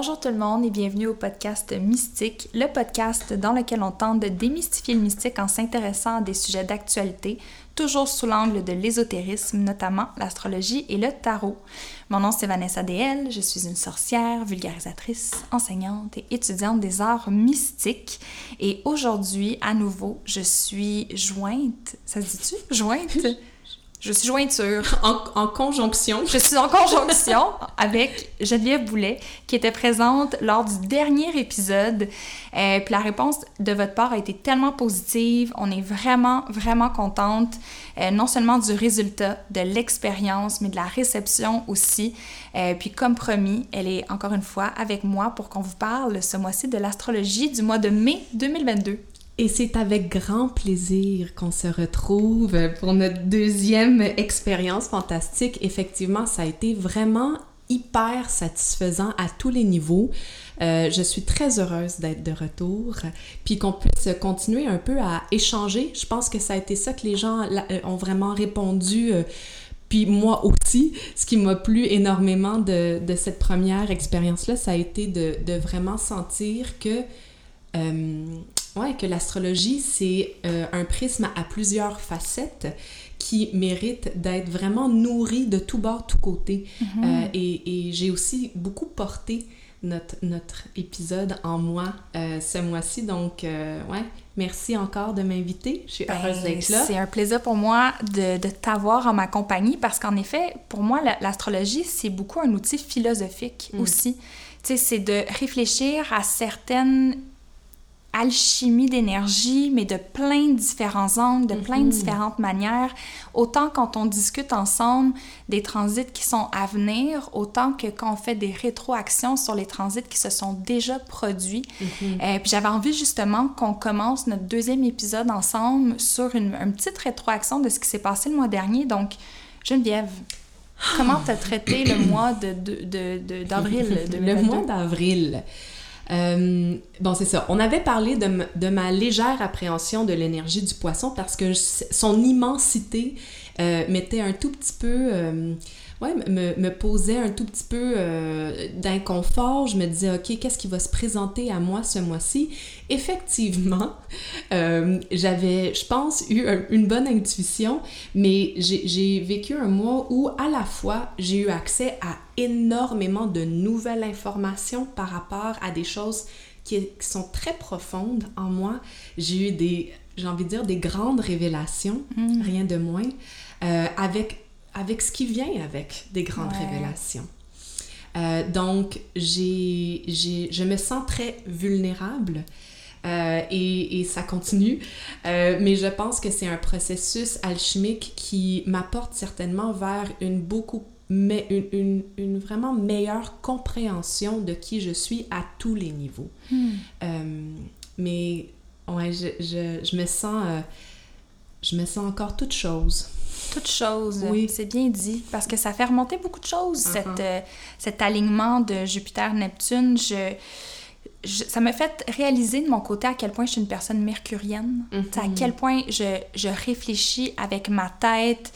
Bonjour tout le monde et bienvenue au podcast Mystique, le podcast dans lequel on tente de démystifier le mystique en s'intéressant à des sujets d'actualité, toujours sous l'angle de l'ésotérisme, notamment l'astrologie et le tarot. Mon nom c'est Vanessa DL, je suis une sorcière, vulgarisatrice, enseignante et étudiante des arts mystiques. Et aujourd'hui, à nouveau, je suis jointe, ça se dit-tu? Jointe? Je suis jointure. En, conjonction. Je suis en conjonction avec Geneviève Boulet, qui était présente lors du dernier épisode. Euh, puis la réponse de votre part a été tellement positive. On est vraiment, vraiment contente, euh, non seulement du résultat, de l'expérience, mais de la réception aussi. Euh, puis comme promis, elle est encore une fois avec moi pour qu'on vous parle ce mois-ci de l'astrologie du mois de mai 2022. Et c'est avec grand plaisir qu'on se retrouve pour notre deuxième expérience fantastique. Effectivement, ça a été vraiment hyper satisfaisant à tous les niveaux. Euh, je suis très heureuse d'être de retour, puis qu'on puisse continuer un peu à échanger. Je pense que ça a été ça que les gens euh, ont vraiment répondu. Euh, puis moi aussi, ce qui m'a plu énormément de, cette première expérience-là, ça a été de vraiment sentir que Ouais, que l'astrologie, c'est euh, un prisme à plusieurs facettes qui mérite d'être vraiment nourri de tout bord, tout côté. Euh, et, et j'ai aussi beaucoup porté notre, notre épisode en moi euh, ce mois-ci. Donc, ouais, merci encore de m'inviter. Je suis ben, heureuse d'être là. C'est un plaisir pour moi de, de t'avoir en ma compagnie parce qu'en effet, pour moi, l'astrologie, c'est beaucoup un outil philosophique mm. aussi. Tu sais, c'est de réfléchir à certaines alchimie d'énergie, mais de plein de différents angles, de plein de mhm. différentes manières. Autant quand on discute ensemble des transits qui sont à venir, autant que quand on fait des rétroactions sur les transits qui se sont déjà produits. Mhm. Euh, puis j'avais envie justement qu'on commence notre deuxième épisode ensemble sur une, petite rétroaction de ce qui s'est passé le mois dernier. Donc, Geneviève, comment tu as traité le mois d'avril de, de, de, Le mois d'avril. Euh, bon, c'est ça. On avait parlé de, ma légère appréhension de l'énergie du poisson parce que son immensité euh, mettait un tout petit peu... Ouais, me, me, posait un tout petit peu euh, d'inconfort. Je me disais, OK, qu'est-ce qui va se présenter à moi ce mois-ci? Effectivement, euh, j'avais, je pense, eu une bonne intuition, mais j'ai vécu un mois où, à la fois, j'ai eu accès à énormément de nouvelles informations par rapport à des choses qui, sont très profondes en moi. J'ai eu des, j'ai envie de dire, des grandes révélations, mmh. rien de moins, euh, avec avec ce qui vient avec des grandes révélations. Euh, donc, j'ai, je me sens très vulnérable euh, et, et, ça continue, euh, mais je pense que c'est un processus alchimique qui m'apporte certainement vers une beaucoup mais une, une, une, vraiment meilleure compréhension de qui je suis à tous les niveaux. Hmm. mais ouais, je, je, je me sens je me sens encore toute chose toute chose. Oui. C'est bien dit. Parce que ça fait remonter beaucoup de choses, uh-huh. cette, euh, cet alignement de Jupiter-Neptune. Je, ça m'a fait réaliser de mon côté à quel point je suis une personne mercurienne. À mm-hmm. quel point je, je, réfléchis avec ma tête.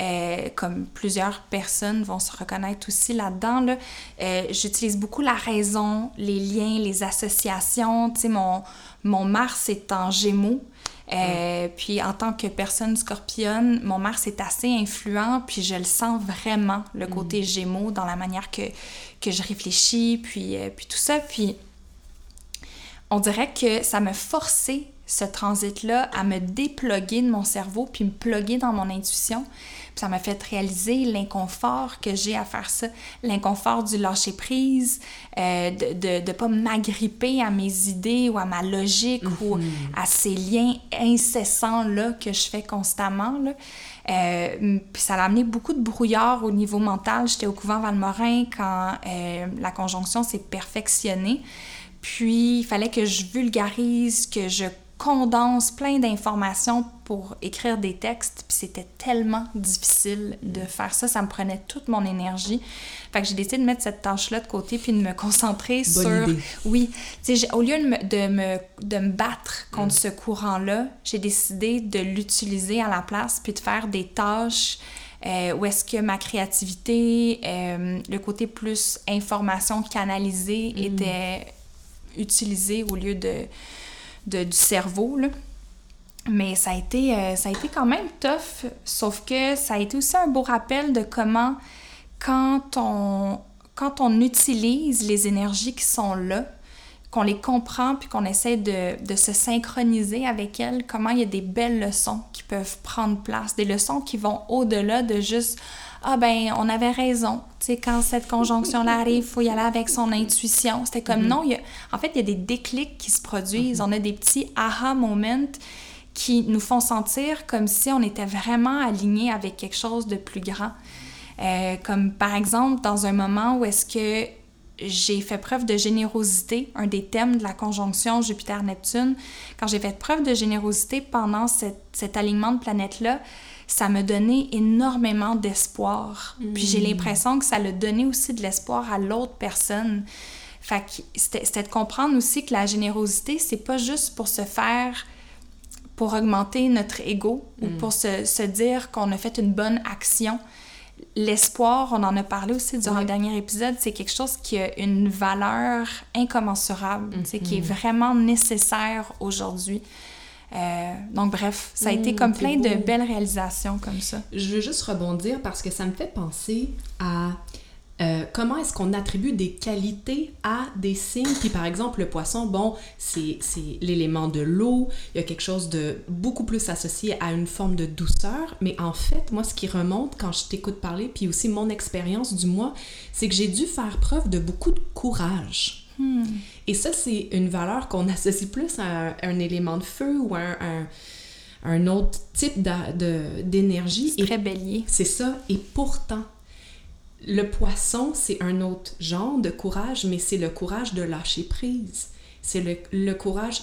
Euh, comme plusieurs personnes vont se reconnaître aussi là-dedans, là, euh, j'utilise beaucoup la raison, les liens, les associations. Tu sais, mon, mon Mars est en gémeaux. Euh, puis en tant que personne scorpionne, mon Mars est assez influent, puis je le sens vraiment, le mm. côté gémeaux, dans la manière que, que je réfléchis, puis, euh, puis tout ça. Puis on dirait que ça m'a forcé, ce transit-là, à me déploguer de mon cerveau, puis me plugger dans mon intuition ça m'a fait réaliser l'inconfort que j'ai à faire ça, l'inconfort du lâcher-prise, euh, de ne pas m'agripper à mes idées ou à ma logique ou mhm. à ces liens incessants-là que je fais constamment. Là. Euh, puis ça a amené beaucoup de brouillard au niveau mental. J'étais au couvent Valmorin quand euh, la conjonction s'est perfectionnée. Puis il fallait que je vulgarise, que je condense plein d'informations pour écrire des textes, puis c'était tellement difficile de faire ça, ça me prenait toute mon énergie. Fait que j'ai décidé de mettre cette tâche-là de côté puis de me concentrer sur... Oui, au lieu de me, de me, de me battre contre mm. ce courant-là, j'ai décidé de l'utiliser à la place puis de faire des tâches euh, où est-ce que ma créativité, euh, le côté plus information canalisée mm. était utilisé au lieu de, de du cerveau. Mais ça a, été, euh, ça a été quand même tough, sauf que ça a été aussi un beau rappel de comment, quand on, quand on utilise les énergies qui sont là, qu'on les comprend puis qu'on essaie de, de, se synchroniser avec elles, comment il y a des belles leçons qui peuvent prendre place, des leçons qui vont au-delà de juste ah ben on avait raison, tu sais quand cette conjonction là arrive, faut y aller avec son intuition. C'était comme mm-hmm. non, il y a, en fait il y a des déclics qui se produisent, mm-hmm. on a des petits aha moments qui nous font sentir comme si on était vraiment aligné avec quelque chose de plus grand. Euh, comme par exemple dans un moment où est-ce que j'ai fait preuve de générosité, un des thèmes de la conjonction Jupiter-Neptune. Quand j'ai fait preuve de générosité pendant cet alignement de planètes-là, ça me donnait énormément d'espoir. Puis j'ai mm. l'impression que ça le donnait aussi de l'espoir à l'autre personne. Fait que c'était de comprendre aussi que la générosité, c'est pas juste pour se faire pour augmenter notre ego ou mm. pour se, se dire qu'on a fait une bonne action l'espoir, on en a parlé aussi durant le dernier épisode, c'est quelque chose qui a une valeur incommensurable, c'est qui est mm-hmm. vraiment nécessaire aujourd'hui. Euh, donc bref, ça a été mm, comme plein de belles réalisations comme ça. Je veux juste rebondir parce que ça me fait penser à euh, comment est-ce qu'on attribue des qualités à des signes? Puis par exemple, le poisson, bon, c'est l'élément de l'eau, il y a quelque chose de beaucoup plus associé à une forme de douceur, mais en fait, moi, ce qui remonte quand je t'écoute parler, puis aussi mon expérience du mois, c'est que j'ai dû faire preuve de beaucoup de courage. Hmm. Et ça, c'est une valeur qu'on associe plus à un, élément de feu ou à un, un autre type d'énergie. Très bélier. C'est ça. Et pourtant, le poisson, c'est un autre genre de courage, mais c'est le courage de lâcher prise. C'est le, courage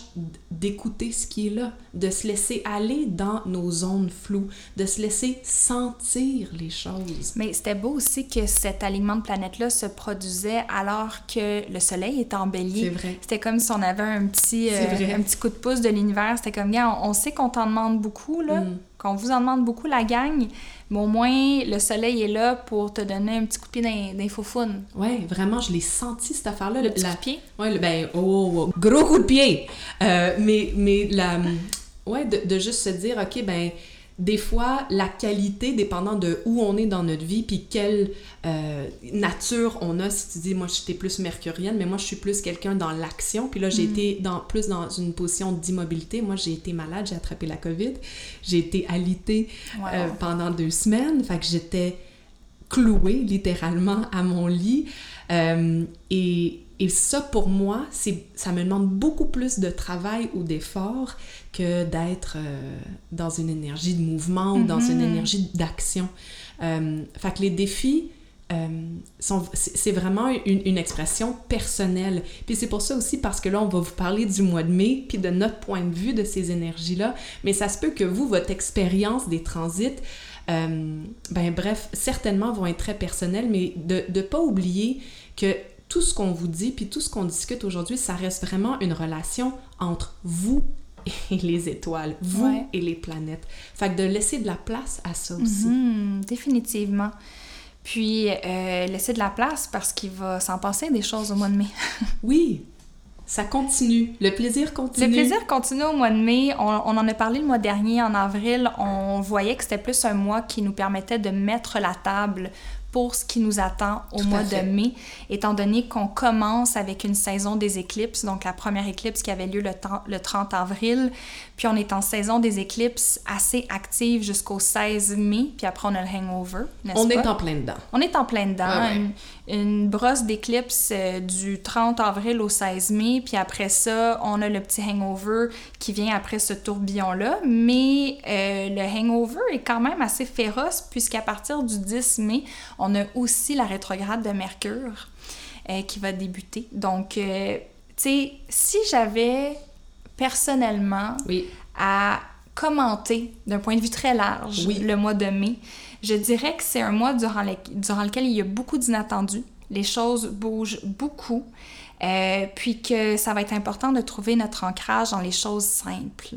d'écouter ce qui est là, de se laisser aller dans nos zones floues, de se laisser sentir les choses. Mais c'était beau aussi que cet alignement de planète-là se produisait alors que le soleil est en bélier. C'est vrai. C'était comme si on avait un petit, euh, un petit coup de pouce de l'univers. C'était comme, bien, on, sait qu'on t'en demande beaucoup, là, mm. qu'on vous en demande beaucoup, la gang, mais au moins, le soleil est là pour te donner un petit coup de pied dans, dans Oui, vraiment, je l'ai senti, cette affaire-là. Le petit coup de pied? Oui, ben, oh, oh, oh, gros coup de pied! Euh, mais, mais la... Ouais, de, de, juste se dire, OK, ben des fois, la qualité, dépendant de où on est dans notre vie, puis quelle euh, nature on a, si tu dis, moi, j'étais plus mercurienne, mais moi, je suis plus quelqu'un dans l'action. Puis là, j'ai mm. été dans, plus dans une position d'immobilité. Moi, j'ai été malade, j'ai attrapé la COVID. J'ai été alitée euh, pendant deux semaines. Fait que j'étais clouée, littéralement, à mon lit. Euh, et et ça, pour moi, ça me demande beaucoup plus de travail ou d'effort que d'être euh, dans une énergie de mouvement ou dans une mhm. énergie d'action. Euh, fait que les défis, euh, c'est, vraiment une, une, expression personnelle. Puis c'est pour ça aussi, parce que là, on va vous parler du mois de mai, puis de notre point de vue de ces énergies-là. Mais ça se peut que vous, votre expérience des transits, ben bref, certainement vont être très personnelles, mais de ne pas oublier que tout ce qu'on vous dit, puis tout ce qu'on discute aujourd'hui, ça reste vraiment une relation entre vous et les étoiles, vous et les planètes. Fait que de laisser de la place à ça aussi. Mhm, définitivement. Puis euh, laisser de la place parce qu'il va s'en passer des choses au mois de mai. oui, ça continue. Le plaisir continue. Le plaisir continue au mois de mai. On, on, en a parlé le mois dernier, en avril. On voyait que c'était plus un mois qui nous permettait de mettre la table pour ce qui nous attend au mois de mai, étant donné qu'on commence avec une saison des éclipses, donc la première éclipse qui avait lieu le, le 30 avril, puis on est en saison des éclipses assez active jusqu'au 16 mai, puis après on a le hangover, n'est-ce On est en plein dedans. On est en plein dedans. Une, brosse d'éclipse euh, du 30 avril au 16 mai, puis après ça, on a le petit hangover qui vient après ce tourbillon-là, mais euh, le hangover est quand même assez féroce, puisqu'à partir du 10 mai, on a aussi la rétrograde de Mercure euh, qui va débuter. Donc, euh, tu sais, si j'avais personnellement à commenter d'un point de vue très large le mois de mai, je dirais que c'est un mois durant, durant lequel il y a beaucoup d'inattendus. Les choses bougent beaucoup. Euh, puis que ça va être important de trouver notre ancrage dans les choses simples.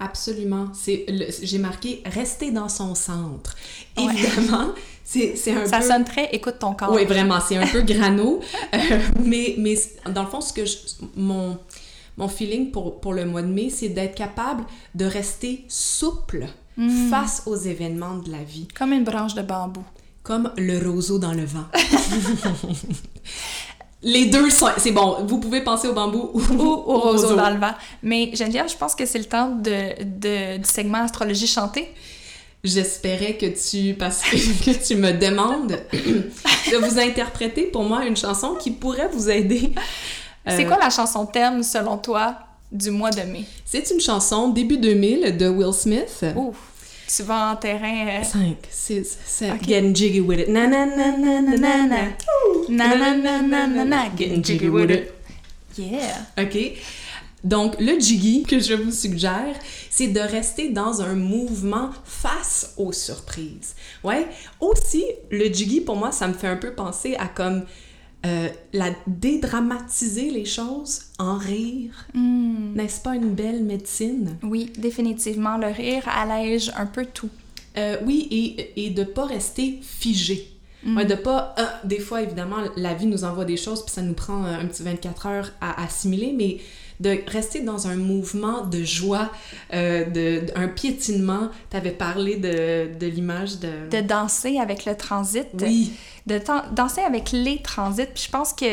Absolument. C'est j'ai marqué rester dans son centre. Évidemment, c'est un Ça sonne très écoute ton corps. Oui, vraiment, c'est un peu grano. Euh, mais, mais dans le fond, ce que mon, mon feeling pour, pour le mois de mai, c'est d'être capable de rester souple mm. face aux événements de la vie. Comme une branche de bambou. Comme le roseau dans le vent. Les deux sont. C'est bon, vous pouvez penser au bambou ou, au, roseau, dans le vent. Mais Geneviève, je pense que c'est le temps de, de, du segment astrologie chantée. J'espérais que tu, parce que, tu me demandes de vous interpréter pour moi une chanson qui pourrait vous aider. C'est quoi la chanson thème, selon toi, du mois de mai? C'est une chanson début 2000 de Will Smith. Ouf! Tu vas en terrain. 5, 6, 7. Getting jiggy with it. Na na na na na na na. Na na na na na na. Getting jiggy with it. Yeah. OK. Donc, le jiggy que je vous suggère, c'est de rester dans un mouvement face aux surprises. Ouais. Aussi, le jiggy, pour moi, ça me fait un peu penser à comme euh, la dédramatiser les choses, en rire. Hmm. N'est-ce pas une belle médecine? Oui, définitivement. Le rire allège un peu tout. Euh, oui, et, et de pas rester figé. Mm. de pas... Des fois, évidemment, la vie nous envoie des choses, puis ça nous prend un petit 24 heures à assimiler, mais de rester dans un mouvement de joie, euh, de, un piétinement. Tu avais parlé de, de l'image de... De danser avec le transit. Oui. De danser avec les transits. Puis je pense que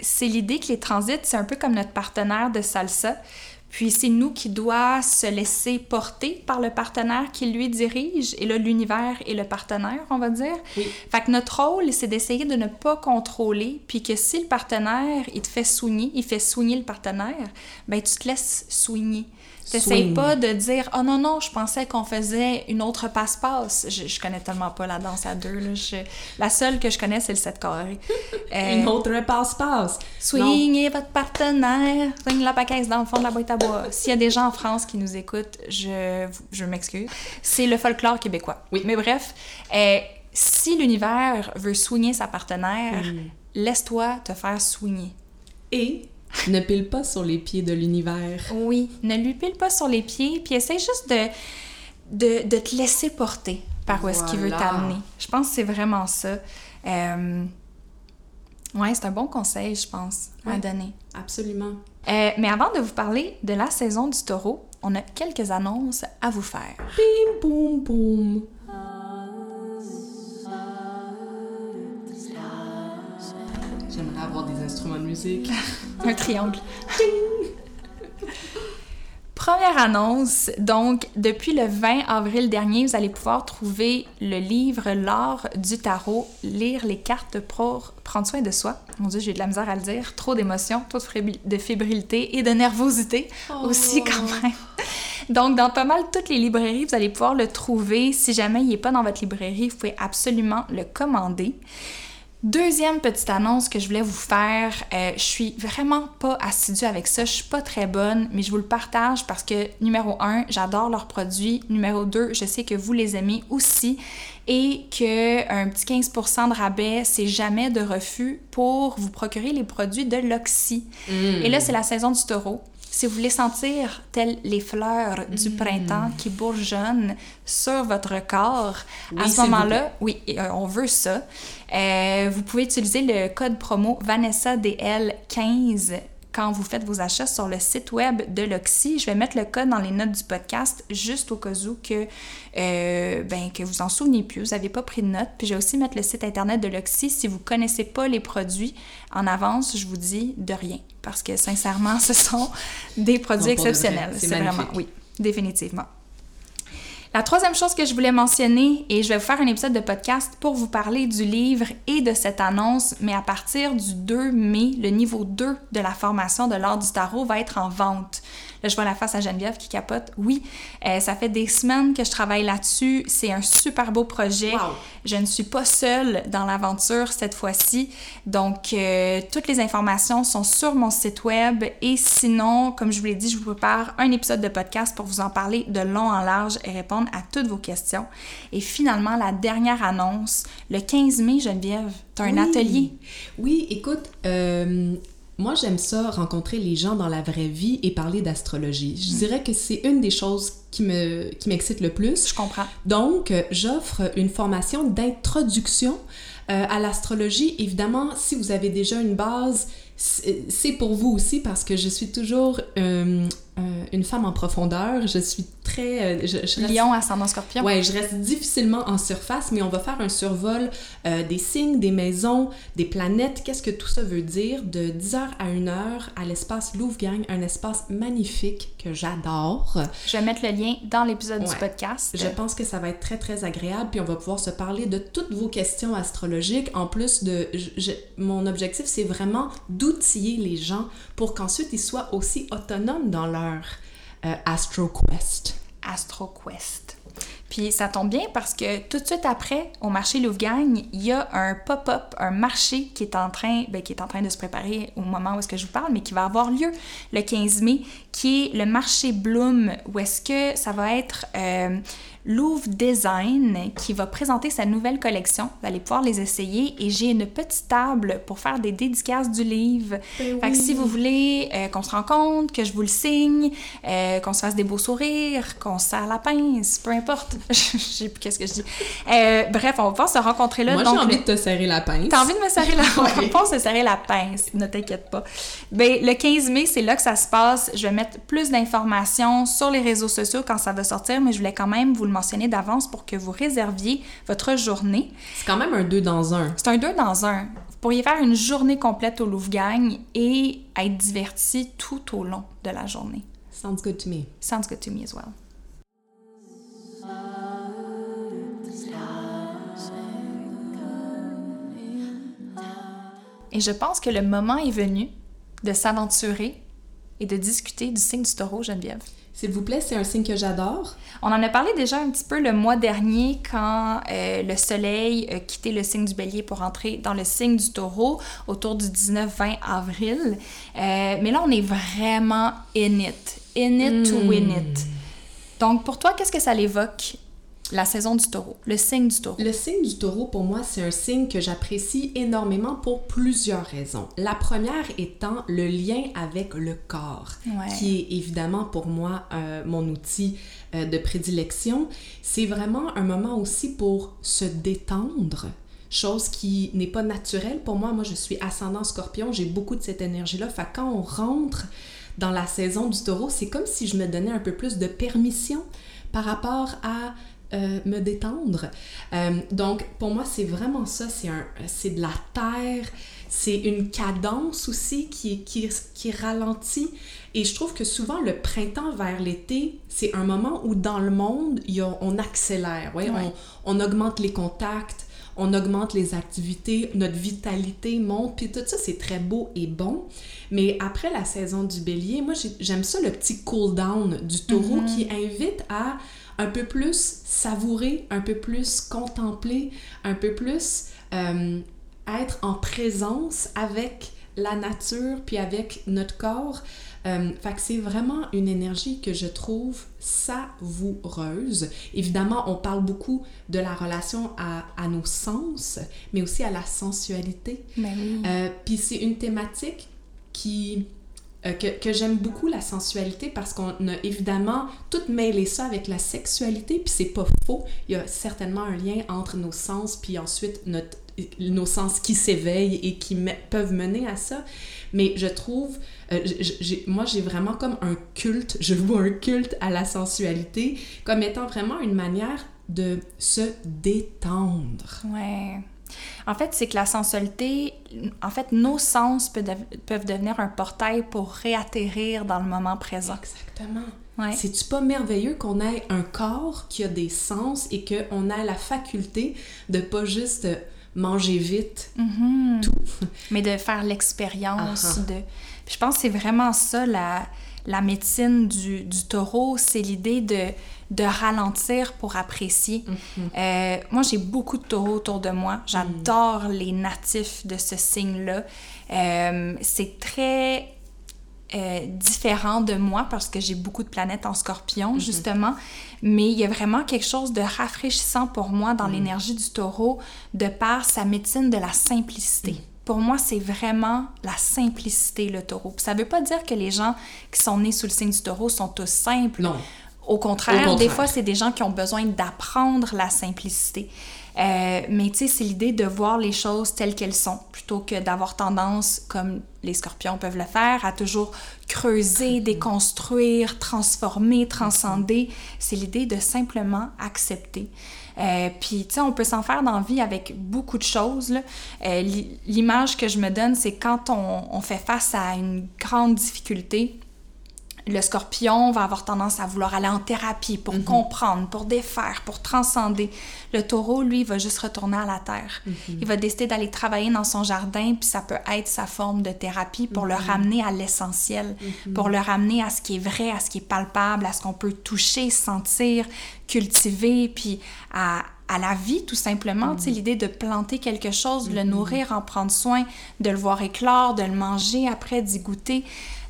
c'est l'idée que les transits, c'est un peu comme notre partenaire de salsa. Puis c'est nous qui doit se laisser porter par le partenaire qui lui dirige. Et là, l'univers est le partenaire, on va dire. Fait que notre rôle, c'est d'essayer de ne pas contrôler. Puis que si le partenaire, il te fait soigner, il fait soigner le partenaire, ben tu te laisses soigner. T'essayes pas de dire oh non non je pensais qu'on faisait une autre passe-passe. Je, je connais tellement pas la danse à deux là. la seule que je connais c'est le 7 carré. Une autre passe-passe. Swingez votre partenaire. Swing la paquette dans le fond de la boîte à bois. S'il y a des gens en France qui nous écoutent je, je m'excuse. C'est le folklore québécois. Oui. Mais bref euh, si l'univers veut soigner sa partenaire mm. laisse-toi te faire soigner et ne pile pas sur les pieds de l'univers. Oui, ne lui pile pas sur les pieds, puis essaie juste de, de, de te laisser porter par où est-ce qu'il veut t'amener. Je pense que c'est vraiment ça. Euh... Ouais, c'est un bon conseil, je pense, à donner. Absolument. Euh, mais avant de vous parler de la saison du taureau, on a quelques annonces à vous faire. Bim, boum, boum. J'aimerais avoir des instruments de musique. Un triangle. Première annonce, donc depuis le 20 avril dernier, vous allez pouvoir trouver le livre L'art du tarot, lire les cartes pour prendre soin de soi. Mon Dieu, j'ai de la misère à le dire. Trop d'émotions, trop de fébrilité et de nervosité aussi quand oh. même. Donc, dans pas mal toutes les librairies, vous allez pouvoir le trouver. Si jamais il n'est pas dans votre librairie, vous pouvez absolument le commander. Deuxième petite annonce que je voulais vous faire, euh, je suis vraiment pas assidue avec ça, je suis pas très bonne, mais je vous le partage parce que numéro un, j'adore leurs produits. Numéro deux, je sais que vous les aimez aussi et que un petit 15% de rabais, c'est jamais de refus pour vous procurer les produits de l'Oxy. Mm. Et là, c'est la saison du taureau. Si vous voulez sentir telles les fleurs du mm. printemps qui bourgeonnent sur votre corps, à ce moment-là, oui, euh, on veut ça. Euh, vous pouvez utiliser le code promo VanessaDL15 quand vous faites vos achats sur le site web de l'Oxy. Je vais mettre le code dans les notes du podcast juste au cas où que, euh, ben, que vous en souvenez plus, vous n'avez pas pris de notes. Puis je vais aussi mettre le site internet de l'Oxy. Si vous ne connaissez pas les produits en avance, je vous dis de rien. Parce que sincèrement, ce sont des produits exceptionnels. C'est vraiment, oui, définitivement. La troisième chose que je voulais mentionner, et je vais vous faire un épisode de podcast pour vous parler du livre et de cette annonce, mais à partir du 2 mai, le niveau 2 de la formation de l'art du tarot va être en vente je vois la face à Geneviève qui capote. Oui, euh, ça fait des semaines que je travaille là-dessus. C'est un super beau projet. Je ne suis pas seule dans l'aventure cette fois-ci. Donc, euh, toutes les informations sont sur mon site web. Et sinon, comme je vous l'ai dit, je vous prépare un épisode de podcast pour vous en parler de long en large et répondre à toutes vos questions. Et finalement, la dernière annonce, le 15 mai, Geneviève, tu as un atelier. Oui, écoute, euh, moi, j'aime ça, rencontrer les gens dans la vraie vie et parler d'astrologie. Je dirais que c'est une des choses qui me qui m'excite le plus. Je comprends. Donc, euh, j'offre une formation d'introduction euh, à l'astrologie. Évidemment, si vous avez déjà une base, c'est pour vous aussi parce que je suis toujours euh, euh, une femme en profondeur. Je suis très. Euh, je, je reste, Lion, ascendant scorpion. Ouais, je reste difficilement en surface, mais on va faire un survol euh, des signes, des maisons, des planètes. Qu'est-ce que tout ça veut dire? De 10h à 1h à l'espace Louvre-Gang, un espace magnifique que j'adore. Je vais mettre le lien dans l'épisode du podcast. Je pense que ça va être très, très agréable, puis on va pouvoir se parler de toutes vos questions astrologiques. En plus de. mon objectif, c'est vraiment d'outiller les gens pour qu'ensuite ils soient aussi autonomes dans leur euh, AstroQuest. AstroQuest. Puis ça tombe bien parce que tout de suite après, au marché Louvre-Gagne, il y a un pop-up, un marché qui est en train, ben, qui est en train de se préparer au moment où est-ce que je vous parle, mais qui va avoir lieu le 15 mai, qui est le marché Bloom, où est-ce que ça va être euh, Louvre Design qui va présenter sa nouvelle collection. Vous allez pouvoir les essayer et j'ai une petite table pour faire des dédicaces du livre. Ben fait que si vous voulez euh, qu'on se rencontre, que je vous le signe, euh, qu'on se fasse des beaux sourires, qu'on se serre la pince, peu importe. je sais plus qu'est-ce que je dis. Euh, bref, on va pouvoir se rencontrer là. Moi, j'ai envie de te serrer la pince. T'as envie de me serrer la pince? On va se serrer la pince, ne t'inquiète pas. Ben, le 15 mai, c'est là que ça se passe. Je vais mettre plus d'informations sur les réseaux sociaux quand ça va sortir, mais je voulais quand même vous le d'avance pour que vous réserviez votre journée. C'est quand même un deux dans un. C'est un deux dans un. Vous pourriez faire une journée complète au Louvre-Gagne et être diverti tout au long de la journée. Sounds good to me. Sounds good to me as well. Et je pense que le moment est venu de s'aventurer et de discuter du signe du taureau, Geneviève. S'il vous plaît, c'est un signe que j'adore. On en a parlé déjà un petit peu le mois dernier quand euh, le soleil a quitté le signe du bélier pour entrer dans le signe du taureau autour du 19-20 avril. Euh, mais là, on est vraiment in it. In it to win hmm. it. Donc, pour toi, qu'est-ce que ça l'évoque? La saison du taureau, le signe du taureau. Le signe du taureau, pour moi, c'est un signe que j'apprécie énormément pour plusieurs raisons. La première étant le lien avec le corps, qui est évidemment pour moi euh, mon outil euh, de prédilection. C'est vraiment un moment aussi pour se détendre, chose qui n'est pas naturelle pour moi. Moi, je suis ascendant scorpion, j'ai beaucoup de cette énergie-là. Fait quand on rentre dans la saison du taureau, c'est comme si je me donnais un peu plus de permission par rapport à euh, me détendre. Euh, donc, pour moi, c'est vraiment ça. C'est, un, c'est de la terre, c'est une cadence aussi qui, qui, qui ralentit. Et je trouve que souvent, le printemps vers l'été, c'est un moment où dans le monde, y a, on accélère. Ouais? On, on, augmente les contacts, on augmente les activités, notre vitalité monte, puis tout ça, c'est très beau et bon. Mais après la saison du bélier, moi, j'aime ça, le petit cool-down du taureau mm-hmm. qui invite à un peu plus savourer, un peu plus contempler, un peu plus euh, être en présence avec la nature puis avec notre corps. Euh, fait que c'est vraiment une énergie que je trouve savoureuse. Évidemment, on parle beaucoup de la relation à, à nos sens, mais aussi à la sensualité. Ben oui. euh, puis c'est une thématique qui euh, que, j'aime beaucoup la sensualité parce qu'on a évidemment tout mêlé ça avec la sexualité, puis c'est pas faux. Il y a certainement un lien entre nos sens, puis ensuite nos sens qui s'éveillent et qui peuvent mener à ça. Mais je trouve, euh, moi j'ai vraiment comme un culte, je vois un culte à la sensualité comme étant vraiment une manière de se détendre. Ouais. En fait, c'est que la sensualité, en fait, nos sens peuvent, devenir un portail pour réatterrir dans le moment présent. Exactement. C'est-tu pas merveilleux qu'on ait un corps qui a des sens et qu'on ait la faculté de pas juste manger vite, mm-hmm. tout? Mais de faire l'expérience de... je pense que c'est vraiment ça la, la médecine du, du taureau, c'est l'idée de de ralentir pour apprécier. Mhm. Euh, moi, j'ai beaucoup de taureaux autour de moi. J'adore mhm. les natifs de ce signe-là. Euh, c'est très euh, différent de moi parce que j'ai beaucoup de planètes en scorpion, mhm. justement. Mais il y a vraiment quelque chose de rafraîchissant pour moi dans l'énergie du taureau de par sa médecine de la simplicité. Pour moi, c'est vraiment la simplicité, le taureau. ça ne veut pas dire que les gens qui sont nés sous le signe du taureau sont tous simples. Non Au contraire, des fois, c'est des gens qui ont besoin d'apprendre la simplicité. Euh, mais tu sais, c'est l'idée de voir les choses telles qu'elles sont, plutôt que d'avoir tendance, comme les scorpions peuvent le faire, à toujours creuser, déconstruire, transformer, transcender. C'est l'idée de simplement accepter. Euh, puis, tu sais, on peut s'en faire dans la vie avec beaucoup de choses. Euh, l'image que je me donne, c'est quand on, on, fait face à une grande difficulté, le scorpion va avoir tendance à vouloir aller en thérapie pour mhm. comprendre, pour défaire, pour transcender. Le taureau, lui, va juste retourner à la terre. Mhm. Il va décider d'aller travailler dans son jardin, puis ça peut être sa forme de thérapie pour le mhm. ramener à l'essentiel, pour le ramener à ce qui est vrai, à ce qui est palpable, à ce qu'on peut toucher, sentir, cultiver, puis à, à la vie, tout simplement. Sais, l'idée de planter quelque chose, de le nourrir, en prendre soin, de le voir éclore, de le manger après, d'y goûter.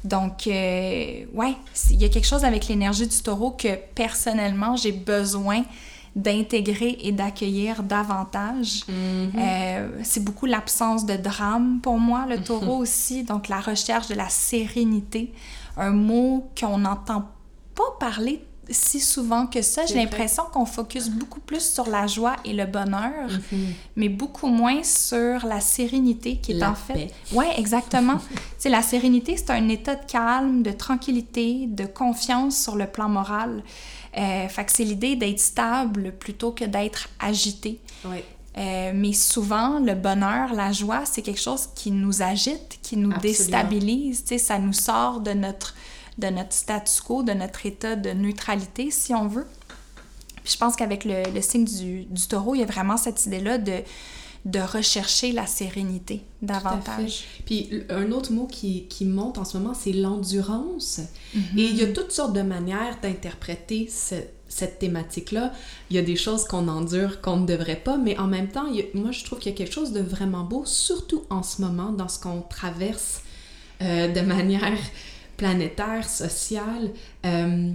Donc, euh, ouais, il y a quelque chose avec l'énergie du taureau que personnellement, j'ai besoin d'intégrer et d'accueillir davantage. Mm-hmm. Euh, c'est beaucoup l'absence de drame pour moi, le taureau aussi, donc la recherche de la sérénité, un mot qu'on n'entend pas parler si souvent que ça. J'ai l'impression qu'on focus beaucoup plus sur la joie et le bonheur, mhm. mais beaucoup moins sur la sérénité qui est en fait. Ouais, exactement. c'est la sérénité, c'est un état de calme, de tranquillité, de confiance sur le plan moral. Euh, fait que c'est l'idée d'être stable plutôt que d'être agité. Euh, mais souvent, le bonheur, la joie, c'est quelque chose qui nous agite, qui nous déstabilise. Ça nous sort de notre de notre status quo, de notre état de neutralité, si on veut. Puis je pense qu'avec le, le, signe du, du, taureau, il y a vraiment cette idée-là de, de rechercher la sérénité davantage. Puis un autre mot qui, qui monte en ce moment, c'est l'endurance. Mm-hmm. Et il y a toutes sortes de manières d'interpréter cette thématique-là. Il y a des choses qu'on endure qu'on ne devrait pas, mais en même temps, moi je trouve qu'il y a quelque chose de vraiment beau, surtout en ce moment, dans ce qu'on traverse euh, de manière planétaire, social, euh,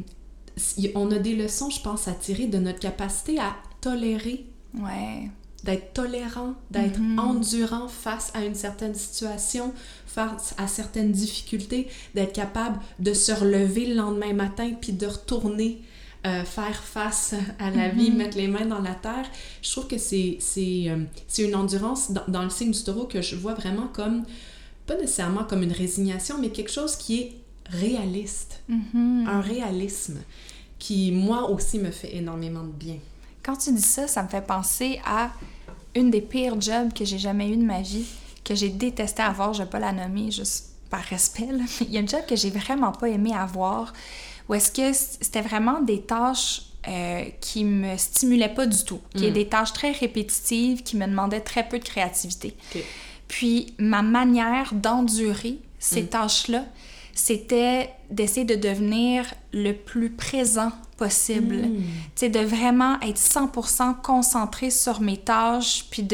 on a des leçons, je pense, à tirer de notre capacité à tolérer. Ouais. D'être tolérant, d'être mm-hmm. endurant face à une certaine situation, face à certaines difficultés, d'être capable de se relever le lendemain matin puis de retourner euh, faire face à la vie, mm-hmm. mettre les mains dans la terre. Je trouve que c'est euh, une endurance dans, dans, le signe du taureau que je vois vraiment comme, pas nécessairement comme une résignation, mais quelque chose qui est réaliste, mm-hmm. un réalisme qui, moi aussi, me fait énormément de bien. Quand tu dis ça, ça me fait penser à une des pires jobs que j'ai jamais eu de ma vie, que j'ai détesté avoir, je vais pas la nommer juste par respect, il y a une job que j'ai vraiment pas aimé avoir, où est-ce que c'était vraiment des tâches euh, qui me stimulaient pas du tout, qui est mm. des tâches très répétitives, qui me demandaient très peu de créativité. Puis ma manière d'endurer ces mm. tâches-là, c'était d'essayer de devenir le plus présent possible. Hmm. Tu sais, de vraiment être 100% concentré sur mes tâches, puis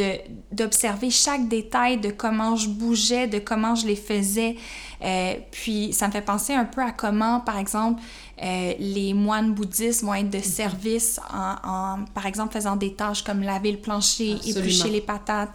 d'observer chaque détail de comment je bougeais, de comment je les faisais. Euh, puis ça me fait penser un peu à comment, par exemple, euh, les moines bouddhistes vont être de service en, par exemple, faisant des tâches comme laver le plancher, éplucher les patates.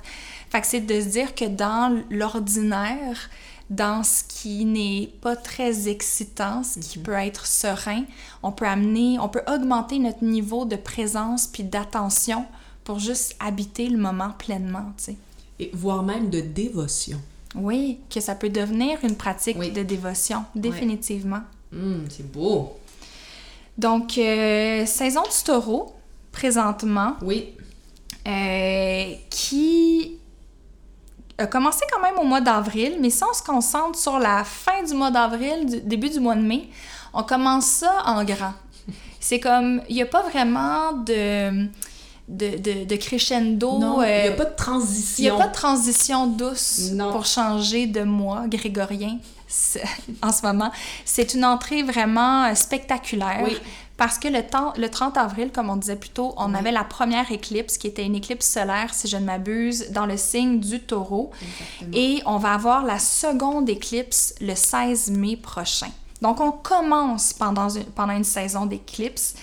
Fait que c'est de se dire que dans l'ordinaire, dans ce qui n'est pas très excitant, ce qui mhm. peut être serein. On peut amener, on peut augmenter notre niveau de présence puis d'attention pour juste habiter le moment pleinement, tu sais. Et voire même de dévotion. Oui, que ça peut devenir une pratique de dévotion, définitivement. Hum, c'est beau. Donc, euh, saison du taureau, présentement. Oui. Euh, qui a commencé quand même au mois d'avril, mais si on se concentre sur la fin du mois d'avril, début du mois de mai, on commence ça en grand. C'est comme, il n'y a pas vraiment de, de, de, crescendo. Non, il n'y a euh, pas de transition. Il n'y a pas de transition douce pour changer de mois grégorien en ce moment. C'est une entrée vraiment spectaculaire. Oui. Parce que le, temps, le 30 avril, comme on disait plus tôt, on avait la première éclipse, qui était une éclipse solaire, si je ne m'abuse, dans le signe du taureau. Et on va avoir la seconde éclipse le 16 mai prochain. Donc, on commence pendant une, pendant une saison d'éclipse,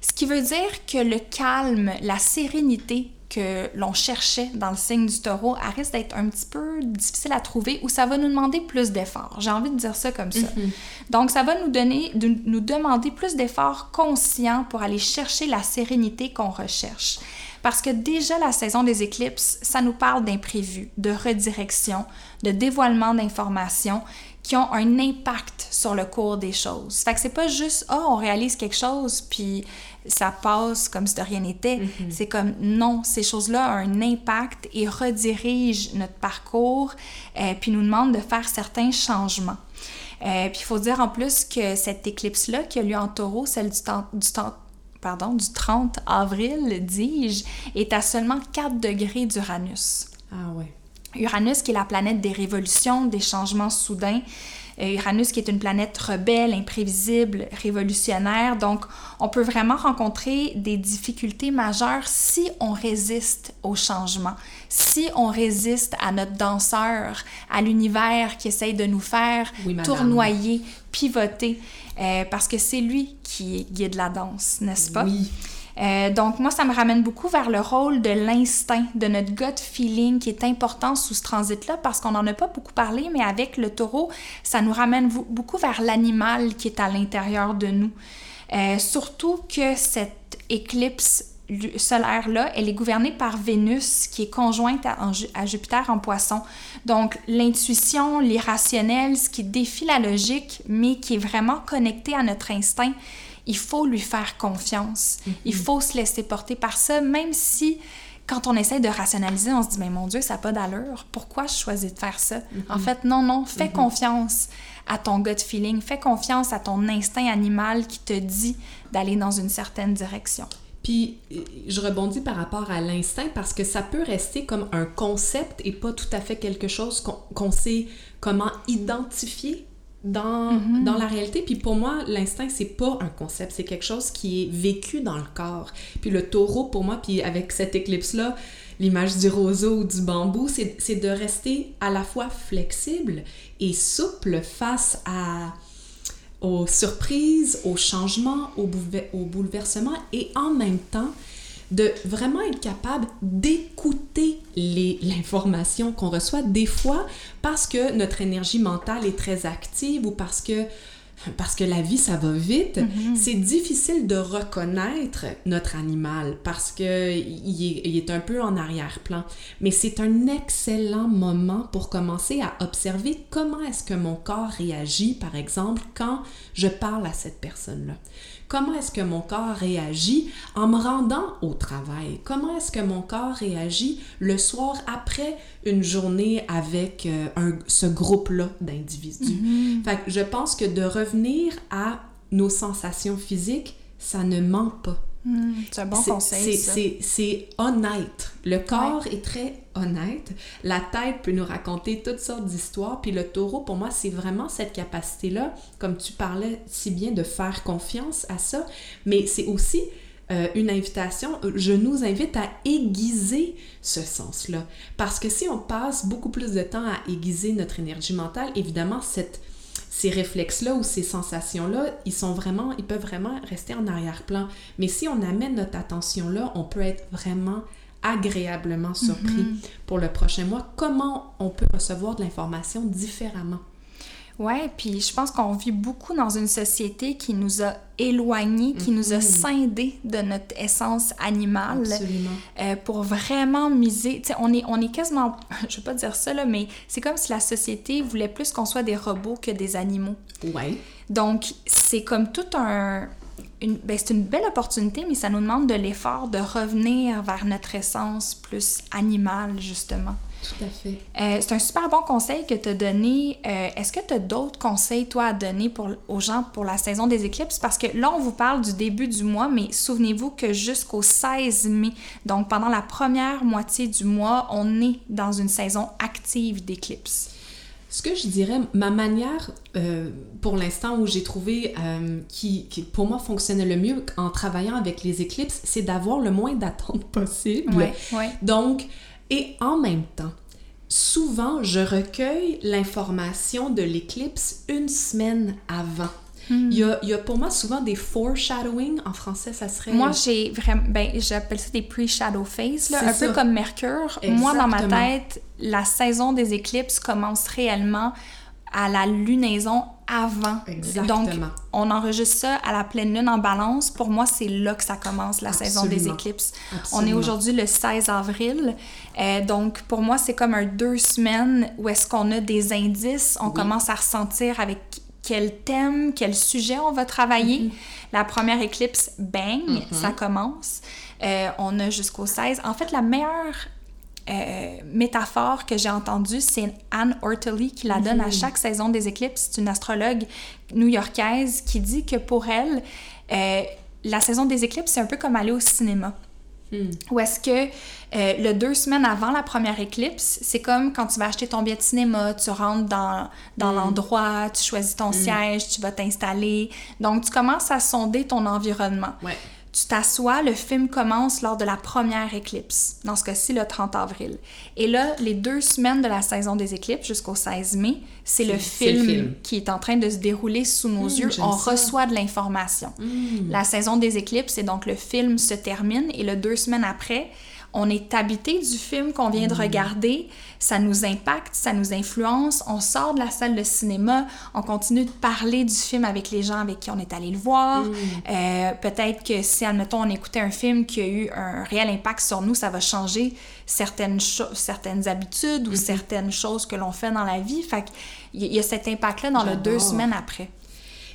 ce qui veut dire que le calme, la sérénité que l'on cherchait dans le signe du taureau, elle risque d'être un petit peu difficile à trouver ou ça va nous demander plus d'efforts. J'ai envie de dire ça comme ça. Mhm. Donc, ça va nous, donner, de, nous demander plus d'efforts conscients pour aller chercher la sérénité qu'on recherche. Parce que déjà la saison des éclipses, ça nous parle d'imprévus, de redirection, de dévoilement d'informations qui ont un impact sur le cours des choses. Fait que c'est pas juste oh on réalise quelque chose puis ça passe comme si de rien n'était. Mhm. C'est comme non, ces choses-là ont un impact et redirigent notre parcours euh, puis nous demandent de faire certains changements. Euh, puis il faut dire en plus que cette éclipse-là qui a lieu en taureau, celle du, temps, du, temps, pardon, du 30 avril, dis-je, est à seulement 4 degrés d'Uranus. Ah ouais. Uranus, qui est la planète des révolutions, des changements soudains. Euh, Uranus, qui est une planète rebelle, imprévisible, révolutionnaire. Donc, on peut vraiment rencontrer des difficultés majeures si on résiste au changement, si on résiste à notre danseur, à l'univers qui essaye de nous faire tournoyer, pivoter, euh, parce que c'est lui qui guide la danse, n'est-ce pas? Oui. Euh, donc moi, ça me ramène beaucoup vers le rôle de l'instinct, de notre gut feeling qui est important sous ce transit-là parce qu'on n'en a pas beaucoup parlé, mais avec le taureau, ça nous ramène beaucoup vers l'animal qui est à l'intérieur de nous. Euh, surtout que cette éclipse solaire-là, elle est gouvernée par Vénus qui est conjointe à, à Jupiter en poisson. Donc l'intuition, l'irrationnel, ce qui défie la logique, mais qui est vraiment connecté à notre instinct il faut lui faire confiance. Il faut se laisser porter par ça, même si quand on essaie de rationaliser, on se dit, mais mon Dieu, ça n'a pas d'allure. Pourquoi je choisis de faire ça? En fait, non, non, fais confiance à ton gut feeling, fais confiance à ton instinct animal qui te dit d'aller dans une certaine direction. Puis, je rebondis par rapport à l'instinct parce que ça peut rester comme un concept et pas tout à fait quelque chose qu'on sait comment identifier dans, Mhm. dans la réalité. Puis pour moi, l'instinct, c'est pas un concept, c'est quelque chose qui est vécu dans le corps. Puis le taureau, pour moi, puis avec cette éclipse-là, l'image du roseau ou du bambou, c'est de rester à la fois flexible et souple face à, aux surprises, aux changements, aux bouleversements et en même temps de vraiment être capable d'écouter l'information qu'on reçoit des fois parce que notre énergie mentale est très active ou parce que parce que la vie, ça va vite, Mhm. c'est difficile de reconnaître notre animal parce que il est, il est un peu en arrière-plan. Mais c'est un excellent moment pour commencer à observer comment est-ce que mon corps réagit, par exemple, quand je parle à cette personne-là. Comment est-ce que mon corps réagit en me rendant au travail? Comment est-ce que mon corps réagit le soir après une journée avec euh, un, ce groupe-là d'individus? Mhm. Fait que je pense que de revenir à nos sensations physiques, ça ne ment pas. Hmm, c'est un bon conseil. c'est honnête. Le corps est très honnête. La tête peut nous raconter toutes sortes d'histoires. Puis le taureau, pour moi, c'est vraiment cette capacité-là, comme tu parlais si bien, de faire confiance à ça. Mais c'est aussi euh, une invitation, je nous invite à aiguiser ce sens-là. Parce que si on passe beaucoup plus de temps à aiguiser notre énergie mentale, évidemment, cette ces réflexes-là ou ces sensations-là, ils sont vraiment, ils peuvent vraiment rester en arrière-plan. Mais si on amène notre attention là, on peut être vraiment agréablement surpris Mhm. pour le prochain mois. Comment on peut recevoir de l'information différemment? Ouais, puis je pense qu'on vit beaucoup dans une société qui nous a éloignés, qui nous a Mhm. scindés de notre essence animale. Absolument. euh, pour vraiment miser. Tu sais, on est, on est quasiment. Je veux pas dire ça, là, mais c'est comme si la société voulait plus qu'on soit des robots que des animaux. Ouais. Donc, c'est comme tout un. Ben, c'est une belle opportunité, mais ça nous demande de l'effort de revenir vers notre essence plus animale, justement. Tout à fait. Euh, c'est un super bon conseil que tu as donné. Euh, Est-ce que tu as d'autres conseils, toi, à donner pour, aux gens pour la saison des éclipses? Parce que là, on vous parle du début du mois, mais souvenez-vous que jusqu'au 16 mai, donc pendant la première moitié du mois, on est dans une saison active d'éclipses. Ce que je dirais, ma manière, euh, pour l'instant où j'ai trouvé euh, qui, qui, pour moi, fonctionnait le mieux en travaillant avec les éclipses, c'est d'avoir le moins d'attente possible. Ouais, ouais. Donc, et en même temps, souvent, je recueille l'information de l'éclipse une semaine avant. Il, y a, il, y a, pour moi souvent des foreshadowing. En français, ça serait... Moi, j'ai vraiment... Ben, j'appelle ça des pre-shadow phase, là, un peu comme Mercure. Moi, dans ma tête, la saison des éclipses commence réellement à la lunaison avant. Exactement. Donc, on enregistre ça à la pleine lune en balance. Pour moi, c'est là que ça commence, la saison des éclipses. On est aujourd'hui le 16 avril. Euh, donc, pour moi, c'est comme un deux semaines où est-ce qu'on a des indices. On commence à ressentir avec quel thème, quel sujet on va travailler. Mm-hmm. La première éclipse, bang, mm-hmm. ça commence. Euh, on a jusqu'au 16. En fait, la meilleure euh, métaphore que j'ai entendue, c'est Anne Ortely qui la donne à mhm. chaque saison des éclipses. C'est une astrologue new-yorkaise qui dit que pour elle, euh, la saison des éclipses, c'est un peu comme aller au cinéma. Hmm. Ou est-ce que euh, le deux semaines avant la première éclipse, c'est comme quand tu vas acheter ton billet de cinéma, tu rentres dans, dans hmm. l'endroit, tu choisis ton hmm. siège, tu vas t'installer. Donc, tu commences à sonder ton environnement. Ouais tu t'assois, le film commence lors de la première éclipse, dans ce cas-ci le 30 avril. Et là, les deux semaines de la saison des éclipses jusqu'au 16 mai, c'est le, film qui est en train de se dérouler sous nos mmh, yeux. On reçoit de l'information. Mmh. La saison des éclipses, c'est donc le film se termine et le deux semaines après, on est habité du film qu'on vient de mm. regarder, ça nous impacte, ça nous influence, on sort de la salle de cinéma, on continue de parler du film avec les gens avec qui on est allé le voir. Mm. Euh, peut-être que si, admettons, on écoutait un film qui a eu un réel impact sur nous, ça va changer certaines, certaines habitudes ou mm-hmm. certaines choses que l'on fait dans la vie. Fait qu'il y a cet impact-là dans le deux semaines après.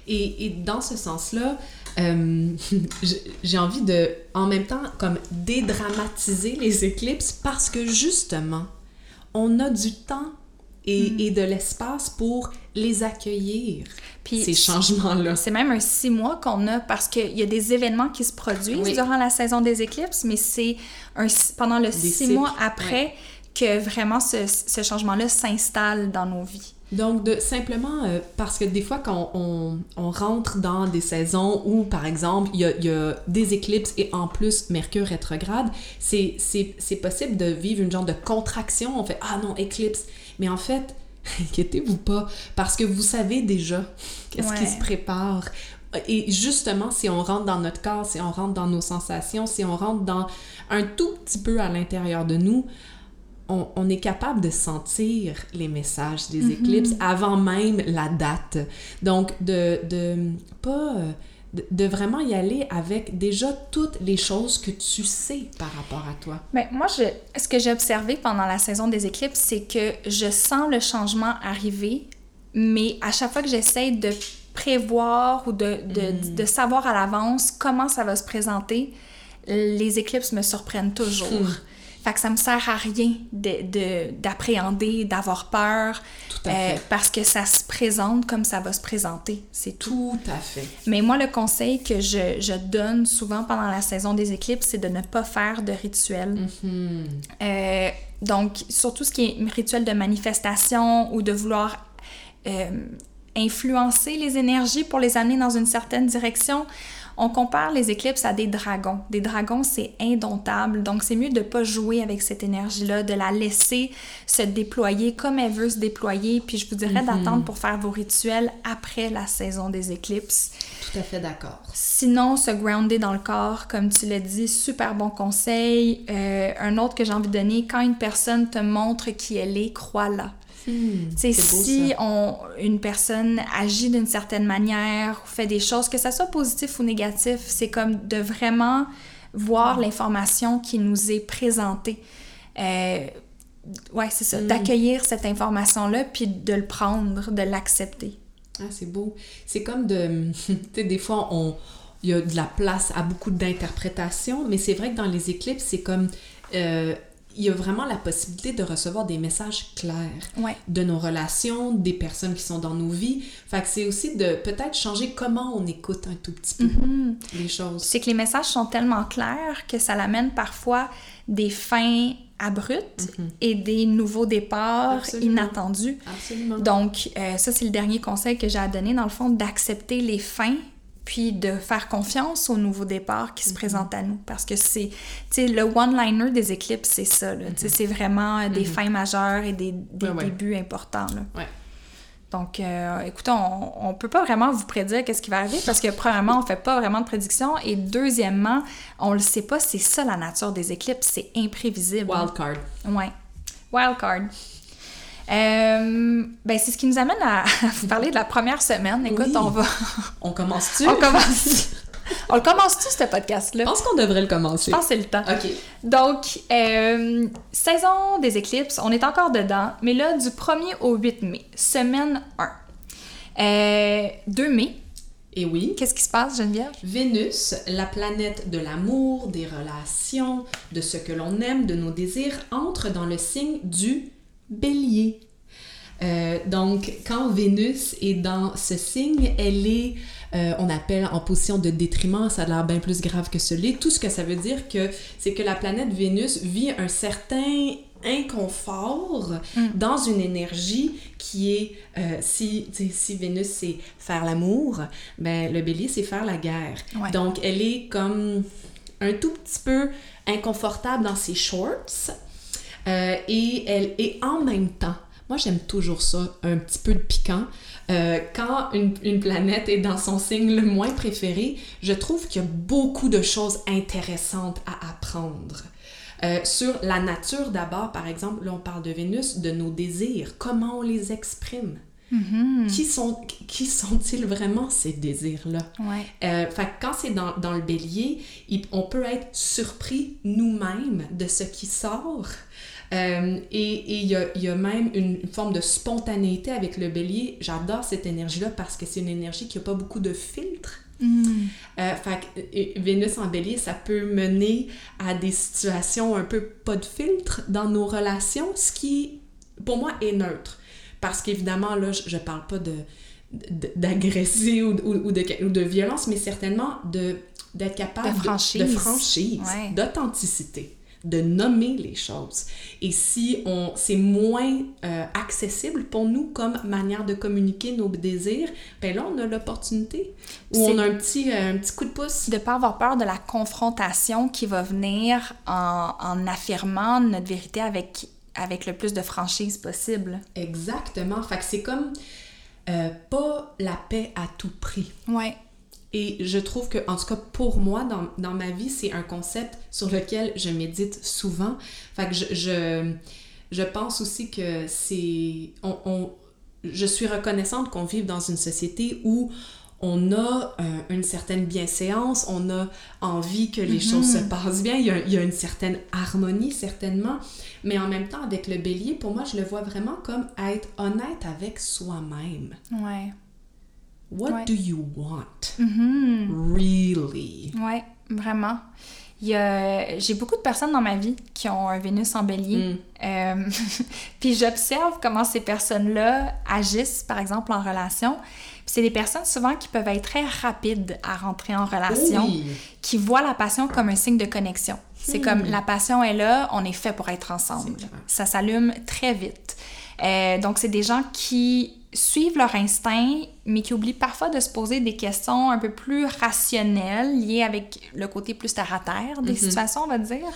Et, et dans ce sens-là, euh, j'ai envie de, en même temps, comme dédramatiser les éclipses parce que justement, on a du temps et, mm. et de l'espace pour les accueillir, Puis, ces changements-là. C'est même un six mois qu'on a parce qu'il y a des événements qui se produisent durant la saison des éclipses, mais c'est pendant le six mois après que vraiment ce, ce changement-là s'installe dans nos vies. Donc, de, simplement euh, parce que des fois, quand on, on, rentre dans des saisons où, par exemple, il y a, y a, des éclipses et en plus Mercure rétrograde, c'est possible de vivre une genre de contraction. On fait Ah non, éclipse. Mais en fait, inquiétez-vous pas, parce que vous savez déjà qu'est-ce qui se prépare. Et justement, si on rentre dans notre corps, si on rentre dans nos sensations, si on rentre dans un tout petit peu à l'intérieur de nous, on, est capable de sentir les messages des mhm. éclipses avant même la date. Donc, de, de pas... De, vraiment y aller avec déjà toutes les choses que tu sais par rapport à toi. Mais moi, je, ce que j'ai observé pendant la saison des éclipses, c'est que je sens le changement arriver, mais à chaque fois que j'essaie de prévoir ou de, de, mm. de savoir à l'avance comment ça va se présenter, les éclipses me surprennent toujours. Fait que ça me sert à rien d'appréhender, de, d'avoir peur. Tout à euh, fait. parce que ça se présente comme ça va se présenter. C'est tout. Tout à fait. Mais moi, le conseil que je, je donne souvent pendant la saison des éclipses, c'est de ne pas faire de rituel. Mm-hmm. Euh, donc, surtout ce qui est rituel de manifestation ou de vouloir euh, influencer les énergies pour les amener dans une certaine direction. On compare les éclipses à des dragons. Des dragons, c'est indomptable, donc c'est mieux de ne pas jouer avec cette énergie-là, de la laisser se déployer comme elle veut se déployer, puis je vous dirais mhm. d'attendre pour faire vos rituels après la saison des éclipses. Tout à fait d'accord. Sinon, se grounder dans le corps, comme tu l'as dit, super bon conseil. Euh, un autre que j'ai envie de donner, quand une personne te montre qui elle est, crois-la. Hmm, si on, une personne agit d'une certaine manière ou fait des choses, que ça soit positif ou négatif, c'est comme de vraiment voir l'information qui nous est présentée. Euh, ouais, c'est ça, hmm. d'accueillir cette information-là puis de le prendre, de l'accepter. Ah, c'est beau. C'est comme de. tu sais, des fois, on. Il y a de la place à beaucoup d'interprétations, mais c'est vrai que dans les éclipses, c'est comme euh, il y a vraiment la possibilité de recevoir des messages clairs de nos relations, des personnes qui sont dans nos vies. Fait que c'est aussi de peut-être changer comment on écoute un tout petit peu mm-hmm. les choses. C'est que les messages sont tellement clairs que ça l'amène parfois des fins abruptes mm-hmm. et des nouveaux départs inattendus. Absolument. Donc, euh, ça, c'est le dernier conseil que j'ai à donner, dans le fond, d'accepter les fins puis de faire confiance au nouveau départ qui se mhm. présente à nous. Parce que c'est, tu sais, le one-liner des éclipses, c'est ça, là. Mhm. c'est vraiment des mhm. fins majeures et des, des débuts importants, là. Ouais. Donc, euh, écoutez, on ne peut pas vraiment vous prédire qu'est-ce qui va arriver parce que, premièrement, on fait pas vraiment de prédictions et deuxièmement, on le sait pas, c'est ça la nature des éclipses, c'est imprévisible. Wild card. Ouais. Wild card. Euh, ben, c'est ce qui nous amène à, vous parler de la première semaine. Écoute, on va. On commence-tu? on commence. On le commence-tu, ce podcast-là? Je pense qu'on devrait le commencer. Je pense que c'est le temps. OK. Donc, euh, saison des éclipses, on est encore dedans, mais là, du 1er au 8 mai, semaine 1. Euh, 2 mai. Et oui. Qu'est-ce qui se passe, Geneviève? Vénus, la planète de l'amour, des relations, de ce que l'on aime, de nos désirs, entre dans le signe du bélier. Euh, donc, quand Vénus est dans ce signe, elle est, euh, on appelle en position de détriment, ça a l'air bien plus grave que cela. Tout ce que ça veut dire, que, c'est que la planète Vénus vit un certain inconfort Mm. dans une énergie qui est, euh, si, si Vénus c'est faire l'amour, ben le bélier c'est faire la guerre. Ouais. Donc elle est comme un tout petit peu inconfortable dans ses shorts euh, et elle est en même temps. Moi j'aime toujours ça, un petit peu de piquant. Euh, quand une, une planète est dans son signe le moins préféré, je trouve qu'il y a beaucoup de choses intéressantes à apprendre. Euh, sur la nature d'abord, par exemple, là on parle de Vénus, de nos désirs, comment on les exprime. Mhm. Qui sont qui sont-ils vraiment ces désirs-là? Ouais. Euh, fait quand c'est dans, dans le bélier, il- on peut être surpris nous-mêmes de ce qui sort. Euh, et il y, a, y a même une, une forme de spontanéité avec le bélier. J'adore cette énergie-là parce que c'est une énergie qui n'a pas beaucoup de filtres. Mhm. Euh, fait que, euh, Vénus en bélier, ça peut mener à des situations un peu pas de filtre dans nos relations, ce qui, pour moi, est neutre. Parce qu'évidemment, là, je, je parle pas de de- d'agresser ou, ou, ou de, ou de violence, mais certainement de d'être capable De franchise. de, franchise, d'authenticité, de nommer les choses. Et si on c'est moins euh, accessible pour nous comme manière de communiquer nos désirs, ben là on a l'opportunité où on a un petit euh, un petit coup de pouce. de pas avoir peur de la confrontation qui va venir en, en affirmant notre vérité avec, avec le plus de franchise possible. Exactement. Fait que c'est comme euh, pas la paix à tout prix. Ouais. Et je trouve que, en tout cas, pour moi, dans, dans ma vie, c'est un concept sur lequel je médite souvent. Fait que je, je, je pense aussi que c'est... On, on- je suis reconnaissante qu'on vive dans une société où on a euh, une certaine bienséance, on a envie que les choses se passent bien, il y, a, il y a une certaine harmonie certainement, mais en même temps avec le bélier, pour moi, je le vois vraiment comme être honnête avec soi-même. Ouais. What Ouais. do you want? Mhm. Really? Ouais, vraiment. Il y a... J'ai beaucoup de personnes dans ma vie qui ont un Vénus en bélier. Mm. Euh, Puis j'observe comment ces personnes-là agissent, par exemple, en relation. Puis c'est des personnes souvent qui peuvent être très rapides à rentrer en relation, Oui. qui voient la passion comme un signe de connexion. C'est Hmm. comme la passion est là, on est fait pour être ensemble. Ça s'allume très vite. Euh, donc c'est des gens qui suivent leur instinct, mais qui oublient parfois de se poser des questions un peu plus rationnelles, liées avec le côté plus terre à terre des Mhm. situations, on va dire.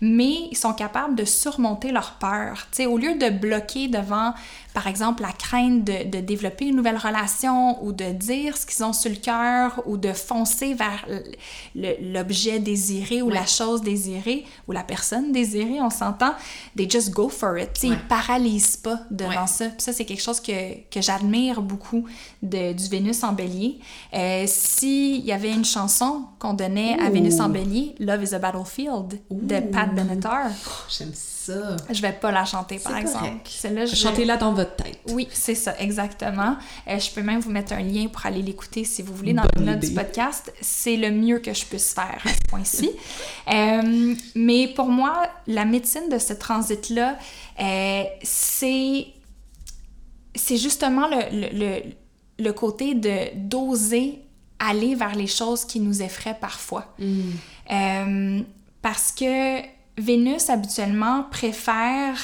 Mais ils sont capables de surmonter leur peur. Tu sais, au lieu de bloquer devant, par exemple, la crainte de, de développer une nouvelle relation ou de dire ce qu'ils ont sur le cœur ou de foncer vers l'objet désiré ou Ouais. la chose désirée ou la personne désirée, on s'entend, they just go for it. Ouais. Ils paralysent pas devant Ouais. ça. Puis ça, c'est quelque chose que, que j'admire beaucoup de, du Vénus en bélier. Euh, S'il y avait une chanson qu'on donnait à. Vénus en bélier, Love is a Battlefield de. Pat Benatar, Oh, J'aime ça. je vais pas la chanter par exemple. Celle-là, je vais- Chantez-la dans votre tête. oui, c'est ça, exactement. Euh, je peux même vous mettre un lien pour aller l'écouter si vous voulez dans Bonne les notes du podcast. C'est le mieux que je puisse faire à ce point-ci. Euh, mais pour moi, la médecine de ce transit-là, euh, c'est c'est justement le, le, le, le côté de d'oser aller vers les choses qui nous effraient parfois. Euh, parce que Vénus, habituellement, préfère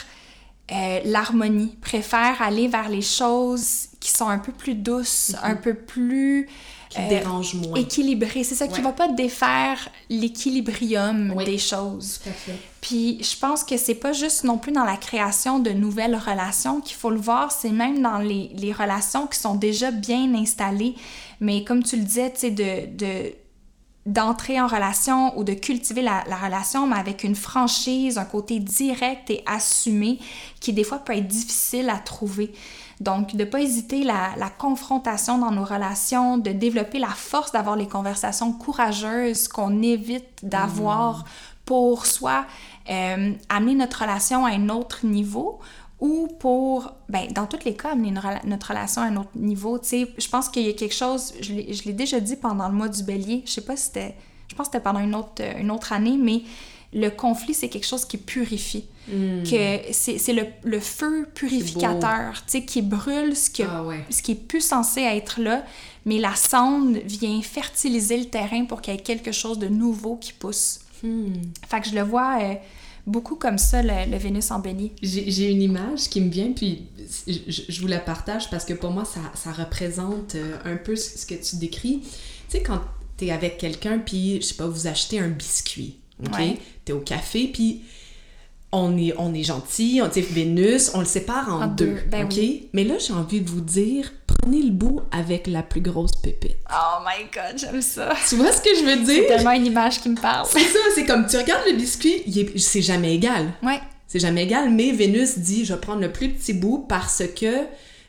euh, l'harmonie, préfère aller vers les choses qui sont un peu plus douces, un peu plus qui dérange moins. Équilibrées. C'est ça, qui va pas défaire l'équilibrium des choses. Tout à fait. Puis je pense que c'est pas juste non plus dans la création de nouvelles relations qu'il faut le voir, c'est même dans les, les, relations qui sont déjà bien installées. Mais comme tu le disais, tu sais, de, de d'entrer en relation ou de cultiver la, la, relation, mais avec une franchise, un côté direct et assumé qui des fois peut être difficile à trouver. Donc, de ne pas hésiter la, la, confrontation dans nos relations, de développer la force d'avoir les conversations courageuses qu'on évite d'avoir mmh. pour soit euh, amener notre relation à un autre niveau ou pour, ben, dans tous les cas, amener notre relation à un autre niveau. Tu sais, je pense qu'il y a quelque chose, je l'ai déjà dit pendant le mois du bélier, je sais pas si c'était, je pense que c'était pendant une autre, une autre année, mais le conflit, c'est quelque chose qui purifie. Hmm. Que c'est le, le, feu purificateur, tu sais, qui brûle ce, que, ah ce qui est plus censé être là, mais la sonde vient fertiliser le terrain pour qu'il y ait quelque chose de nouveau qui pousse. Hmm. Fait que je le vois euh, beaucoup comme ça, le, Vénus en béni. J'ai une image qui me vient, puis je, je, vous la partage parce que pour moi, ça, ça représente euh, un peu ce que tu décris. Tu sais, quand tu es avec quelqu'un, puis, je sais pas, vous achetez un biscuit OK? T'es au café, puis on est, on est gentil, on dit Vénus, on le sépare en, deux, ben OK? Mais là, j'ai envie de vous dire, prenez le bout avec la plus grosse pépite. Oh my God, j'aime ça! Tu vois ce que je veux dire? C'est tellement une image qui me parle. C'est ça, c'est comme, tu regardes le biscuit, c'est jamais égal. Ouais. C'est jamais égal, mais Vénus dit, je vais prendre le plus petit bout parce que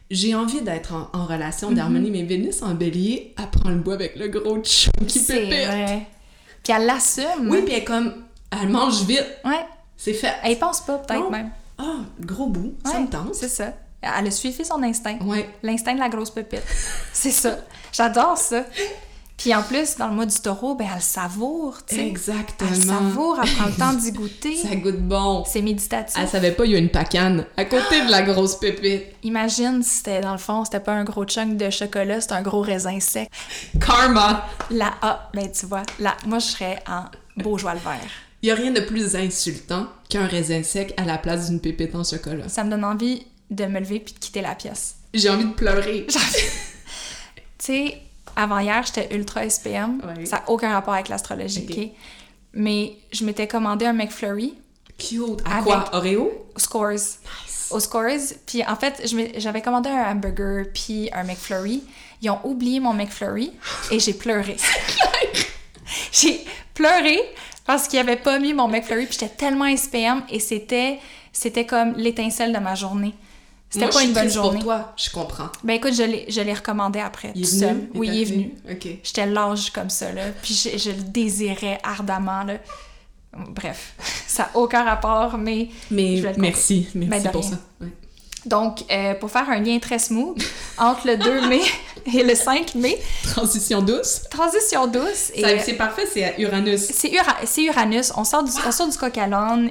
j'ai envie d'être en, relation d'harmonie, mm-hmm. mais Vénus en bélier, elle prend le bout avec le gros chou qui pépite. Vrai. Puis elle l'assume. Oui, puis elle comme, elle mange vite. Ouais. C'est fait. Elle pense pas, peut-être même. Ah, gros bout, ça me tente. C'est ça. Elle a suivi son instinct. Ouais. L'instinct de la grosse pépite. c'est ça. J'adore ça. Puis en plus, dans le mois du taureau, ben elle savoure, tu sais. Exactement. Elle savoure, elle prend le temps d'y goûter. Ça goûte bon. C'est méditatif. Elle savait pas, il y a une pacane à côté de la grosse pépite. Imagine si c'était, dans le fond, c'était pas un gros chunk de chocolat, c'était un gros raisin sec. Karma! La A, ben tu vois, là, moi je serais en beau joie le vert. Il y a rien de plus insultant qu'un raisin sec à la place d'une pépite en chocolat. Ça me donne envie de me lever puis de quitter la pièce. J'ai envie de pleurer. tu sais, avant hier, j'étais ultra SPM. Ça n'a aucun rapport avec l'astrologie? Mais je m'étais commandé un McFlurry. Cute. À quoi? Oreo? Scores. Nice. Au Scores. Puis en fait, j'avais commandé un hamburger puis un McFlurry. Ils ont oublié mon McFlurry et j'ai pleuré. j'ai pleuré parce qu'ils n'avaient pas mis mon McFlurry puis j'étais tellement SPM et c'était c'était comme l'étincelle de ma journée. C'était pas une bonne journée. pour toi, je comprends. Ben écoute, je l'ai recommandé après, tout seul. Oui, il est venu. OK. J'étais large comme ça, là. Puis je, je le désirais ardemment, là. Bref, ça n'a aucun rapport, mais... Mais merci, merci ben, pour ça. Donc, euh, pour faire un lien très smooth entre le 2 mai et le 5 mai. Transition douce. Transition douce. C'est parfait, c'est Uranus. C'est Uranus. On sort, du, on sort du coq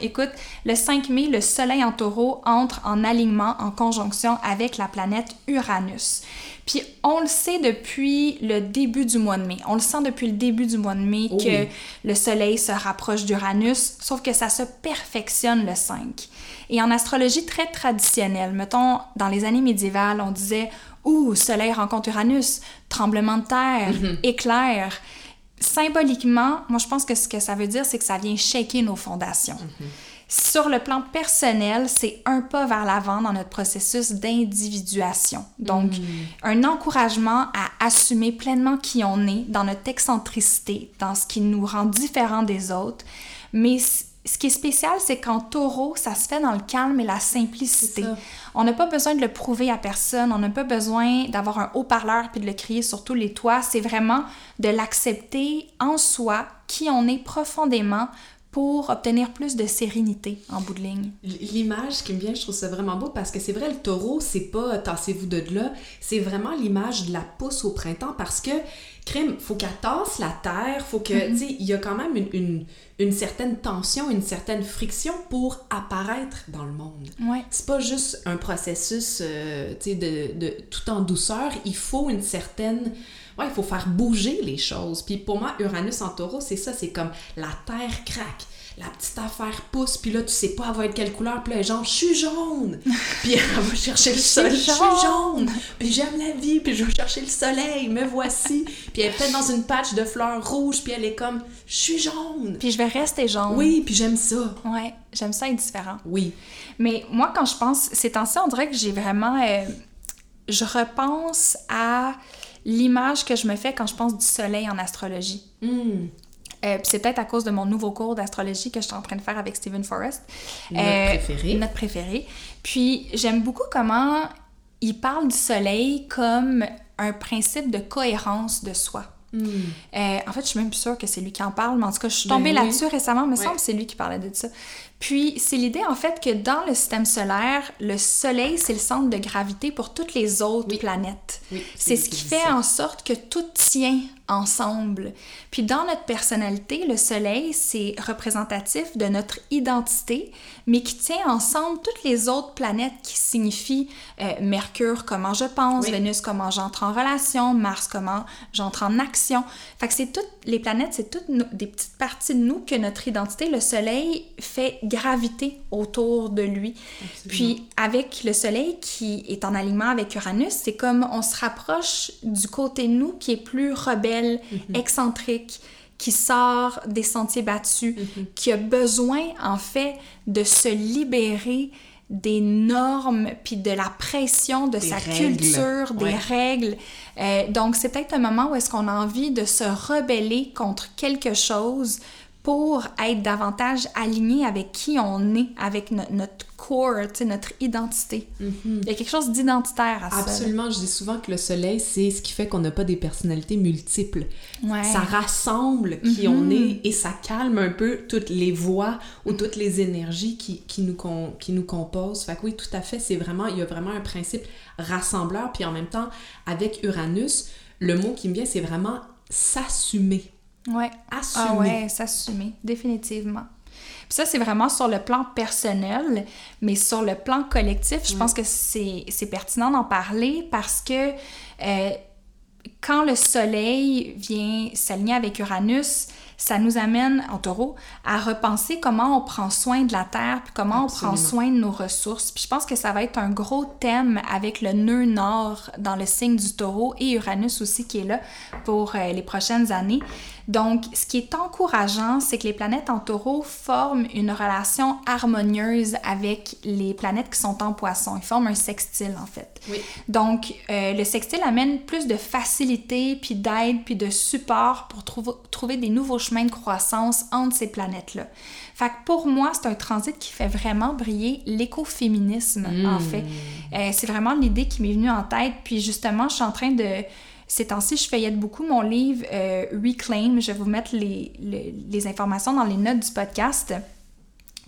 Écoute, le 5 mai, le Soleil en taureau entre en alignement, en conjonction avec la planète Uranus. Puis on le sait depuis le début du mois de mai. On le sent depuis le début du mois de mai oh que le Soleil se rapproche d'Uranus, sauf que ça se perfectionne le 5. Et en astrologie très traditionnelle, mettons, dans les années médiévales, on disait Ouh, Soleil rencontre Uranus, tremblement de terre, mhm. éclair. Symboliquement, moi je pense que ce que ça veut dire, c'est que ça vient shaker nos fondations. Mhm. Sur le plan personnel, c'est un pas vers l'avant dans notre processus d'individuation. Donc, mhm. un encouragement à assumer pleinement qui on est dans notre excentricité, dans ce qui nous rend différents des autres, mais ce qui est spécial, c'est qu'en taureau, ça se fait dans le calme et la simplicité. On n'a pas besoin de le prouver à personne, on n'a pas besoin d'avoir un haut-parleur puis de le crier sur tous les toits. C'est vraiment de l'accepter en soi, qui on est profondément pour obtenir plus de sérénité en bout de ligne. L'image qui me vient, je trouve ça vraiment beau parce que c'est vrai, le taureau, c'est pas tassez-vous de là, c'est vraiment l'image de la pousse au printemps parce que crème, faut qu'elle tasse la terre, faut que, mm-hmm. tu sais, il y a quand même une, une, certaine tension, une certaine friction pour apparaître dans le monde. Ouais. C'est pas juste un processus, euh, tu sais, de, de, tout en douceur, il faut une certaine ouais, il faut faire bouger les choses. Puis pour moi, Uranus en taureau, c'est ça, c'est comme la terre craque. La petite affaire pousse, puis là, tu sais pas, elle va être quelle couleur, puis là, genre, je suis jaune! puis elle va chercher le soleil, je suis jaune! Puis j'aime la vie, puis je vais chercher le soleil, me voici! puis elle est peut-être dans une patch de fleurs rouges, puis elle est comme, je suis jaune! Puis je vais rester jaune. Oui, puis j'aime ça. Ouais, j'aime ça être différent. Oui. Mais moi, quand je pense, ces temps-ci, on dirait que j'ai vraiment. Euh, je repense à l'image que je me fais quand je pense du soleil en astrologie. Hmm. Euh, c'est peut-être à cause de mon nouveau cours d'astrologie que je suis en train de faire avec Stephen Forrest. Notre euh, préféré. Notre préféré. Puis j'aime beaucoup comment il parle du soleil comme un principe de cohérence de soi. Hmm. Euh, en fait, je suis même plus sûre que c'est lui qui en parle, mais en tout cas, je suis tombée ben là-dessus récemment, il me semble que c'est lui qui parlait de ça. Puis, c'est l'idée, en fait, que dans le système solaire, le Soleil, c'est le centre de gravité pour toutes les autres planètes. c'est ce qui fait en sorte que tout tient ensemble. Puis dans notre personnalité, le soleil, c'est représentatif de notre identité, mais qui tient ensemble toutes les autres planètes qui signifient euh, Mercure, comment je pense, Vénus, comment j'entre en relation, Mars, comment j'entre en action. Fait que c'est toutes les planètes, c'est toutes des petites parties de nous que notre identité, le soleil, fait graviter autour de lui. Puis avec le soleil qui est en alignement avec Uranus, c'est comme on se rapproche du côté de nous qui est plus rebelle Mhm. excentrique, qui sort des sentiers battus, mhm. qui a besoin, en fait, de se libérer des normes puis de la pression de sa culture, des règles. Euh, donc, c'est peut-être un moment où est-ce qu'on a envie de se rebeller contre quelque chose pour être davantage aligné avec qui on est, avec notre core, notre identité. Mm-hmm. Il y a quelque chose d'identitaire à ça. Absolument. Je dis souvent que le soleil, c'est ce qui fait qu'on n'a pas des personnalités multiples. Ça rassemble qui on mm-hmm. est et ça calme un peu toutes les voix ou toutes les énergies qui, qui, nous, qui nous composent. Fait que oui, tout à fait, c'est vraiment, il y a vraiment un principe rassembleur. Puis en même temps, avec Uranus, le mot qui me vient, c'est vraiment s'assumer. Ouais. Assumer. Ah ouais, s'assumer, définitivement. Puis ça, c'est vraiment sur le plan personnel, mais sur le plan collectif, je pense que c'est pertinent d'en parler parce que euh, quand le Soleil vient s'aligner avec Uranus, ça nous amène, en taureau, à repenser comment on prend soin de la Terre, puis comment on prend soin de nos ressources. Puis je pense que ça va être un gros thème avec le nœud nord dans le signe du taureau et Uranus aussi qui est là pour euh, les prochaines années. Donc, ce qui est encourageant, c'est que les planètes en taureau forment une relation harmonieuse avec les planètes qui sont en poisson. Ils forment un sextile, en fait. Oui. Donc, euh, le sextile amène plus de facilité, puis d'aide, puis de support pour trouver des nouveaux chemins de croissance entre ces planètes-là. Fait que pour moi, c'est un transit qui fait vraiment briller l'écoféminisme, en hmm. fait. Euh, c'est vraiment l'idée qui m'est venue en tête. Puis justement, je suis en train de ces temps-ci, je feuillette beaucoup mon livre euh, Reclaim. Je vais vous mettre les, les, informations dans les notes du podcast.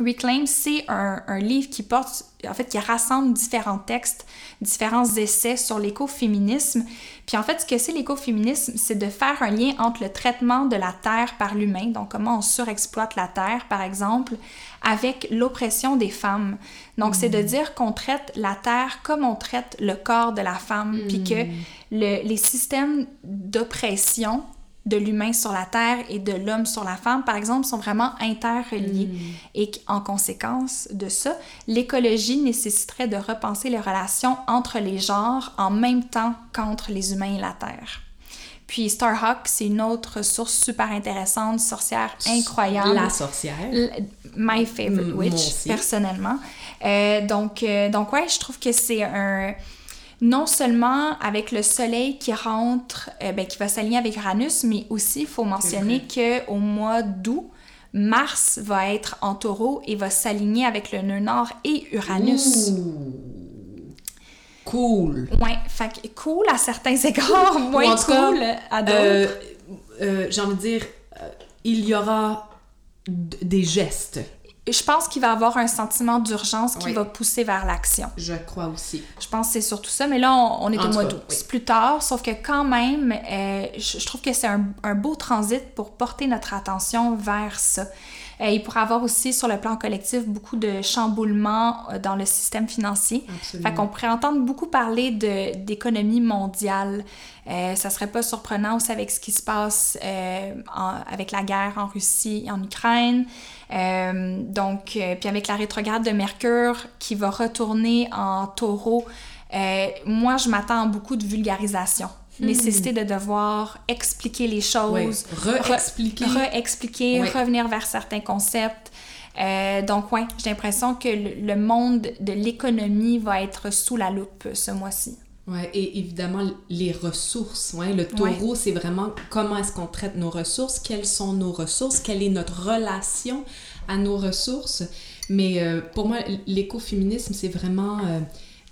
Reclaim, c'est un, un, livre qui porte, en fait, qui rassemble différents textes, différents essais sur l'écoféminisme. Puis en fait, ce que c'est l'écoféminisme, c'est de faire un lien entre le traitement de la terre par l'humain, donc comment on surexploite la terre, par exemple, avec l'oppression des femmes. Donc, c'est de mm. dire qu'on traite la terre comme on traite le corps de la femme, puis que mm. les systèmes d'oppression de l'humain sur la terre et de l'homme sur la femme, par exemple, sont vraiment interreliés. Mm. Et qu'en conséquence de ça, l'écologie nécessiterait de repenser les relations entre les genres en même temps qu'entre les humains et la terre. Puis Starhawk, c'est une autre source super intéressante, sorcière incroyable. La sorcière. my favorite witch, personnellement. Euh, donc, euh, donc, ouais, je trouve que c'est un non seulement avec le soleil qui rentre, euh, ben, qui va s'aligner avec Uranus, mais aussi il faut mentionner qu'au mois d'août, Mars va être en taureau et va s'aligner avec le nœud nord et Uranus. Cool. Ouais, fait cool à certains égards, moins cool à d'autres. Euh, euh, j'ai envie de dire, il y aura des gestes je pense qu'il va y avoir un sentiment d'urgence qui va pousser vers l'action. Je crois aussi. Je pense que c'est surtout ça, mais là, on, est au mois d'août. C'est plus tard, sauf que quand même, euh, je, trouve que c'est un, beau transit pour porter notre attention vers ça. Euh, il pourrait avoir aussi, sur le plan collectif, beaucoup de chamboulements dans le système financier. Absolument. Fait qu'on pourrait entendre beaucoup parler d'économie mondiale. Euh, ça serait pas surprenant aussi avec ce qui se passe avec la guerre en Russie et en Ukraine. Donc, puis avec la rétrograde de Mercure qui va retourner en taureau, moi, je m'attends à beaucoup de vulgarisation. Hmm. nécessité de devoir expliquer les choses, re-expliquer, re-expliquer, revenir vers certains concepts. Euh, donc, ouais, j'ai l'impression que le, monde de l'économie va être sous la loupe ce mois-ci. Ouais, et évidemment, les ressources. Ouais, le taureau, c'est vraiment comment est-ce qu'on traite nos ressources, quelles sont nos ressources, quelle est notre relation à nos ressources. Mais euh, pour moi, l'écoféminisme, c'est vraiment euh,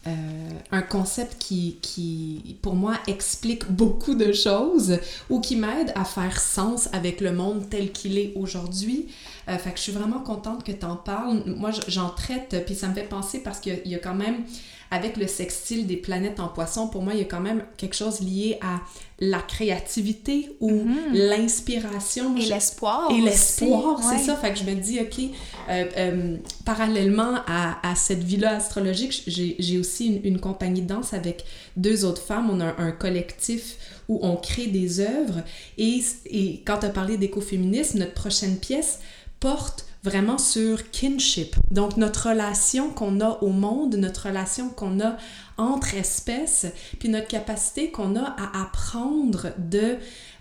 euh, un concept qui, qui, pour moi, explique beaucoup de choses ou qui m'aide à faire sens avec le monde tel qu'il est aujourd'hui. Fait que je suis vraiment contente que tu en parles. Moi, j'en traite, puis ça me fait penser parce qu'il y a quand même avec le sextile des planètes en poisson, pour moi, il y a quand même quelque chose lié à la créativité ou mhm. l'inspiration. Et l'espoir. Et l'espoir, c'est ça. Fait que je me dis, OK, euh, euh, parallèlement à, à cette vie-là astrologique, j'ai aussi une, une, compagnie de danse avec deux autres femmes. On a un, collectif où on crée des œuvres. Et, et quand tu as parlé d'écoféminisme, notre prochaine pièce porte vraiment sur kinship. Donc notre relation qu'on a au monde, notre relation qu'on a entre espèces, puis notre capacité qu'on a à apprendre de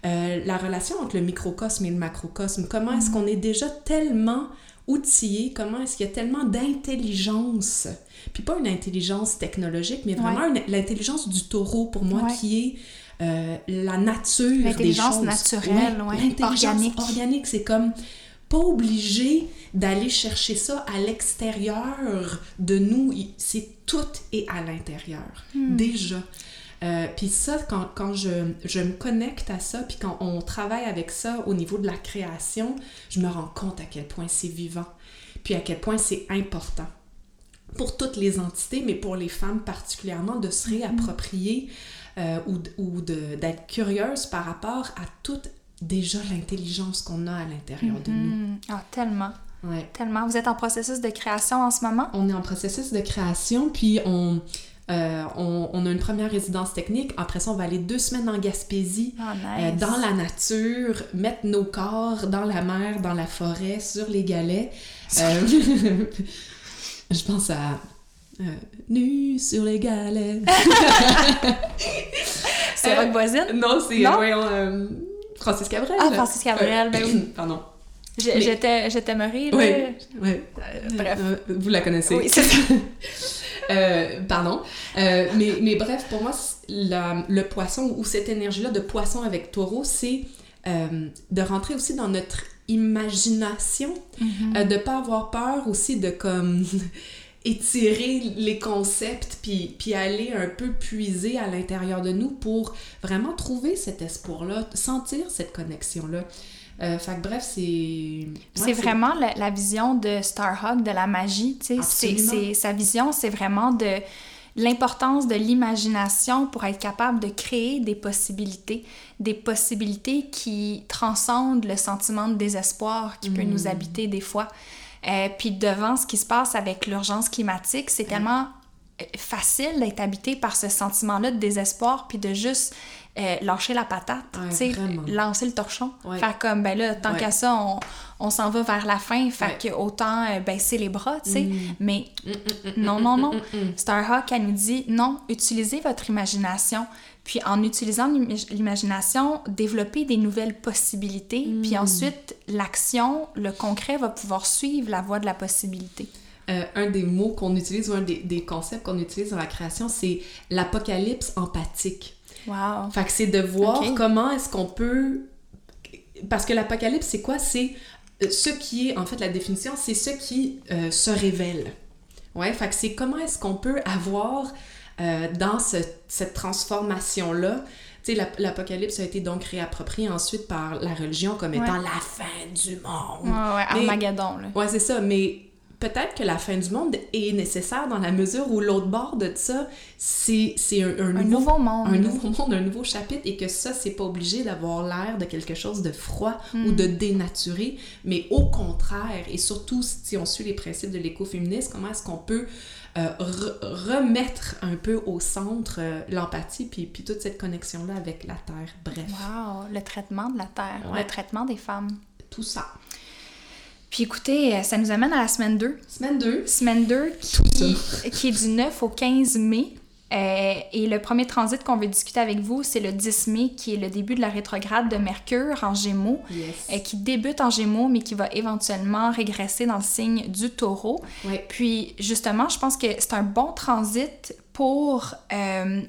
euh, la relation entre le microcosme et le macrocosme. Comment est-ce qu'on est déjà tellement outillé, comment est-ce qu'il y a tellement d'intelligence, puis pas une intelligence technologique, mais vraiment l'intelligence du taureau pour moi qui est euh, la nature L'intelligence naturelle, ouais, organique. organique, c'est comme pas obligé d'aller chercher ça à l'extérieur de nous. C'est tout et à l'intérieur, hmm. déjà. Euh, puis ça, quand, quand je, je, me connecte à ça, puis quand on travaille avec ça au niveau de la création, je me rends compte à quel point c'est vivant, puis à quel point c'est important pour toutes les entités, mais pour les femmes particulièrement, de se hmm. réapproprier euh, ou, ou d'être curieuse par rapport à toute déjà l'intelligence qu'on a à l'intérieur de nous. Mhm. Ah, tellement. Ouais. Tellement. Vous êtes en processus de création en ce moment? On est en processus de création, puis on, euh, on, a une première résidence technique. Après ça, on va aller deux semaines en Gaspésie, ah, euh, dans la nature, mettre nos corps dans la mer, dans la forêt, sur les galets. Euh, je pense à Nu sur les galets. c'est Rock Voisine? Non, c'est. Francis Cabrel. Ah, Francis Cabrel, ben oui. Pardon. J'étais t'aimerais, là. Oui, oui. Euh, bref. Euh, vous la connaissez. Oui, c'est ça. euh, pardon. Euh, mais, mais bref, pour moi, la, le poisson, ou cette énergie-là de poisson avec taureau, c'est de rentrer aussi dans notre imagination, mm-hmm. de pas avoir peur aussi de comme étirer les concepts puis, puis aller un peu puiser à l'intérieur de nous pour vraiment trouver cet espoir-là, sentir cette connexion-là. Euh, fait que bref, c'est... c'est vraiment la, vision de Starhawk, de la magie, tu sais. Sa vision, c'est vraiment de l'importance de l'imagination pour être capable de créer des possibilités, des possibilités qui transcendent le sentiment de désespoir qui peut nous mm. habiter des fois. Euh, puis devant ce qui se passe avec l'urgence climatique, c'est tellement euh, facile d'être habité par ce sentiment-là de désespoir, puis de juste euh, lâcher la patate, tu sais, lancer le torchon. Faire comme, ben là, tant qu'à ça, on, on s'en va vers la fin, fait que autant baisser les bras, tu sais. Mm. Mais mm, mm, non, non, non. Starhawk, elle nous dit, non, utilisez votre imagination. Puis en utilisant l'imagination, développer des nouvelles possibilités. Puis ensuite, l'action, le concret va pouvoir suivre la voie de la possibilité. Euh, un des mots qu'on utilise ou un des, des concepts qu'on utilise dans la création, c'est l'apocalypse empathique. Wow. Fait que c'est de voir comment est-ce qu'on peut... Parce que l'apocalypse, c'est quoi? C'est euh, ce qui est, en fait, la définition, c'est ce qui euh, se révèle. Ouais, fait que c'est comment est-ce qu'on peut avoir euh, dans cette transformation-là, tu sais, l'Apocalypse a été donc réapproprié ensuite par la religion comme étant la fin du monde. Ouais, ouais, Armageddon, là. Ouais, c'est ça, mais peut-être que la fin du monde est nécessaire dans la mesure où l'autre bord de ça, c'est un, un, nouveau, monde. Un nouveau monde, un nouveau chapitre, et que ça, c'est pas obligé d'avoir l'air de quelque chose de froid ou de hmm. dénaturé, mais au contraire, et surtout si on suit les principes de l'écoféminisme, comment est-ce qu'on peut euh, remettre un peu au centre euh, l'empathie puis, puis toute cette connexion-là avec la Terre? Bref. Wow! Le traitement de la Terre, le traitement des femmes. Tout ça. Puis écoutez, ça nous amène à la semaine 2. Semaine 2. Semaine 2 qui, qui est du 9 au 15 mai. Euh, et le premier transit qu'on veut discuter avec vous, c'est le 10 mai, qui est le début de la rétrograde de Mercure en Gémeaux, euh, qui débute en Gémeaux, mais qui va éventuellement régresser dans le signe du Taureau. Puis justement, je pense que c'est un bon transit pour euh,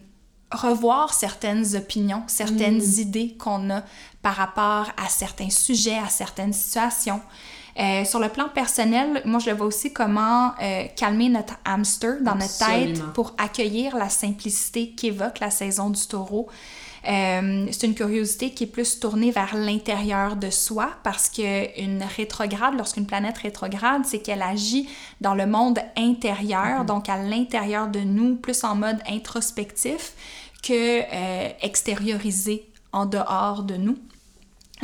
revoir certaines opinions, certaines mm. idées qu'on a par rapport à certains sujets, à certaines situations. Euh, sur le plan personnel, moi, je le vois aussi comment euh, calmer notre hamster dans notre tête pour accueillir la simplicité qu'évoque la saison du taureau. Euh, c'est une curiosité qui est plus tournée vers l'intérieur de soi parce qu'une rétrograde, lorsqu'une planète rétrograde, c'est qu'elle agit dans le monde intérieur, mm-hmm. donc à l'intérieur de nous, plus en mode introspectif que extériorisé en dehors de nous.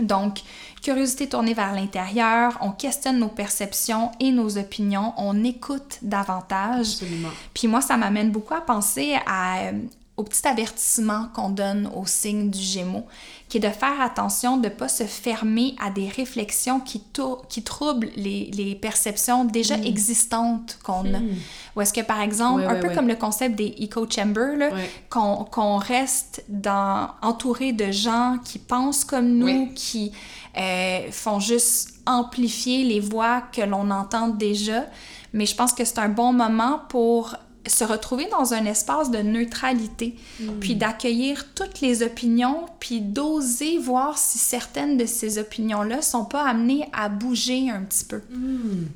Donc, curiosité tournée vers l'intérieur, on questionne nos perceptions et nos opinions, on écoute davantage. Absolument. Puis moi, ça m'amène beaucoup à penser à, euh, au petit avertissement qu'on donne au signe du Gémeaux, qui est de faire attention de ne pas se fermer à des réflexions qui, qui troublent les, les, perceptions déjà hmm. existantes qu'on a. Hmm. Ou est-ce que, par exemple, un peu comme le concept des echo chambers, qu'on reste dans, entouré de gens qui pensent comme nous, qui euh, font juste amplifier les voix que l'on entend déjà. Mais je pense que c'est un bon moment pour se retrouver dans un espace de neutralité, hmm. puis d'accueillir toutes les opinions, puis d'oser voir si certaines de ces opinions-là sont pas amenées à bouger un petit peu. Hmm.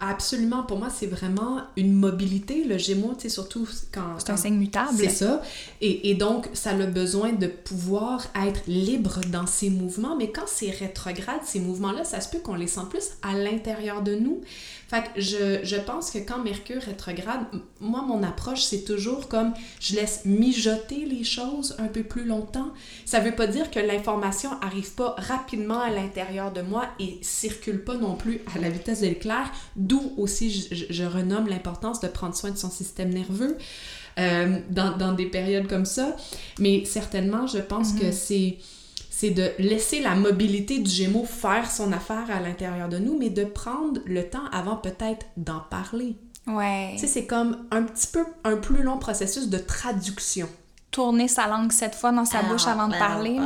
Absolument. Pour moi, c'est vraiment une mobilité. Le Gémeaux, sais, surtout quand... C'est un signe mutable. C'est ça. Et, et, donc, ça a besoin de pouvoir être libre dans ses mouvements. Mais quand c'est rétrograde, ces mouvements-là, ça se peut qu'on les sent plus à l'intérieur de nous. Fait que je, je pense que quand Mercure rétrograde, moi, mon approche, c'est toujours comme je laisse mijoter les choses un peu plus longtemps. Ça veut pas dire que l'information arrive pas rapidement à l'intérieur de moi et circule pas non plus à la vitesse de l'éclair, d'où aussi je, je, renomme l'importance de prendre soin de son système nerveux. Euh, dans, dans, des périodes comme ça. Mais certainement, je pense que mm-hmm. c'est c'est de laisser la mobilité du Gémeaux faire son affaire à l'intérieur de nous, mais de prendre le temps avant peut-être d'en parler. Ouais. Tu sais, c'est comme un petit peu un plus long processus de traduction tourner sa langue sept fois dans sa bouche avant de parler.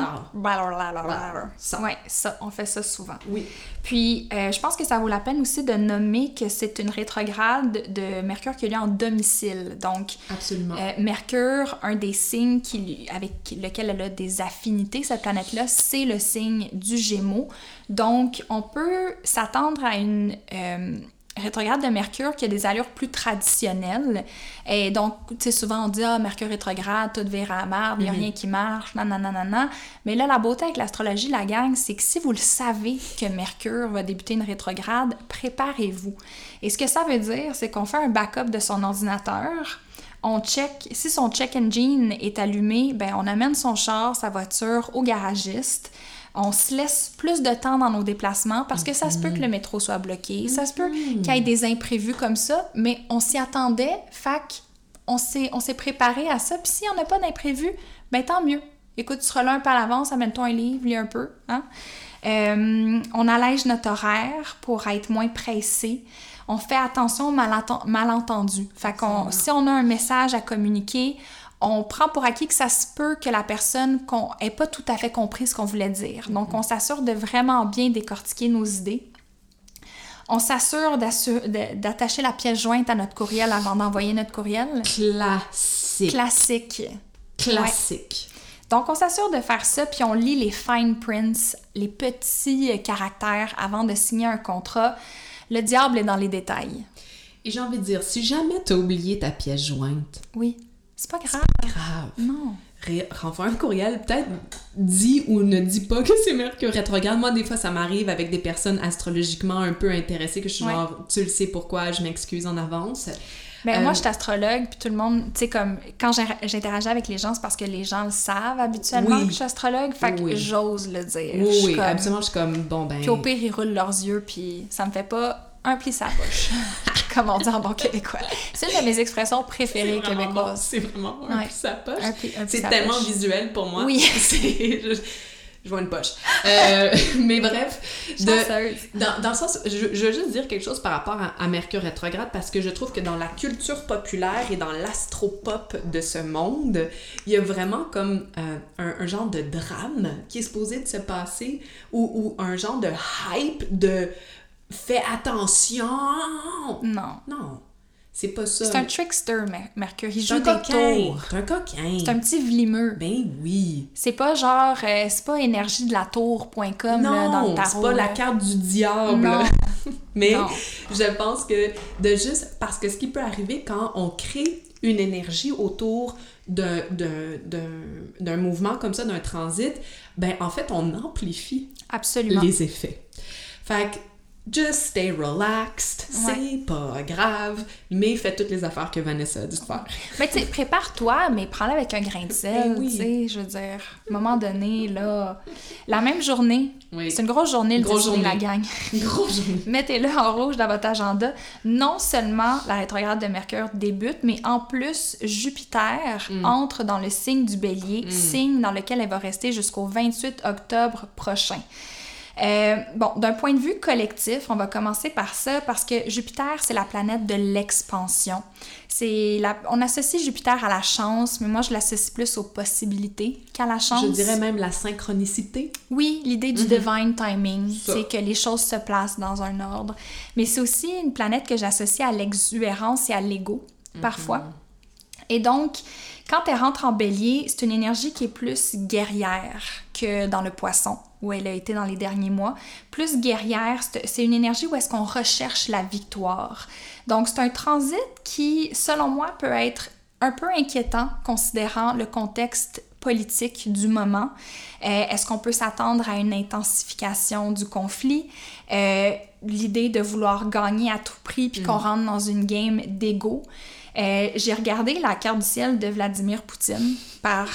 Ça. Ouais, ça, on fait ça souvent. Oui. Puis, euh, je pense que ça vaut la peine aussi de nommer que c'est une rétrograde de Mercure qui est lieu en domicile. Donc, Absolument. Euh, Mercure, un des signes qui, avec lequel elle a des affinités, cette planète-là, c'est le signe du Gémeaux. Donc, on peut s'attendre à une... Euh, rétrograde de Mercure qui a des allures plus traditionnelles. Et donc, tu sais, souvent on dit, ah, Mercure rétrograde, tout vire à il n'y a mhm. rien qui marche, nanana. Mais là, la beauté avec l'astrologie, la gang, c'est que si vous le savez que Mercure va débuter une rétrograde, préparez-vous. Et ce que ça veut dire, c'est qu'on fait un backup de son ordinateur. On check, si son check engine est allumé, ben on amène son char, sa voiture au garagiste on se laisse plus de temps dans nos déplacements parce que ça se peut que le métro soit bloqué, ça se peut qu'il y ait des imprévus comme ça, mais on s'y attendait, fac, on s'est, on s'est préparé à ça. Puis s'il n'y en a pas d'imprévu, ben tant mieux. Écoute, tu seras là un peu à l'avance, amène-toi un livre, lis un peu. Hein? Euh, on allège notre horaire pour être moins pressé. On fait attention aux malentendus. Fait qu'on, si on a un message à communiquer, on prend pour acquis que ça se peut que la personne n'ait pas tout à fait compris ce qu'on voulait dire. Donc, mm-hmm. on s'assure de vraiment bien décortiquer nos idées. On s'assure d'attacher la pièce jointe à notre courriel avant d'envoyer notre courriel. Classique. Classique. Classique. Donc, on s'assure de faire ça, puis on lit les fine prints, les petits caractères avant de signer un contrat. Le diable est dans les détails. Et j'ai envie de dire, si jamais tu as oublié ta pièce jointe, oui c'est pas grave. grave. Non. renvoie un courriel, peut-être dis ou ne dis pas que c'est Mercure rétrograde. Moi, des fois, ça m'arrive avec des personnes astrologiquement un peu intéressées que je suis genre, tu le sais pourquoi, je m'excuse en avance. Ben, moi, euh, je suis astrologue, puis tout le monde, tu sais, comme, quand j'interagis avec les gens, c'est parce que les gens le savent habituellement que je suis astrologue, fait que j'ose le dire. Oui, oui, absolument, je suis comme, bon, ben... Puis au pire, ils roulent leurs yeux, puis ça me fait pas un pli sa poche, comme on dit en bon québécois. C'est une de mes expressions préférées québécoises. C'est vraiment un ouais. pli sa poche. C'est tellement visuel pour moi. Oui. je vois une poche. Euh, mais bref, de, dans, dans, le sens, je, je, veux juste dire quelque chose par rapport à, Mercure rétrograde parce que je trouve que dans la culture populaire et dans l'astropop de ce monde, il y a vraiment comme euh, un, un, genre de drame qui est supposé de se passer ou, ou un genre de hype de fais attention. Non. Non. C'est pas ça. C'est un trickster, Mercure. Il joue des tours. C'est un coquin. C'est un petit vlimeux. Ben oui. C'est pas genre, euh, c'est pas énergie de la tour.com dans le tarot. c'est pas la carte du diable. Non. Mais je pense que de juste, parce que ce qui peut arriver quand on crée une énergie autour d'un mouvement comme ça, d'un transit, ben en fait, on amplifie Absolument. les effets. Fait que Just stay relaxed, c'est pas grave, mais fais toutes les affaires que Vanessa a dit de faire. Mais tu sais, prépare-toi, mais prends-le avec un grain de sel, ben tu sais, je veux dire, à un moment donné, là, la même journée, c'est une grosse journée, le grosse journée, la gang. grosse journée. Mettez-le en rouge dans votre agenda. Non seulement la rétrograde de Mercure débute, mais en plus, Jupiter mm. entre dans le signe du bélier, mm. signe dans lequel elle va rester jusqu'au 28 octobre prochain. Euh, bon, d'un point de vue collectif, on va commencer par ça parce que Jupiter, c'est la planète de l'expansion. C'est la... On associe Jupiter à la chance, mais moi, je l'associe plus aux possibilités qu'à la chance. Je dirais même la synchronicité. Oui, l'idée du mhm. divine timing, c'est que les choses se placent dans un ordre. Mais c'est aussi une planète que j'associe à l'exubérance et à l'ego, mhm. parfois. Et donc, quand elle rentre en bélier, c'est une énergie qui est plus guerrière que dans le poisson où elle a été dans les derniers mois. Plus guerrière, c'est une énergie où est-ce qu'on recherche la victoire. Donc c'est un transit qui, selon moi, peut être un peu inquiétant considérant le contexte politique du moment. Euh, est-ce qu'on peut s'attendre à une intensification du conflit? Euh, l'idée de vouloir gagner à tout prix puis qu'on mm. rentre dans une game d'ego. Euh, j'ai regardé la carte du ciel de Vladimir Poutine par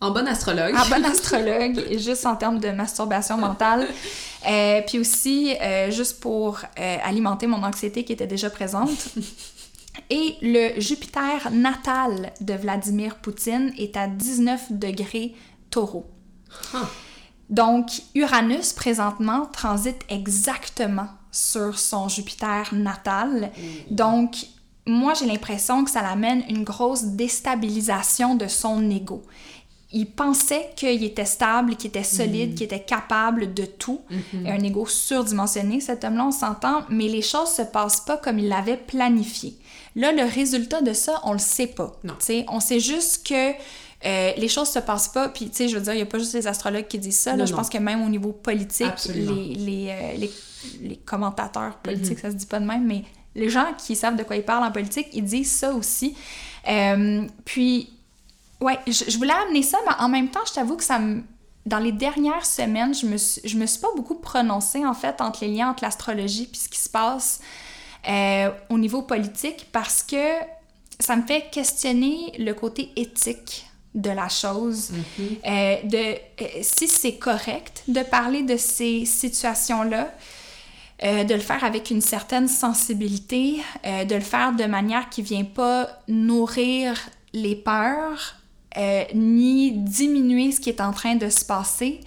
en bon astrologue. En bon astrologue, juste en termes de masturbation mentale. Euh, puis aussi, euh, juste pour alimenter mon anxiété qui était déjà présente. Et le Jupiter natal de Vladimir Poutine est à 19 degrés taureau. Donc, Uranus, présentement, transite exactement sur son Jupiter natal. Mm. Donc, moi, j'ai l'impression que ça l'amène une grosse déstabilisation de son ego il pensait qu'il était stable, qu'il était solide, mm. qu'il était capable de tout. Mm-hmm. Un ego surdimensionné, cet homme-là, on s'entend, mais les choses se passent pas comme il l'avait planifié. Là, le résultat de ça, on le sait pas. Non. on sait juste que euh, les choses se passent pas. Puis, tu sais, je veux dire, il n'y a pas juste les astrologues qui disent ça. Là, je pense que même au niveau politique, les, les, euh, les, les, commentateurs politiques, mm-hmm. ça se dit pas de même, mais les gens qui savent de quoi ils parlent en politique, ils disent ça aussi. Euh, puis, Ouais, je, voulais amener ça, mais en même temps, je t'avoue que ça me. Dans les dernières semaines, je me, suis, je me suis pas beaucoup prononcée, en fait, entre les liens entre l'astrologie et ce qui se passe euh, au niveau politique parce que ça me fait questionner le côté éthique de la chose, mm-hmm. euh, de si c'est correct de parler de ces situations-là, de le faire avec une certaine sensibilité, de le faire de manière qui vient pas nourrir les peurs, euh, ni diminuer ce qui est en train de se passer.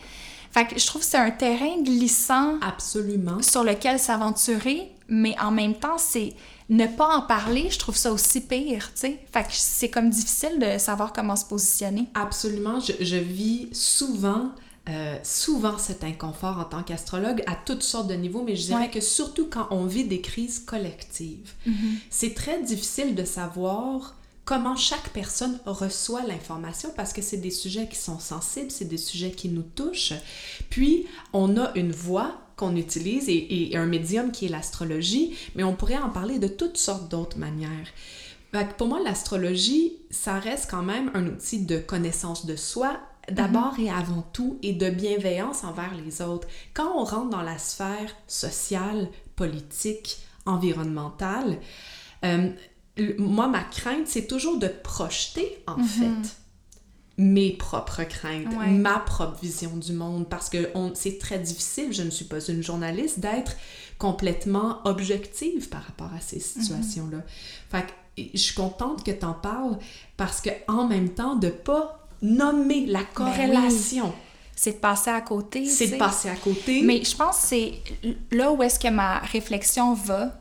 Fait que je trouve que c'est un terrain glissant. Absolument. Sur lequel s'aventurer, mais en même temps, c'est ne pas en parler, je trouve ça aussi pire, tu sais. Fait que c'est comme difficile de savoir comment se positionner. Absolument. Je, je vis souvent euh, souvent cet inconfort en tant qu'astrologue à toutes sortes de niveaux, mais je dirais que surtout quand on vit des crises collectives, mm-hmm. c'est très difficile de savoir comment chaque personne reçoit l'information parce que c'est des sujets qui sont sensibles, c'est des sujets qui nous touchent. Puis, on a une voix qu'on utilise et, un médium qui est l'astrologie, mais on pourrait en parler de toutes sortes d'autres manières. pour moi, l'astrologie, ça reste quand même un outil de connaissance de soi, d'abord et avant tout, et de bienveillance envers les autres. Quand on rentre dans la sphère sociale, politique, environnementale, euh, moi, ma crainte, c'est toujours de projeter, en mhm. fait, mes propres craintes, ma propre vision du monde, parce que c'est très difficile, je ne suis pas une journaliste, d'être complètement objective par rapport à ces mhm. situations-là. Fait que je suis contente que tu en parles, parce que en même temps, de pas nommer la ben corrélation. C'est de passer à côté. C'est de passer à côté. Mais je pense que c'est là où est-ce que ma réflexion va,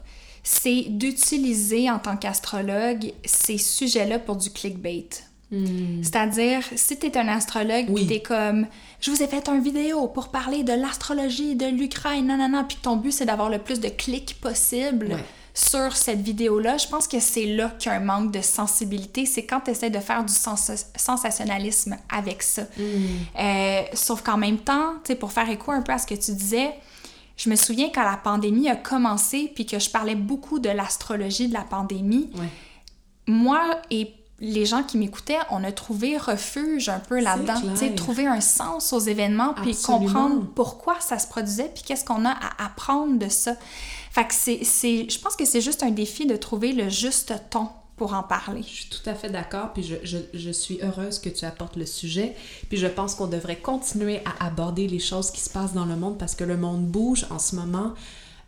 c'est d'utiliser en tant qu'astrologue ces sujets-là pour du clickbait. Hmm. C'est-à-dire, si tu es un astrologue, oui. tu es comme, je vous ai fait une vidéo pour parler de l'astrologie de l'Ukraine, non, non, non, puis ton but, c'est d'avoir le plus de clics possible sur cette vidéo-là. Je pense que c'est là qu'il y a un manque de sensibilité. C'est quand tu essaies de faire du sensationnalisme avec ça. Hmm. Euh, sauf qu'en même temps, pour faire écho un peu à ce que tu disais, je me souviens quand la pandémie a commencé, puis que je parlais beaucoup de l'astrologie de la pandémie, moi et les gens qui m'écoutaient, on a trouvé refuge un peu là-dedans, trouver un sens aux événements, puis comprendre pourquoi ça se produisait, puis qu'est-ce qu'on a à apprendre de ça. Fait que c'est, je pense que c'est juste un défi de trouver le juste ton pour en parler. Je suis tout à fait d'accord, puis je, je, je, suis heureuse que tu apportes le sujet, puis je pense qu'on devrait continuer à aborder les choses qui se passent dans le monde parce que le monde bouge en ce moment.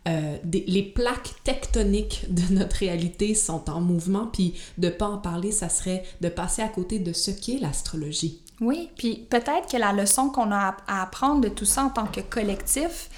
Euh, les plaques tectoniques de notre réalité sont en mouvement, puis de pas en parler, ça serait de passer à côté de ce qu'est l'astrologie. Oui, puis peut-être que la leçon qu'on a à apprendre de tout ça en tant que collectif,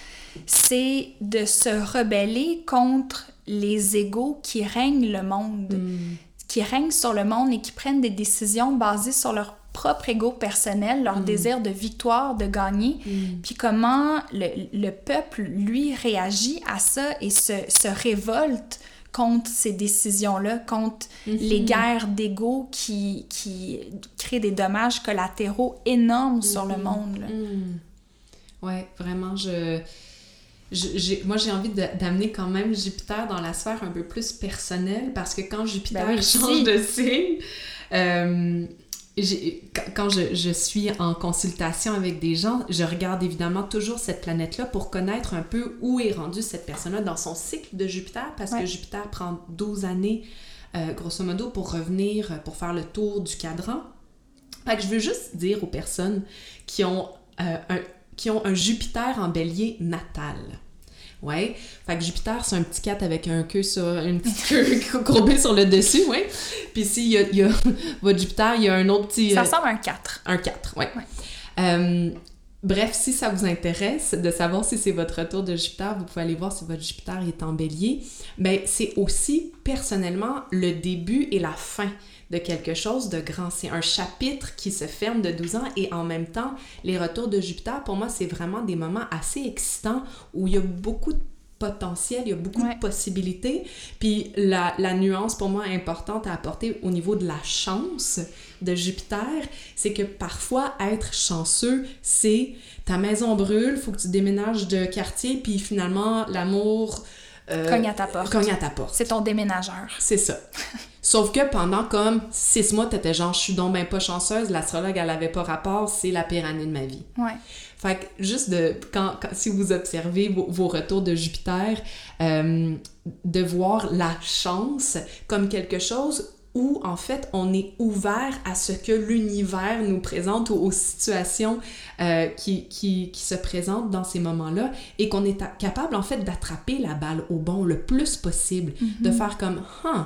c'est de se rebeller contre les égaux qui règnent le monde, hmm. qui règnent sur le monde et qui prennent des décisions basées sur leur propre ego personnel, leur mm. désir de victoire, de gagner, mm. puis comment le, peuple, lui, réagit à ça et se, se révolte contre ces décisions-là, contre mm-hmm. les guerres d'ego qui, qui créent des dommages collatéraux énormes sur le mm-hmm. monde. Mm. Ouais, vraiment, je... moi, j'ai envie d'amener quand même Jupiter dans la sphère un peu plus personnelle parce que quand Jupiter ben change de signe, euh, quand je, suis en consultation avec des gens, je regarde évidemment toujours cette planète-là pour connaître un peu où est rendue cette personne-là dans son cycle de Jupiter, parce que Jupiter prend 12 années, euh, grosso modo, pour revenir, euh, pour faire le tour du cadran. Fait que je veux juste dire aux personnes qui ont, euh, un, qui ont un Jupiter en bélier natal. Ouais. Fait que Jupiter, c'est un petit 4 avec un queue sur, une petite queue courbée sur le dessus, ouais. Puis ici, il y a, y a, votre Jupiter, il y a un autre petit... Ça euh, ressemble à un 4. Un 4, ouais. Euh, bref, si ça vous intéresse de savoir si c'est votre retour de Jupiter, vous pouvez aller voir si votre Jupiter est en bélier. Mais c'est aussi, personnellement, le début et la fin de quelque chose de grand. C'est un chapitre qui se ferme de 12 ans et en même temps, les retours de Jupiter, pour moi, c'est vraiment des moments assez excitants où il y a beaucoup de potentiel, il y a beaucoup de possibilités. Puis la, la, nuance pour moi importante à apporter au niveau de la chance de Jupiter, c'est que parfois être chanceux, c'est ta maison brûle, faut que tu déménages de quartier, puis finalement l'amour euh, cogne à ta porte. Cogne à ta porte. C'est ton déménageur. C'est ça. Sauf que pendant comme six mois, t'étais genre, je suis donc ben pas chanceuse, l'astrologue, elle avait pas rapport, c'est la pire année de ma vie. Ouais. Fait que juste de, quand, si vous observez vos, retours de Jupiter, euh, de voir la chance comme quelque chose où en fait on est ouvert à ce que l'univers nous présente ou aux situations euh, qui, qui, qui, se présentent dans ces moments-là et qu'on est capable en fait d'attraper la balle au bon le plus possible, de mm-hmm. faire comme huh,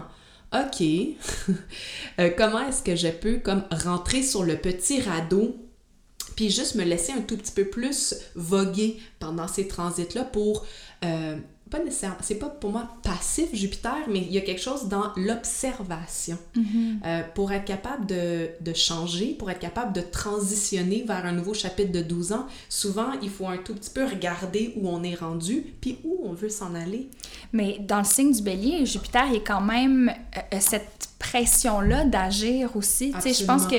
OK, euh, comment est-ce que je peux comme rentrer sur le petit radeau puis juste me laisser un tout petit peu plus voguer pendant ces transits-là pour euh, pas nécessairement, c'est pas pour moi passif Jupiter, mais il y a quelque chose dans l'observation mm-hmm. euh, pour être capable de, de, changer, pour être capable de transitionner vers un nouveau chapitre de 12 ans. Souvent, il faut un tout petit peu regarder où on est rendu, puis où on veut s'en aller. Mais dans le signe du bélier, Jupiter est quand même euh, cette pression-là d'agir aussi. Je pense que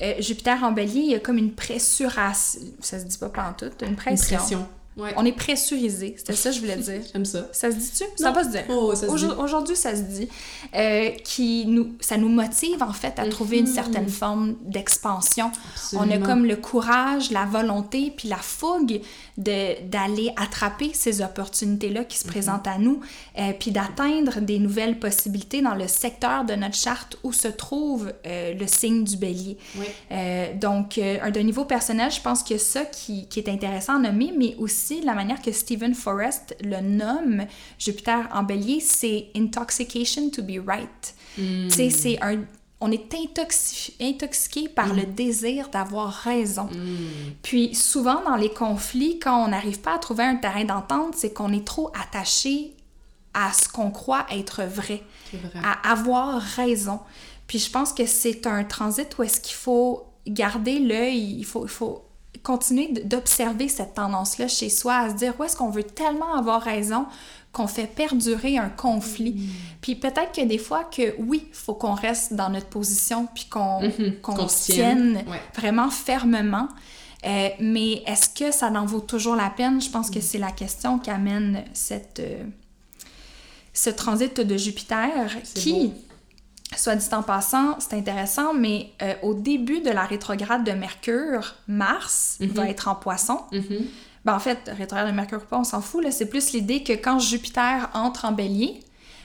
euh, Jupiter en bélier, il y a comme une pressuration, ça se dit pas tout, une pression. Une pression On est pressurisé. C'était ça que je voulais dire. J'aime ça. Ça se dit-tu? Ça va se dire. Oh, ça se dit. Aujourd'hui, ça se dit. Euh, qui nous, ça nous motive, en fait, à trouver une certaine forme d'expansion. On a comme le courage, la volonté, puis la fougue d'aller attraper ces opportunités-là qui se Mhm. présentent à nous, euh, puis d'atteindre des nouvelles possibilités dans le secteur de notre charte où se trouve euh, le signe du bélier. Oui. Donc, un- d'un niveau personnel, je pense que ça qui, qui est intéressant à nommer, mais aussi la manière que Stephen Forrest le nomme, Jupiter en bélier, c'est intoxication to be right. Hmm. Tu sais, c'est un. On est intoxi- intoxiqué par le désir d'avoir raison. Puis souvent dans les conflits, quand on n'arrive pas à trouver un terrain d'entente, c'est qu'on est trop attaché à ce qu'on croit être vrai, vrai. à avoir raison. Puis je pense que c'est un transit où est-ce qu'il faut garder l'œil, il faut, il faut continuer d'observer cette tendance-là chez soi, à se dire où est-ce qu'on veut tellement avoir raison qu'on fait perdurer un conflit? Puis peut-être que des fois que oui, il faut qu'on reste dans notre position puis qu'on Mhm. se tienne. Ouais. vraiment fermement. Euh, mais est-ce que ça en vaut toujours la peine? Je pense que c'est la question qu'amène cette, euh, ce transit de Jupiter qui, beau. Soit dit en passant, c'est intéressant, mais euh, au début de la rétrograde de Mercure, Mars Mhm. va être en poisson. Ben, en fait, rétrograde de Mercure ou pas, on s'en fout. C'est plus l'idée que quand Jupiter entre en bélier,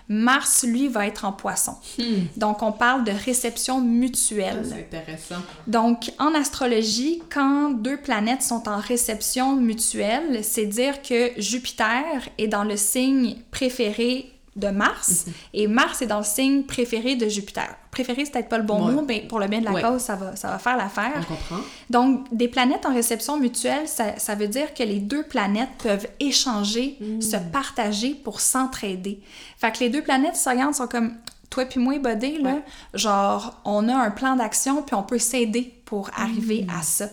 Mars, lui, va être en poisson. Hmm. Donc, on parle de réception mutuelle. C'est intéressant. Donc, en astrologie, quand deux planètes sont en réception mutuelle, c'est dire que Jupiter est dans le signe préféré de Mars et Mars est dans le signe préféré de Jupiter. Préféré, c'est peut-être pas le bon Ouais. mot, mais pour le bien de la Ouais. cause, ça va, ça va faire l'affaire. On comprend. Donc, des planètes en réception mutuelle, ça, ça veut dire que les deux planètes peuvent échanger, se partager pour s'entraider. Fait que les deux planètes se regardent, sont comme toi puis moi, Bodé, là, Ouais. genre, on a un plan d'action puis on peut s'aider pour arriver à ça.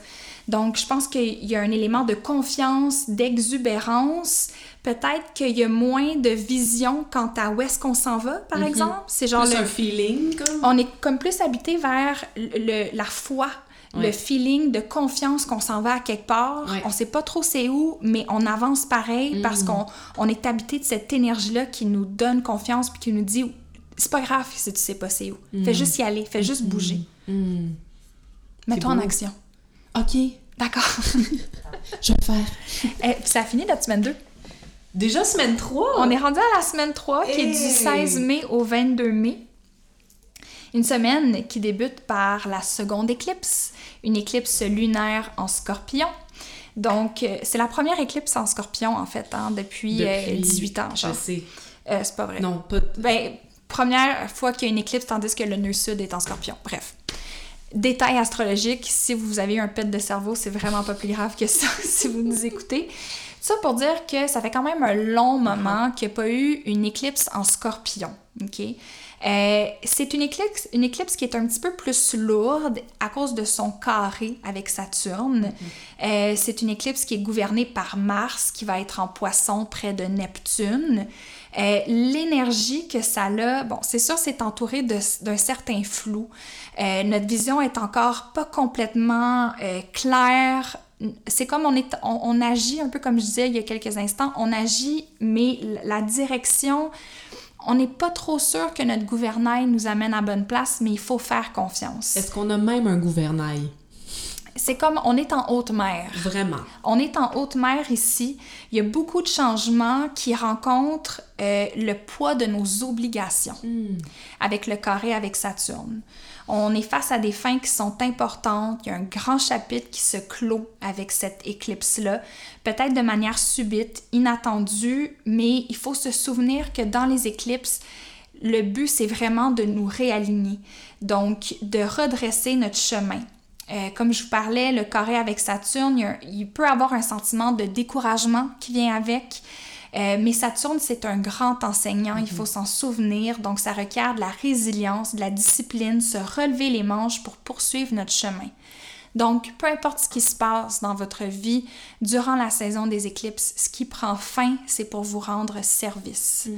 Donc, je pense qu'il y a un élément de confiance, d'exubérance. Peut-être qu'il y a moins de vision quant à où est-ce qu'on s'en va, par exemple. C'est genre Plus le- un feeling, comme. on est comme plus habité vers le, la foi, le feeling de confiance qu'on s'en va à quelque part. Ouais. On sait pas trop c'est où, mais on avance pareil parce qu'on on est habité de cette énergie-là qui nous donne confiance puis qui nous dit c'est pas grave si tu sais pas c'est où. Fais juste y aller, fais juste bouger. Mets-toi en action. OK, D'accord. je vais le faire. Eh, puis ça a fini la semaine 2. Déjà semaine 3? On est rendu à la semaine 3 qui est du Hey! 16 mai au 22 mai. Une semaine qui débute par la seconde éclipse, une éclipse lunaire en scorpion. Donc, euh, c'est la première éclipse en scorpion, en fait, hein, depuis, euh, Depuis- 18 ans. Je genre. sais. Euh, c'est pas vrai. Non, pas... Ben, première fois qu'il y a une éclipse, tandis que le nœud sud est en scorpion. Bref. Détail astrologique, si vous avez un pet de cerveau, c'est vraiment pas plus grave que ça si vous nous écoutez. Ça pour dire que ça fait quand même un long moment qu'il n'y a pas eu une éclipse en scorpion. OK? Euh, c'est une éclipse, une éclipse qui est un petit peu plus lourde à cause de son carré avec Saturne. Euh, c'est une éclipse qui est gouvernée par Mars, qui va être en poisson près de Neptune. Euh, L'énergie que ça a, bon, c'est sûr, c'est entouré de- d'un certain flou. Notre vision est encore pas complètement claire. C'est comme on, est, on, on agit, un peu comme je disais il y a quelques instants, on agit, mais la direction, on n'est pas trop sûr que notre gouvernail nous amène à bonne place, mais il faut faire confiance. Est-ce qu'on a même un gouvernail? C'est comme on est en haute mer. Vraiment. On est en haute mer ici. Il y a beaucoup de changements qui rencontrent euh, le poids de nos obligations avec le carré avec Saturne. On est face à des fins qui sont importantes. Il y a un grand chapitre qui se clôt avec cette éclipse-là, peut-être de manière subite, inattendue, mais il faut se souvenir que dans les éclipses, le but, c'est vraiment de nous réaligner, donc de redresser notre chemin. Euh, comme je vous parlais, le carré avec Saturne, il, peut avoir un sentiment de découragement qui vient avec. Euh, mais Saturne, c'est un grand enseignant, il faut s'en souvenir. Donc, ça requiert de la résilience, de la discipline, se relever les manches pour poursuivre notre chemin. Donc, peu importe ce qui se passe dans votre vie durant la saison des éclipses, ce qui prend fin, c'est pour vous rendre service.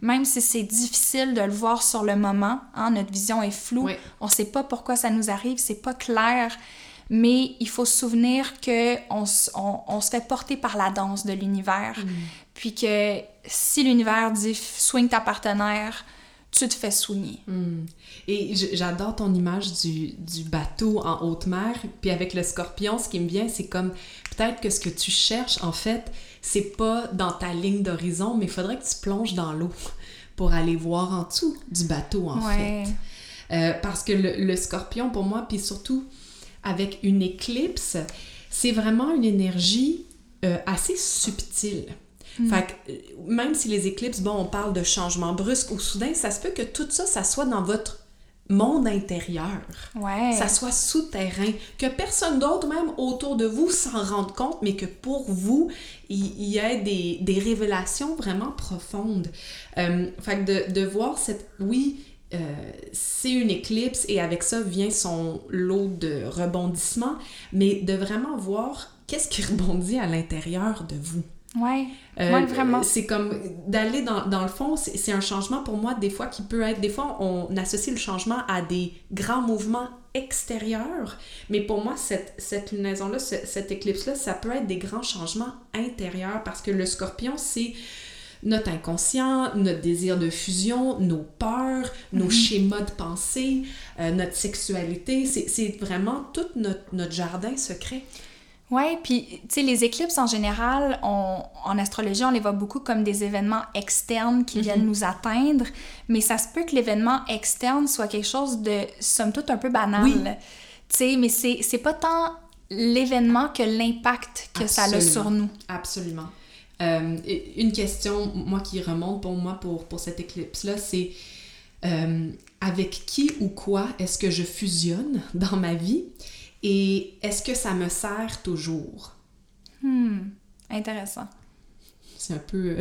Même si c'est difficile de le voir sur le moment, hein, notre vision est floue, Oui. on ne sait pas pourquoi ça nous arrive, c'est pas clair, mais il faut se souvenir que on, on, se fait porter par la danse de l'univers, mm. Puis que si l'univers dit swing ta partenaire, tu te fais soigner. Mm. Et j'adore ton image du, du, bateau en haute mer, puis avec le scorpion, ce qui me vient, c'est comme peut-être que ce que tu cherches, en fait, c'est pas dans ta ligne d'horizon, mais il faudrait que tu plonges dans l'eau pour aller voir en dessous du bateau, en fait. Euh, parce que le, le, scorpion, pour moi, puis surtout avec une éclipse, c'est vraiment une énergie euh, assez subtile. Mm. Fait que, euh, même si les éclipses, bon, on parle de changement brusque ou soudain, ça se peut que tout ça, ça soit dans votre monde intérieur. Ouais. Ça soit souterrain. Que personne d'autre, même autour de vous, s'en rende compte, mais que pour vous, il, y ait des, des, révélations vraiment profondes. Euh, fait que de, de voir cette... Oui, euh, c'est une éclipse et avec ça vient son lot de rebondissements, mais de vraiment voir qu'est-ce qui rebondit à l'intérieur de vous. Ouais, euh, vraiment. C'est comme d'aller dans, dans, le fond, c'est un changement pour moi, des fois, qui peut être. Des fois, on associe le changement à des grands mouvements extérieurs, mais pour moi, cette, cette lunaison-là, cette éclipse-là, ça peut être des grands changements intérieurs parce que le scorpion, c'est notre inconscient, notre désir de fusion, nos peurs, nos mhm. schémas de pensée, euh, notre sexualité. C'est vraiment tout notre, notre jardin secret. Oui, puis tu sais, les éclipses en général, on, en astrologie, on les voit beaucoup comme des événements externes qui viennent mhm. nous atteindre, mais ça se peut que l'événement externe soit quelque chose de, somme toute, un peu banal. Oui. Tu sais, mais c'est pas tant l'événement que l'impact que ça a sur nous. Absolument. Euh, une question, moi, qui remonte pour moi pour, pour cette éclipse-là, c'est euh, avec qui ou quoi est-ce que je fusionne dans ma vie? Et est-ce que ça me sert toujours? Hmm, intéressant. C'est un peu.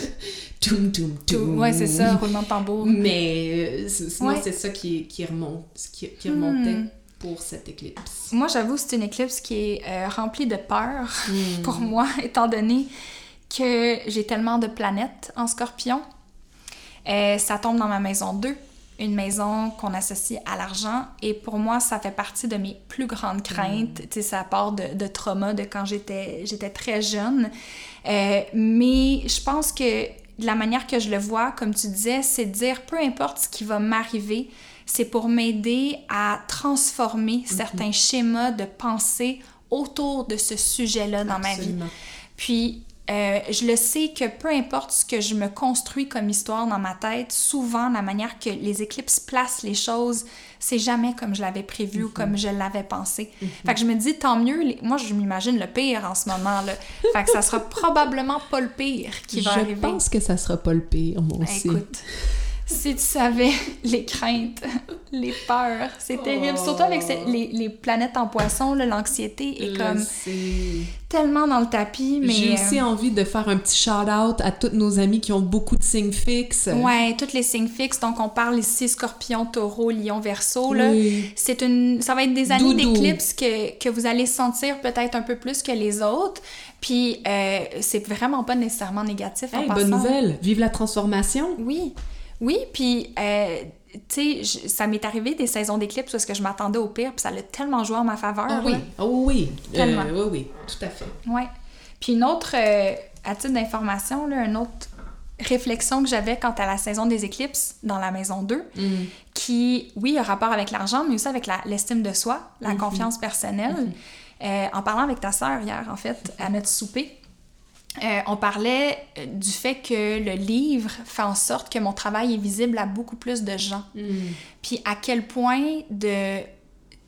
toum, toum, toum. Ouais, c'est ça, roulement de tambour. Mais euh, sinon, c'est ça qui, qui, remonte, qui, qui remontait. Hmm. pour cette éclipse? Moi, j'avoue, c'est une éclipse qui est remplie de peur hmm. pour moi, étant donné que j'ai tellement de planètes en scorpion. Euh, ça tombe dans ma maison 2, une maison qu'on associe à l'argent. Et pour moi, ça fait partie de mes plus grandes craintes. Mm. Tu sais, ça part de, de, trauma de quand j'étais, j'étais très jeune. Euh, mais je pense que la manière que je le vois, comme tu disais, c'est de dire peu importe ce qui va m'arriver, c'est pour m'aider à transformer certains schémas de pensée autour de ce sujet-là dans ma vie. Puis euh, je le sais que peu importe ce que je me construis comme histoire dans ma tête, souvent la manière que les éclipses placent les choses, c'est jamais comme je l'avais prévu ou comme mhm. je l'avais pensé. Mhm. Fait que je me dis tant mieux, moi je m'imagine le pire en ce moment là. Fait que ça sera probablement pas le pire qui va arriver. Je pense que ça sera pas le pire, moi aussi. Écoute, si tu savais les craintes, les peurs, c'est terrible. Surtout avec les, les, planètes en poisson, l'anxiété est comme tellement dans le tapis. Mais J'ai aussi euh, envie de faire un petit shout-out à tous nos amis qui ont beaucoup de signes fixes. Ouais, tous les signes fixes. Donc, on parle ici scorpion, taureau, lion, verso. Là. C'est une... Ça va être des années d'éclipse que, que vous allez sentir peut-être un peu plus que les autres. Puis, euh, c'est vraiment pas nécessairement négatif en Bonne nouvelle! Vive la transformation! Oui. Oui, puis, euh, tu sais, ça m'est arrivé des saisons d'éclipse parce que je m'attendais au pire, puis ça l'a tellement joué en ma faveur. Ah oui, oh oui, tellement. Euh, oui, oui, tout à fait. Oui. Puis une autre, euh, à titre d'information, une autre réflexion que j'avais quant à la saison des éclipses dans la maison 2, mm. qui, oui, a rapport avec l'argent, mais aussi avec l'estime de soi, la mm-hmm. confiance personnelle. Mm-hmm. en parlant avec ta sœur hier, en fait, à notre souper, euh, on parlait euh, du fait que le livre fait en sorte que mon travail est visible à beaucoup plus de gens. Hmm. Puis à quel point de...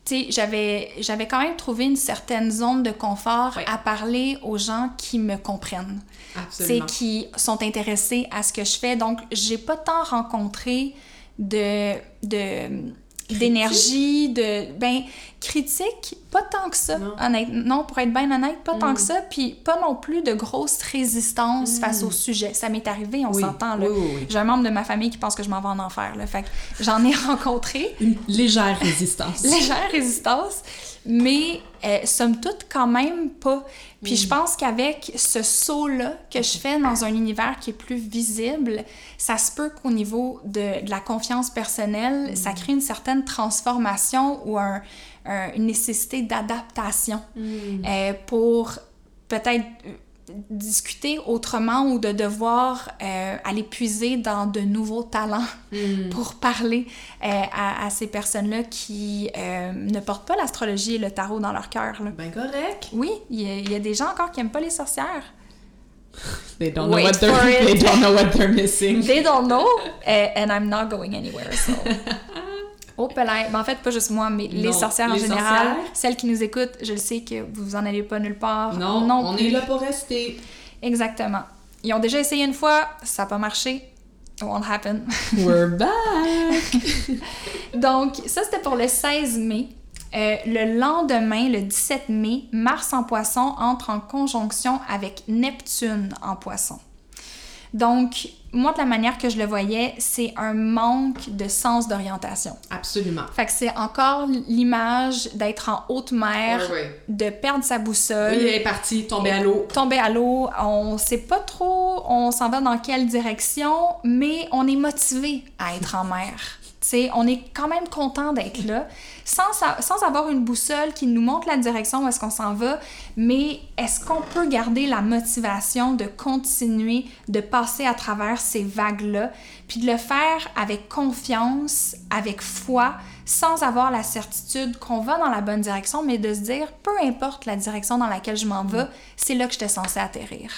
Tu sais, j'avais, j'avais quand même trouvé une certaine zone de confort à parler aux gens qui me comprennent. Qui sont intéressés à ce que je fais. Donc, j'ai pas tant rencontré de... de d'énergie, de ben critique, pas tant que ça. Non, non pour être bien honnête, pas tant que mm. ça, puis pas non plus de grosse résistance face au mm. sujet. Ça m'est arrivé, on s'entend là. J'ai un membre de ma famille qui pense que je m'en vais en enfer là, fait j'en ai rencontré une légère résistance. légère résistance, mais euh, somme toute, quand même pas. Puis je mm. pense qu'avec ce saut-là que je fais dans un univers qui est plus visible, ça se peut qu'au niveau de, la confiance personnelle, mm. ça crée une certaine transformation ou une nécessité d'adaptation mm. euh, pour peut-être discuter autrement ou de devoir euh, aller puiser dans de nouveaux talents hmm. pour parler euh, à, ces personnes-là qui euh, ne portent pas l'astrologie et le tarot dans leur cœur. Ben correct. Oui, il y, a des gens encore qui n'aiment pas les sorcières. They don't, know what they're, they don't know what they're missing. They don't know, and I'm not going anywhere, so... Oh, ben, en fait, pas juste moi, mais les sorcières en général, celles qui nous écoutent, je le sais que vous en allez pas nulle part. Non, non on est là pour rester. Exactement. Ils ont déjà essayé une fois, ça n'a pas marché. It won't happen. We're back! Donc, ça, c'était pour le 16 mai. Euh, le lendemain, le 17 mai, Mars en poisson entre en conjonction avec Neptune en poisson. Donc, moi, de la manière que je le voyais, c'est un manque de sens d'orientation. Absolument. Fait que c'est encore l'image d'être en haute mer, de perdre sa boussole. Oui, elle est partie, tomber à l'eau. Tomber à l'eau. On sait pas trop, on s'en va dans quelle direction, mais on est motivé à être en mer. On est quand même content d'être là sans, avoir une boussole qui nous montre la direction où est-ce qu'on s'en va, mais est-ce qu'on peut garder la motivation de continuer de passer à travers ces vagues-là, puis de le faire avec confiance, avec foi, sans avoir la certitude qu'on va dans la bonne direction, mais de se dire, peu importe la direction dans laquelle je m'en vais, c'est là que j'étais censée atterrir?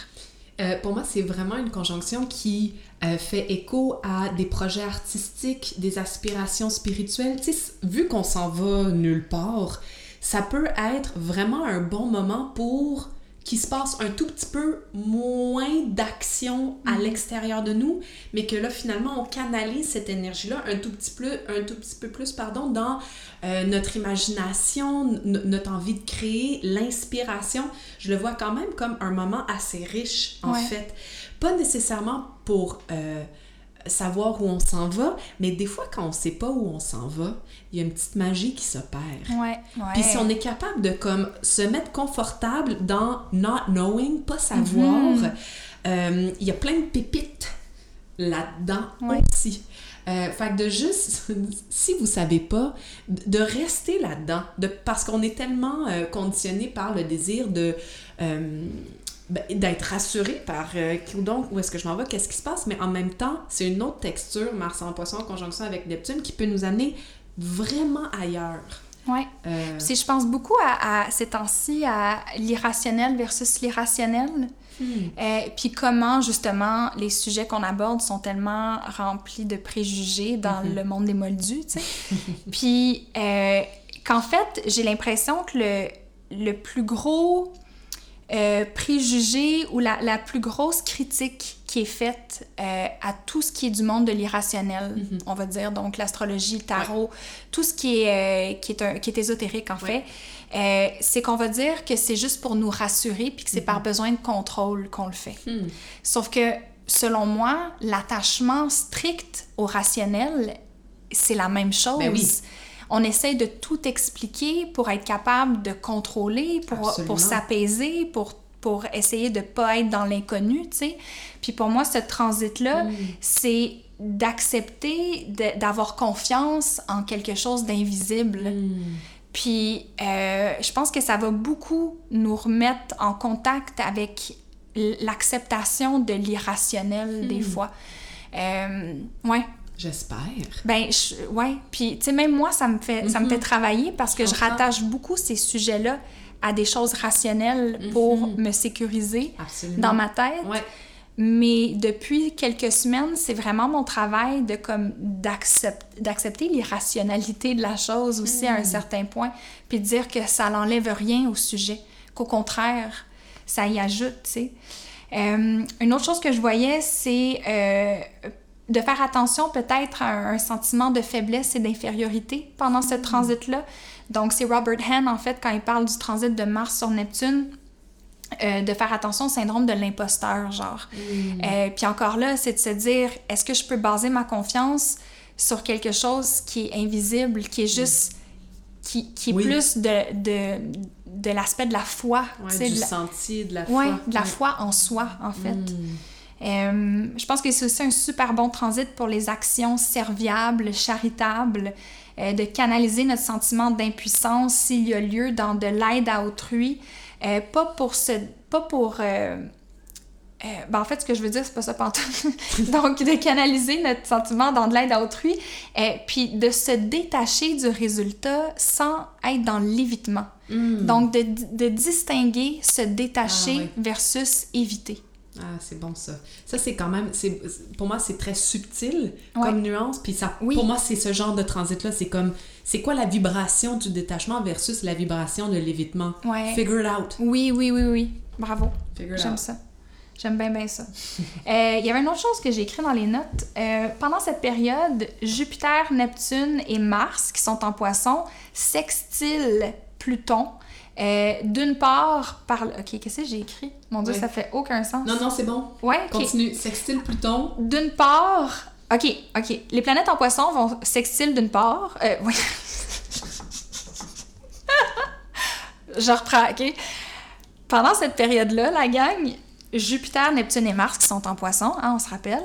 Euh, pour moi, c'est vraiment une conjonction qui euh, fait écho à des projets artistiques, des aspirations spirituelles. Tu sais, vu qu'on s'en va nulle part, ça peut être vraiment un bon moment pour qu'il se passe un tout petit peu moins d'action à mhm. l'extérieur de nous, mais que là, finalement, on canalise cette énergie-là un tout petit peu, un tout petit peu plus pardon, dans euh, notre imagination, notre envie de créer, l'inspiration. Je le vois quand même comme un moment assez riche, en fait. Pas nécessairement pour... Euh, savoir où on s'en va, mais des fois, quand on sait pas où on s'en va, il y a une petite magie qui s'opère. Ouais, ouais. Puis si on est capable de comme se mettre confortable dans not knowing, pas savoir, mhm. euh, il y a plein de pépites là-dedans aussi. Euh, fait que de juste, si vous savez pas, de rester là-dedans, de, parce qu'on est tellement euh, conditionné par le désir de ben, d'être rassuré par euh, donc où est-ce que je m'en vais, qu'est-ce qui se passe, mais en même temps, c'est une autre texture, Mars en poisson en conjonction avec Neptune, qui peut nous amener vraiment ailleurs. Oui. Euh... Si je pense beaucoup à, ces temps-ci à l'irrationnel versus l'irrationnel. Hmm. Euh, puis comment, justement, les sujets qu'on aborde sont tellement remplis de préjugés dans mm-hmm. le monde des moldus, tu sais. puis euh, qu'en fait, j'ai l'impression que le, le plus gros euh, préjugé ou la, la, plus grosse critique qui est faite euh, à tout ce qui est du monde de l'irrationnel, mhm. on va dire, donc l'astrologie, le tarot, tout ce qui est, euh, qui, est un, qui est ésotérique en fait, c'est qu'on va dire que c'est juste pour nous rassurer puis que c'est par mhm. besoin de contrôle qu'on le fait. Hmm. Sauf que, selon moi, l'attachement strict au rationnel, c'est la même chose. Ben oui on essaie de tout expliquer pour être capable de contrôler, pour, pour s'apaiser, pour, pour essayer de pas être dans l'inconnu, tu sais. Puis pour moi, ce transit-là, mm. c'est d'accepter d'avoir confiance en quelque chose d'invisible. Mm. Puis euh, je pense que ça va beaucoup nous remettre en contact avec l'acceptation de l'irrationnel des mm. fois. Euh, ouais. J'espère. Ben, je, ouais. Puis, tu sais, même moi, ça me fait, ça me fait mhm. travailler parce que je, rattache beaucoup ces sujets-là à des choses rationnelles pour mhm. me sécuriser dans ma tête. Ouais. Mais depuis quelques semaines, c'est vraiment mon travail de comme d'accepter l'irrationalité de la chose aussi à un mhm. certain point, puis de dire que ça n'enlève rien au sujet, qu'au contraire, ça y ajoute, tu sais. Euh, une autre chose que je voyais, c'est euh, de faire attention peut-être à un, sentiment de faiblesse et d'infériorité pendant ce mm. transit-là. Donc, c'est Robert Hahn, en fait, quand il parle du transit de Mars sur Neptune, euh, de faire attention au syndrome de l'imposteur, genre. Mm. Euh, puis encore là, c'est de se dire, est-ce que je peux baser ma confiance sur quelque chose qui est invisible, qui est mm. juste... qui, qui est plus de, de, de l'aspect de la foi. Ouais, du sentier, de la foi. Oui, de la foi en soi, en fait. Euh, je pense que c'est aussi un super bon transit pour les actions serviables, charitables, euh, de canaliser notre sentiment d'impuissance s'il y a lieu dans de l'aide à autrui, euh, pas pour se, pas pour ben en fait, ce que je veux dire, c'est pas ça pantoute. Donc, de canaliser notre sentiment dans de l'aide à autrui, puis de se détacher du résultat sans être dans l'évitement. Hmm. Donc, de, de, distinguer se détacher ah, versus éviter. Ah, c'est bon ça. Ça, c'est quand même, c'est, pour moi, c'est très subtil comme nuance. Puis ça, pour moi, c'est ce genre de transit-là. C'est comme, c'est quoi la vibration du détachement versus la vibration de l'évitement? Figure it out. Oui, oui, oui, oui. Bravo. J'aime ça. J'aime bien, bien ça. Euh, il y avait une autre chose que j'ai écrit dans les notes. Euh, pendant cette période, Jupiter, Neptune et Mars, qui sont en poisson, sextilent Pluton euh, d'une part, par... OK, qu'est-ce que j'ai écrit? Mon Dieu, ça fait aucun sens. Non, non, c'est bon. Ouais, Continue. Sextile Pluton. D'une part... OK, OK. Les planètes en poisson vont sextile d'une part. Euh, oui. Je reprends, OK? Pendant cette période-là, la gang, Jupiter, Neptune et Mars, qui sont en poisson, hein, on se rappelle,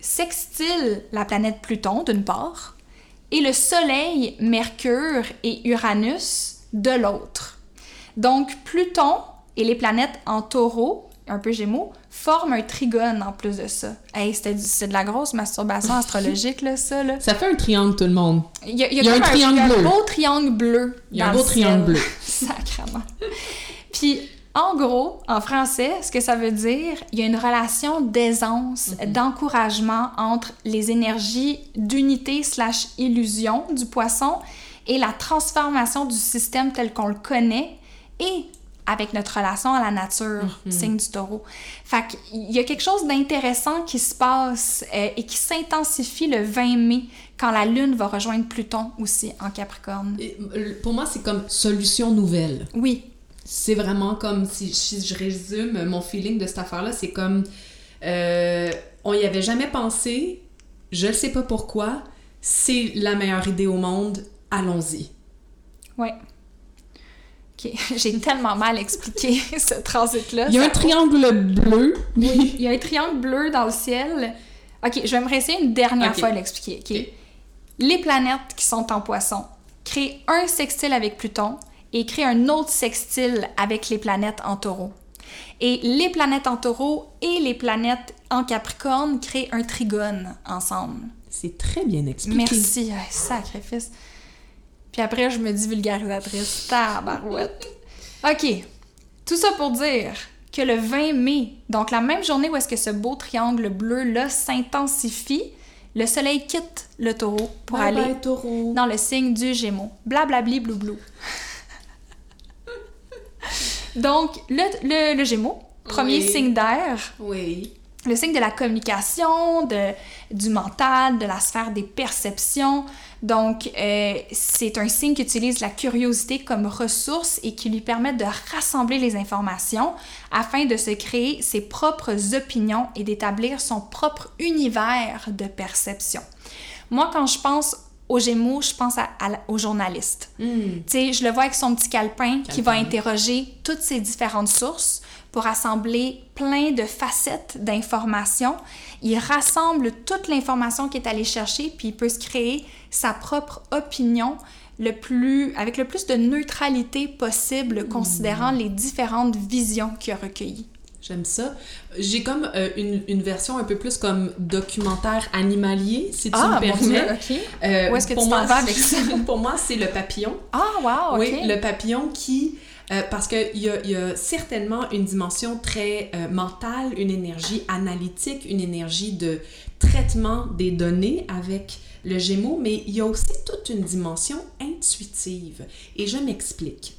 sextile la planète Pluton, d'une part, et le Soleil, Mercure et Uranus de l'autre. Donc, Pluton et les planètes en taureau, un peu gémeaux, forment un trigone en plus de ça. Hey, c'est de la grosse masturbation astrologique, là, ça. Là. Ça fait un triangle, tout le monde. Il y a, un, triangle bleu. Il y a un beau triangle bleu. Il y a un beau triangle bleu. Sacrement. Puis, en gros, en français, ce que ça veut dire, il y a une relation d'aisance, mm-hmm. d'encouragement entre les énergies d'unité slash illusion du poisson et la transformation du système tel qu'on le connaît et avec notre relation à la nature, mhm. signe du taureau. Fait qu'il y a quelque chose d'intéressant qui se passe euh, et qui s'intensifie le 20 mai quand la Lune va rejoindre Pluton aussi en Capricorne. Euh, pour moi, c'est comme solution nouvelle. Oui. C'est vraiment comme si, je résume mon feeling de cette affaire-là, c'est comme euh, on y avait jamais pensé, je ne sais pas pourquoi, c'est la meilleure idée au monde, allons-y. Ouais. J'ai tellement mal expliqué ce transit-là. Il y a un triangle bleu. Oui, il y a un triangle bleu dans le ciel. OK, je vais me rester une dernière fois à l'expliquer. Les planètes qui sont en poisson créent un sextile avec Pluton et créent un autre sextile avec les planètes en taureau. Et les planètes en taureau et les planètes en capricorne créent un trigone ensemble. C'est très bien expliqué. Merci, sacrifice. Puis après, je me dis vulgarisatrice. Tabarouette. OK. Tout ça pour dire que le 20 mai, donc la même journée où est-ce que ce beau triangle bleu-là s'intensifie, le soleil quitte le taureau pour aller dans le signe du gémeaux. Blablabli blou blou. donc, le, le, gémeaux, premier signe d'air. Oui le signe de la communication, de, du mental, de la sphère des perceptions. Donc, euh, c'est un signe qui utilise la curiosité comme ressource et qui lui permet de rassembler les informations afin de se créer ses propres opinions et d'établir son propre univers de perception. Moi, quand je pense aux Gémeaux, je pense à, au journaliste. Tu sais, je le vois avec son petit calepin, qui va interroger toutes ces différentes sources pour assembler plein de facettes d'informations. Il rassemble toute l'information qu'il est allé chercher, puis il peut se créer sa propre opinion le plus, avec le plus de neutralité possible, hmm. considérant les différentes visions qu'il a recueillies. J'aime ça. J'ai comme euh, une, une, version un peu plus comme documentaire animalier, si tu ah, me permets. Euh, Où est-ce que tu t'en vas avec ça? pour moi, c'est le papillon. Ah, wow, Oui, le papillon qui euh, parce qu'il y, a certainement une dimension très euh, mentale, une énergie analytique, une énergie de traitement des données avec le Gémeaux, mais il y a aussi toute une dimension intuitive. Et je m'explique.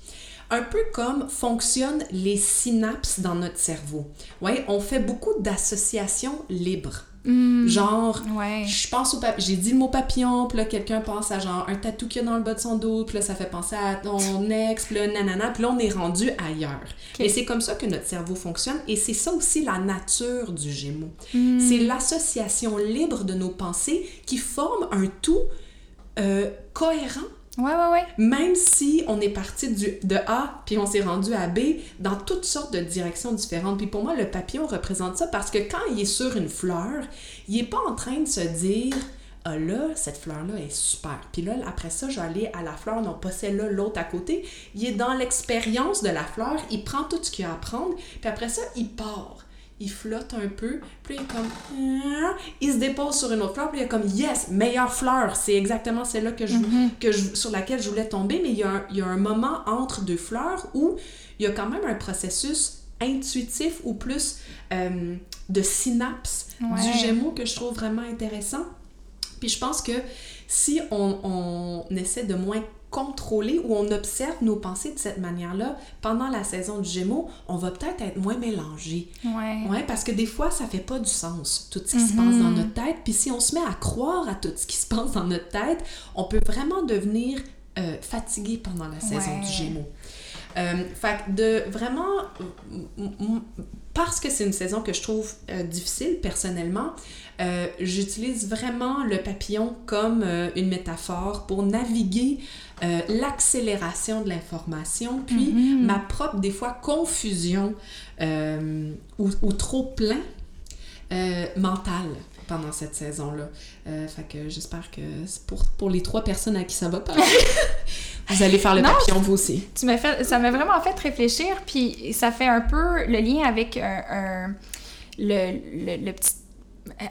Un peu comme fonctionnent les synapses dans notre cerveau. Ouais, on fait beaucoup d'associations libres. Hmm. genre, je pense au j'ai dit le mot papillon, puis là, quelqu'un pense à genre un tatou qu'il y a dans le bas de son dos, puis là, ça fait penser à ton ex, puis là, nanana, puis là, on est rendu ailleurs. Et c'est comme ça que notre cerveau fonctionne, et c'est ça aussi la nature du Gémeaux. Hmm. C'est l'association libre de nos pensées qui forme un tout euh, cohérent Ouais, ouais, ouais. Même si on est parti du, de A puis on s'est rendu à B dans toutes sortes de directions différentes. Puis pour moi, le papillon représente ça parce que quand il est sur une fleur, il est pas en train de se dire ah là, cette fleur-là est super. Puis là, après ça, je vais aller à la fleur, non pas celle-là, l'autre à côté. Il est dans l'expérience de la fleur, il prend tout ce qu'il a à prendre, puis après ça, il part il flotte un peu, puis il est comme ah, il se dépose sur une autre fleur, puis il est comme yes, meilleure fleur, c'est exactement celle-là que je, mm-hmm. que je, sur laquelle je voulais tomber, mais il y, a un, il y a un moment entre deux fleurs où il y a quand même un processus intuitif ou plus euh, de synapse du Gémeaux que je trouve vraiment intéressant. Puis je pense que si on, on essaie de moins contrôler ou on observe nos pensées de cette manière-là pendant la saison du Gémeaux, on va peut-être être moins mélangé. Ouais. ouais. Parce que des fois, ça fait pas du sens, tout ce qui se passe dans mhm. notre tête. Puis si on se met à croire à tout ce qui se passe dans notre tête, on peut vraiment devenir euh, fatigué pendant la saison du Gémeaux. Euh, fait de vraiment, parce que c'est une saison que je trouve euh, difficile personnellement, euh, j'utilise vraiment le papillon comme une métaphore pour naviguer l'accélération de l'information, puis mm-hmm. ma propre, des fois, confusion ou, ou, trop plein mental pendant cette saison-là. fait que j'espère que pour, pour les trois personnes à qui ça va parler, vous allez faire le papillon vous aussi. Tu m'as fait, ça m'a vraiment fait réfléchir, puis ça fait un peu le lien avec un, le, le, petit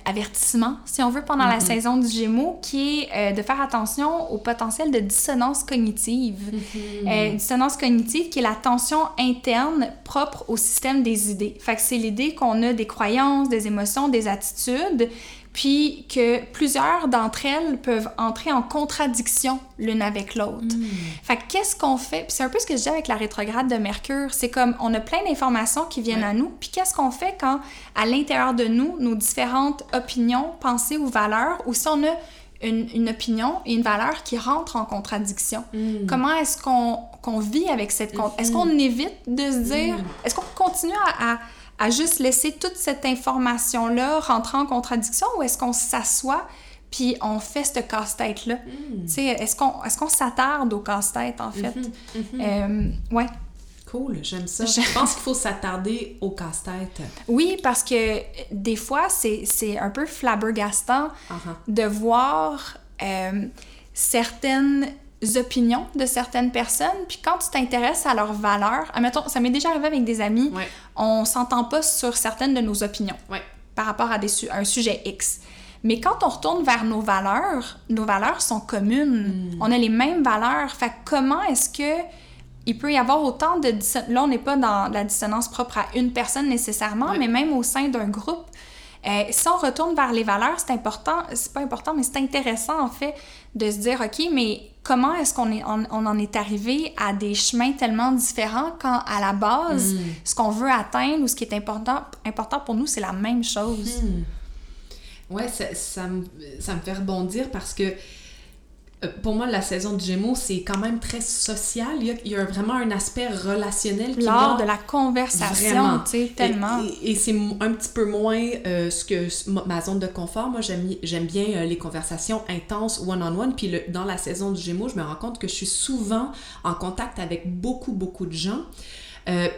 avertissement, si on veut, pendant la mm-hmm. saison du Gémeaux, qui est euh, de faire attention au potentiel de dissonance cognitive. Mm-hmm. Euh, dissonance cognitive qui est la tension interne propre au système des idées. Fait que c'est l'idée qu'on a des croyances, des émotions, des attitudes, puis que plusieurs d'entre elles peuvent entrer en contradiction l'une avec l'autre. Hmm. Fait qu'est-ce qu'on fait? Puis c'est un peu ce que je dis avec la rétrograde de Mercure, c'est comme on a plein d'informations qui viennent à nous, puis qu'est-ce qu'on fait quand à l'intérieur de nous, nos différentes opinions, pensées ou valeurs, ou si on a une, opinion et une valeur qui rentrent en contradiction. Hmm. Comment est-ce qu'on vit avec cette... Est-ce hmm. qu'on évite de se dire... Est-ce qu'on continue à à juste laisser toute cette information-là rentrer en contradiction ou est-ce qu'on s'assoit puis on fait ce casse-tête-là? Hmm. Est-ce qu'on est qu'on s'attarde au casse-tête, en fait? Mm-hmm, mm-hmm. Euh, ouais. Cool, j'aime ça. Je pense qu'il faut s'attarder au casse-tête. Oui, parce que des fois, c'est un peu flabbergastant uh-huh. de voir euh, certaines opinions de certaines personnes, puis quand tu t'intéresses à leurs valeurs, admettons, ça m'est déjà arrivé avec des amis, on s'entend pas sur certaines de nos opinions par rapport à, des un sujet X. Mais quand on retourne vers nos valeurs, nos valeurs sont communes. Hmm. On a les mêmes valeurs. Fait comment est-ce que il peut y avoir autant de Là, on n'est pas dans la dissonance propre à une personne nécessairement, mais même au sein d'un groupe. Euh, si on retourne vers les valeurs, c'est important, c'est pas important, mais c'est intéressant en fait de se dire, OK, mais comment est-ce qu'on est, on, en est arrivé à des chemins tellement différents quand à la base, hmm. ce qu'on veut atteindre ou ce qui est important, important pour nous, c'est la même chose? Hmm. Ouais, ça, ça, me, ça me fait rebondir parce que pour moi, la saison du Gémeaux, c'est quand même très social. Il y a, vraiment un aspect relationnel qui Lors de la conversation, tu sais, tellement. Et, c'est un petit peu moins euh, ce que ma zone de confort. Moi, j'aime bien euh, les conversations intenses, one-on-one. Puis dans la saison du Gémeaux, je me rends compte que je suis souvent en contact avec beaucoup, beaucoup de gens.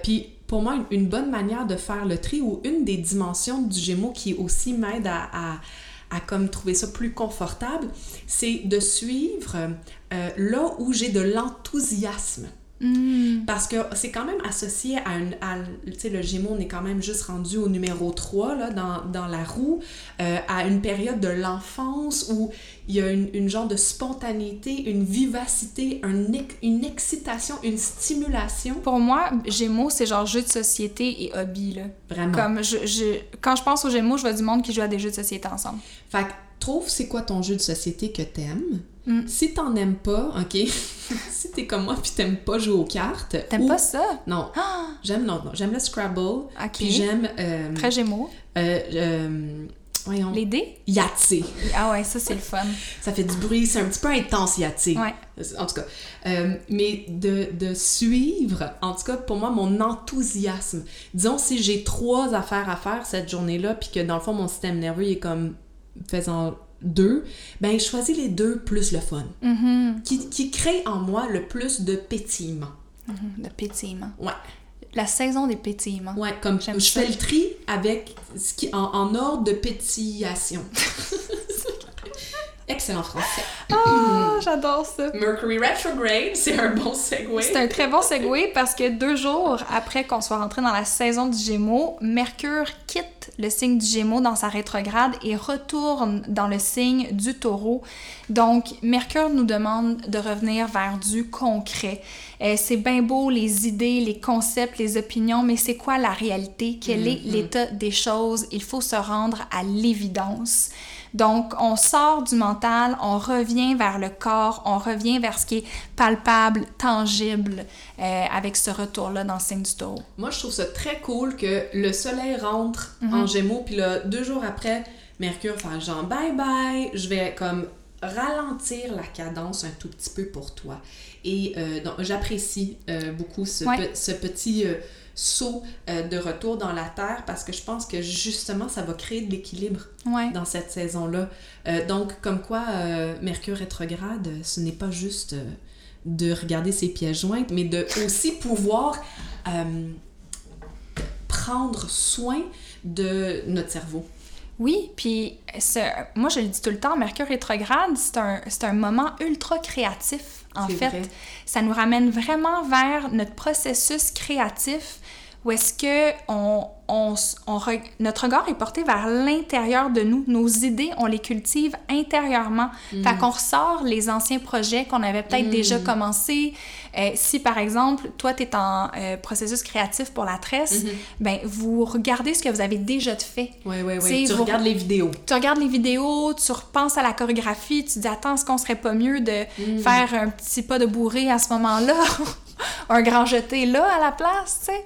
puis pour moi, une, bonne manière de faire le tri ou une des dimensions du Gémeaux qui aussi m'aide à à comme trouver ça plus confortable, c'est de suivre euh, là où j'ai de l'enthousiasme. Mm. Parce que c'est quand même associé à une. Tu sais, le Gémeaux, on est quand même juste rendu au numéro 3 là, dans, dans la roue, euh, à une période de l'enfance où il y a une, une, genre de spontanéité, une vivacité, un, une excitation, une stimulation. Pour moi, Gémeaux, c'est genre jeu de société et hobby. Là. Vraiment. Comme je, je, quand je pense aux Gémeaux, je vois du monde qui joue à des jeux de société ensemble. Fait que trouve c'est quoi ton jeu de société que t'aimes? Mm. Si t'en aimes pas, OK, si t'es comme moi puis t'aimes pas jouer aux cartes... T'aimes pas ça? Non. J'aime non, non. J'aime le Scrabble. Puis j'aime... Euh, Très gémeaux. Euh, euh, voyons. Les dés? Yahtzee. Ah ouais, ça c'est le fun. ça fait du bruit, c'est un petit peu intense Yahtzee. Ouais. En tout cas. Euh, mais de, de, suivre, en tout cas pour moi, mon enthousiasme. Disons, si j'ai trois affaires à faire cette journée-là, puis que dans le fond, mon système nerveux est comme faisant deux, ben je choisis les deux plus le fun. Mhm. Qui, qui crée en moi le plus de pétillement. Mhm. Le pétillement. Ouais. La saison des pétillements. Ouais, comme je ça. fais le tri avec ce qui en, en ordre de pétillation. Excellent français. Ah, j'adore ça. Mercury retrograde, c'est un bon segue. C'est un très bon segue parce que deux jours après qu'on soit rentré dans la saison du Gémeaux, Mercure quitte le signe du Gémeaux dans sa rétrograde et retourne dans le signe du Taureau. Donc, Mercure nous demande de revenir vers du concret. Euh, c'est bien beau les idées, les concepts, les opinions, mais c'est quoi la réalité? Quel est l'état des choses? Il faut se rendre à l'évidence. Donc, on sort du mental, on revient vers le corps, on revient vers ce qui est palpable, tangible, euh, avec ce retour-là dans le signe du taureau. Moi, je trouve ça très cool que le soleil rentre en gémeaux, puis là, deux jours après, Mercure fait genre bye bye, je vais comme ralentir la cadence un tout petit peu pour toi. Et euh, donc, j'apprécie euh, beaucoup ce, Ouais. pe- ce petit euh, saut euh, de retour dans la Terre parce que je pense que justement, ça va créer de l'équilibre Ouais. dans cette saison-là. Euh, donc, comme quoi, euh, Mercure rétrograde, ce n'est pas juste de regarder ses pièces jointes, mais de aussi pouvoir prendre soin de notre cerveau. Oui, puis moi je le dis tout le temps, Mercure rétrograde, c'est un, un moment ultra créatif, en fait. vrai. Ça nous ramène vraiment vers notre processus créatif où est-ce que on, on on re- notre regard est porté vers l'intérieur de nous? Nos idées, on les cultive intérieurement. Fait qu'on ressort les anciens projets qu'on avait peut-être déjà commencés. Euh, si, par exemple, toi, tu es en euh, processus créatif pour la tresse, ben vous regardez ce que vous avez déjà fait. Oui, oui, oui. Tu vous- regardes les vidéos. Tu regardes les vidéos, tu repenses à la chorégraphie, tu te dis attends, est-ce qu'on serait pas mieux de faire un petit pas de bourré à ce moment-là, un grand jeté là à la place, tu sais?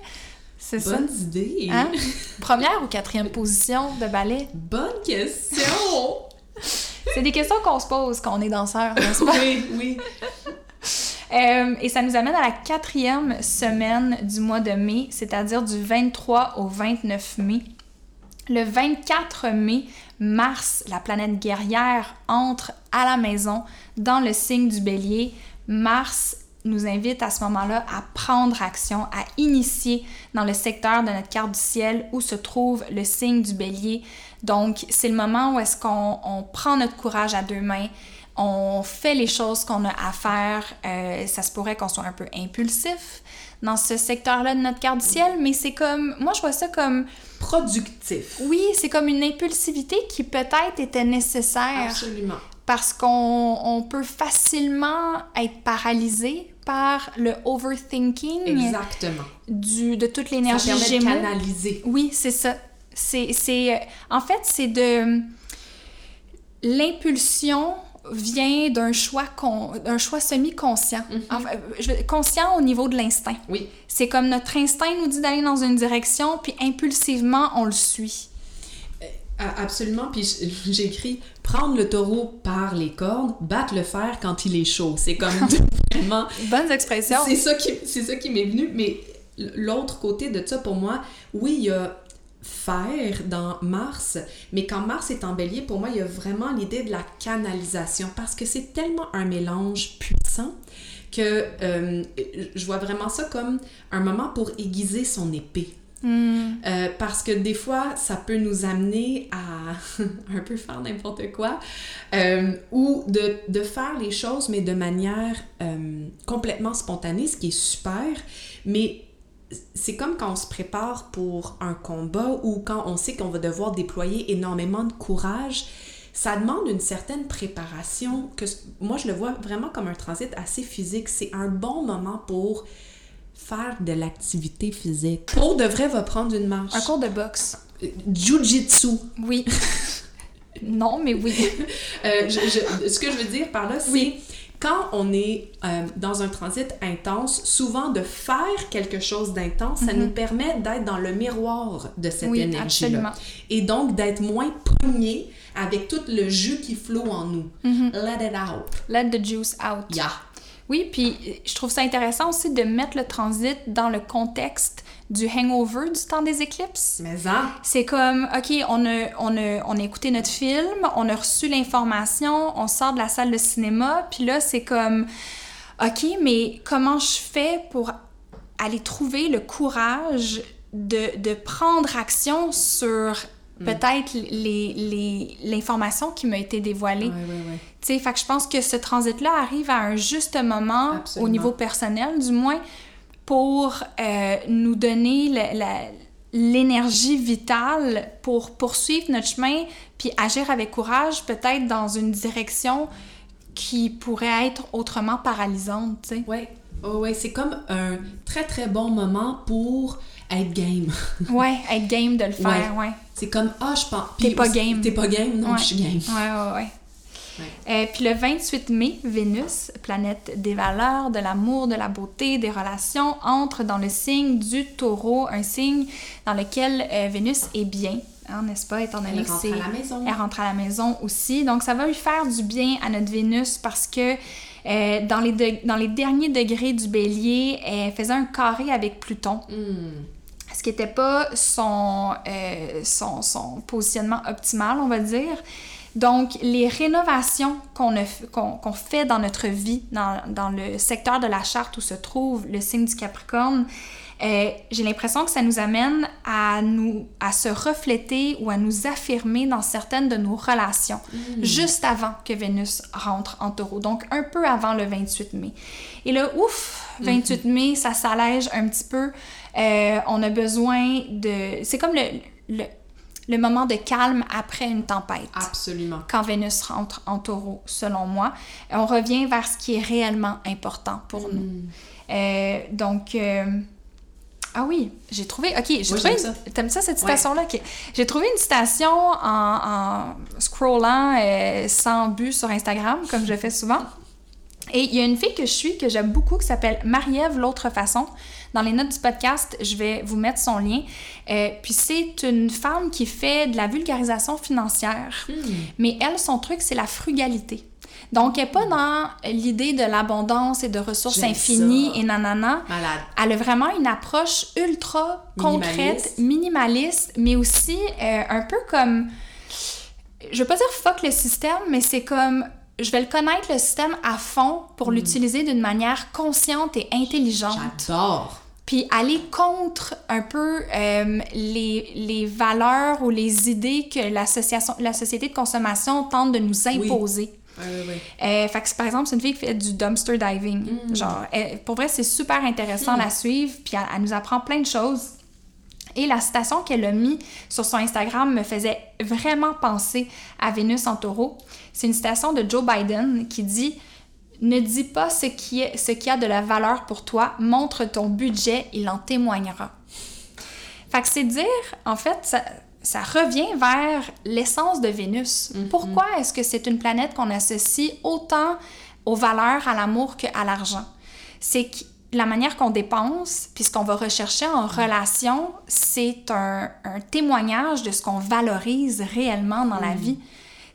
C'est ça. Bonnes idées. Hein? Première ou quatrième position de ballet? Bonne question. C'est des questions qu'on se pose quand on est danseur, n'est-ce pas? oui, oui. Euh, et ça nous amène à la quatrième semaine du mois de mai, c'est-à-dire du 23 au 29 mai. Le 24 mai, Mars, la planète guerrière, entre à la maison dans le signe du bélier. Mars nous invite à ce moment-là à prendre action, à initier dans le secteur de notre carte du ciel où se trouve le signe du bélier. Donc, c'est le moment où est-ce qu'on on prend notre courage à deux mains, on fait les choses qu'on a à faire. Euh, ça se pourrait qu'on soit un peu impulsif dans ce secteur-là de notre carte du ciel, mais c'est comme, moi je vois ça comme, Productif. oui, c'est comme une impulsivité qui peut-être était nécessaire Absolument. parce qu'on on peut facilement être paralysé par le overthinking Exactement. du, de toute Ça l'énergie permet de canaliser. Oui, c'est ça. C'est, c'est, euh, en fait, c'est de... L'impulsion vient d'un choix, con- d'un choix semi-conscient. Enfin, euh, je veux- conscient au niveau de l'instinct. Oui. C'est comme notre instinct nous dit d'aller dans une direction, puis impulsivement, on le suit. Absolument. Puis j'écris prendre le taureau par les cornes, battre le fer quand il est chaud. C'est comme vraiment. Bonnes expressions. C'est ça qui, c'est ça qui m'est venu. Mais l'autre côté de ça, pour moi, oui, il y a faire dans Mars, mais quand Mars est en bélier, pour moi, il y a vraiment l'idée de la canalisation parce que c'est tellement un mélange puissant que euh, je vois vraiment ça comme un moment pour aiguiser son épée. Hmm. Euh, parce que des fois, ça peut nous amener à un peu faire n'importe quoi euh, ou de, de faire les choses, mais de manière euh, complètement spontanée, ce qui est super. Mais c'est comme quand on se prépare pour un combat ou quand on sait qu'on va devoir déployer énormément de courage. Ça demande une certaine préparation que moi je le vois vraiment comme un transit assez physique. C'est un bon moment pour faire de l'activité physique. Pour de vrai, va prendre une marche. Un cours de boxe. Euh, Jiu-jitsu. Oui. non, mais oui. Euh, je- je- ce que je veux dire par là, c'est Oui. quand on est euh, dans un transit intense, souvent de faire quelque chose d'intense, ça nous permet d'être dans le miroir de cette Mhm. Oui, énergie-là. absolument. Et donc d'être moins pogné avec tout le jus qui flot en nous. Mhm. Let it out. Let the juice out. Yeah. Oui, puis je trouve ça intéressant aussi de mettre le transit dans le contexte du hangover du temps des éclipses. Mais ça. C'est comme, OK, on a, on, a, on a écouté notre film, on a reçu l'information, on sort de la salle de cinéma, puis là, c'est comme, OK, mais comment je fais pour aller trouver le courage de, de prendre action sur Mm. peut-être l'information les, qui m'a été dévoilée. Oui, oui, oui. Tu sais, fait que je pense que ce transit-là arrive à un juste moment, au niveau personnel du moins, pour euh, nous donner l'énergie vitale pour poursuivre notre chemin, puis agir avec courage, peut-être dans une direction qui pourrait être autrement paralysante, tu sais. Oui, oh, ouais, c'est comme un très très bon moment pour être game. ouais, être game de le faire, ouais. C'est comme, ah, je pense. T'es pas game. T'es pas game, non, je suis game. Ouais, ouais, ouais. Euh, puis le 28 mai, Vénus, planète des valeurs, de l'amour, de la beauté, des relations, entre dans le signe du taureau, un signe dans lequel euh, Vénus est bien, hein, n'est-ce pas, étant donné Elle rentre à la maison. Elle rentre à la maison aussi. Donc ça va lui faire du bien à notre Vénus parce que euh, dans, les dans les derniers degrés du bélier, elle faisait un carré avec Pluton. Hmm ce qui n'était pas son, euh, son, son, positionnement optimal, on va dire. Donc, les rénovations qu'on qu'on fait dans notre vie, dans, dans, le secteur de la charte où se trouve le signe du Capricorne, euh, j'ai l'impression que ça nous amène à, nous, à se refléter ou à nous affirmer dans certaines de nos relations, mm. juste avant que Vénus rentre en taureau, donc un peu avant le 28 mai. Et là, ouf, 28 mm-hmm. mai, ça s'allège un petit peu. Euh, on a besoin de... C'est comme le, le, le, moment de calme après une tempête. Absolument. Quand Vénus rentre en taureau, selon moi. On revient vers ce qui est réellement important pour nous. Mm. Euh, donc... Ah oui, j'ai trouvé. Ok, j'ai trouvé. T'aimes ça cette citation-là? J'ai trouvé une citation en, en scrollant euh, sans but sur Instagram, comme je fais souvent. Et il y a une fille que je suis que j'aime beaucoup qui s'appelle Marie-Ève L'autre façon. Dans les notes du podcast, je vais vous mettre son lien. Euh, puis c'est une femme qui fait de la vulgarisation financière. Hmm. Mais elle, son truc, c'est la frugalité. Donc, elle n'est pas dans l'idée de l'abondance et de ressources infinies et nanana. Malade. Elle a vraiment une approche ultra concrète, minimaliste, mais aussi euh, un peu comme. Je veux pas dire fuck le système, mais c'est comme je vais le connaître le système à fond pour mm. l'utiliser d'une manière consciente et intelligente. J'adore. Puis aller contre un peu euh, les, les, valeurs ou les idées que la société de consommation tente de nous imposer. Oui, oui, euh, fait que, par exemple, c'est une fille qui fait du dumpster diving. Mm. Genre, pour vrai, c'est super intéressant à la suivre, puis elle, nous apprend plein de choses. Et la citation qu'elle a mis sur son Instagram me faisait vraiment penser à Vénus en taureau. C'est une citation de Joe Biden qui dit Ne dis pas ce qui, est, ce qui a de la valeur pour toi, montre ton budget, il en témoignera. Fait que c'est dire, en fait, ça, ça revient vers l'essence de Vénus. Mhm. Pourquoi est-ce que c'est une planète qu'on associe autant aux valeurs, à l'amour qu'à l'argent? C'est que la manière qu'on dépense, puis ce qu'on va rechercher en relation, c'est un, témoignage de ce qu'on valorise réellement dans la mhm. vie.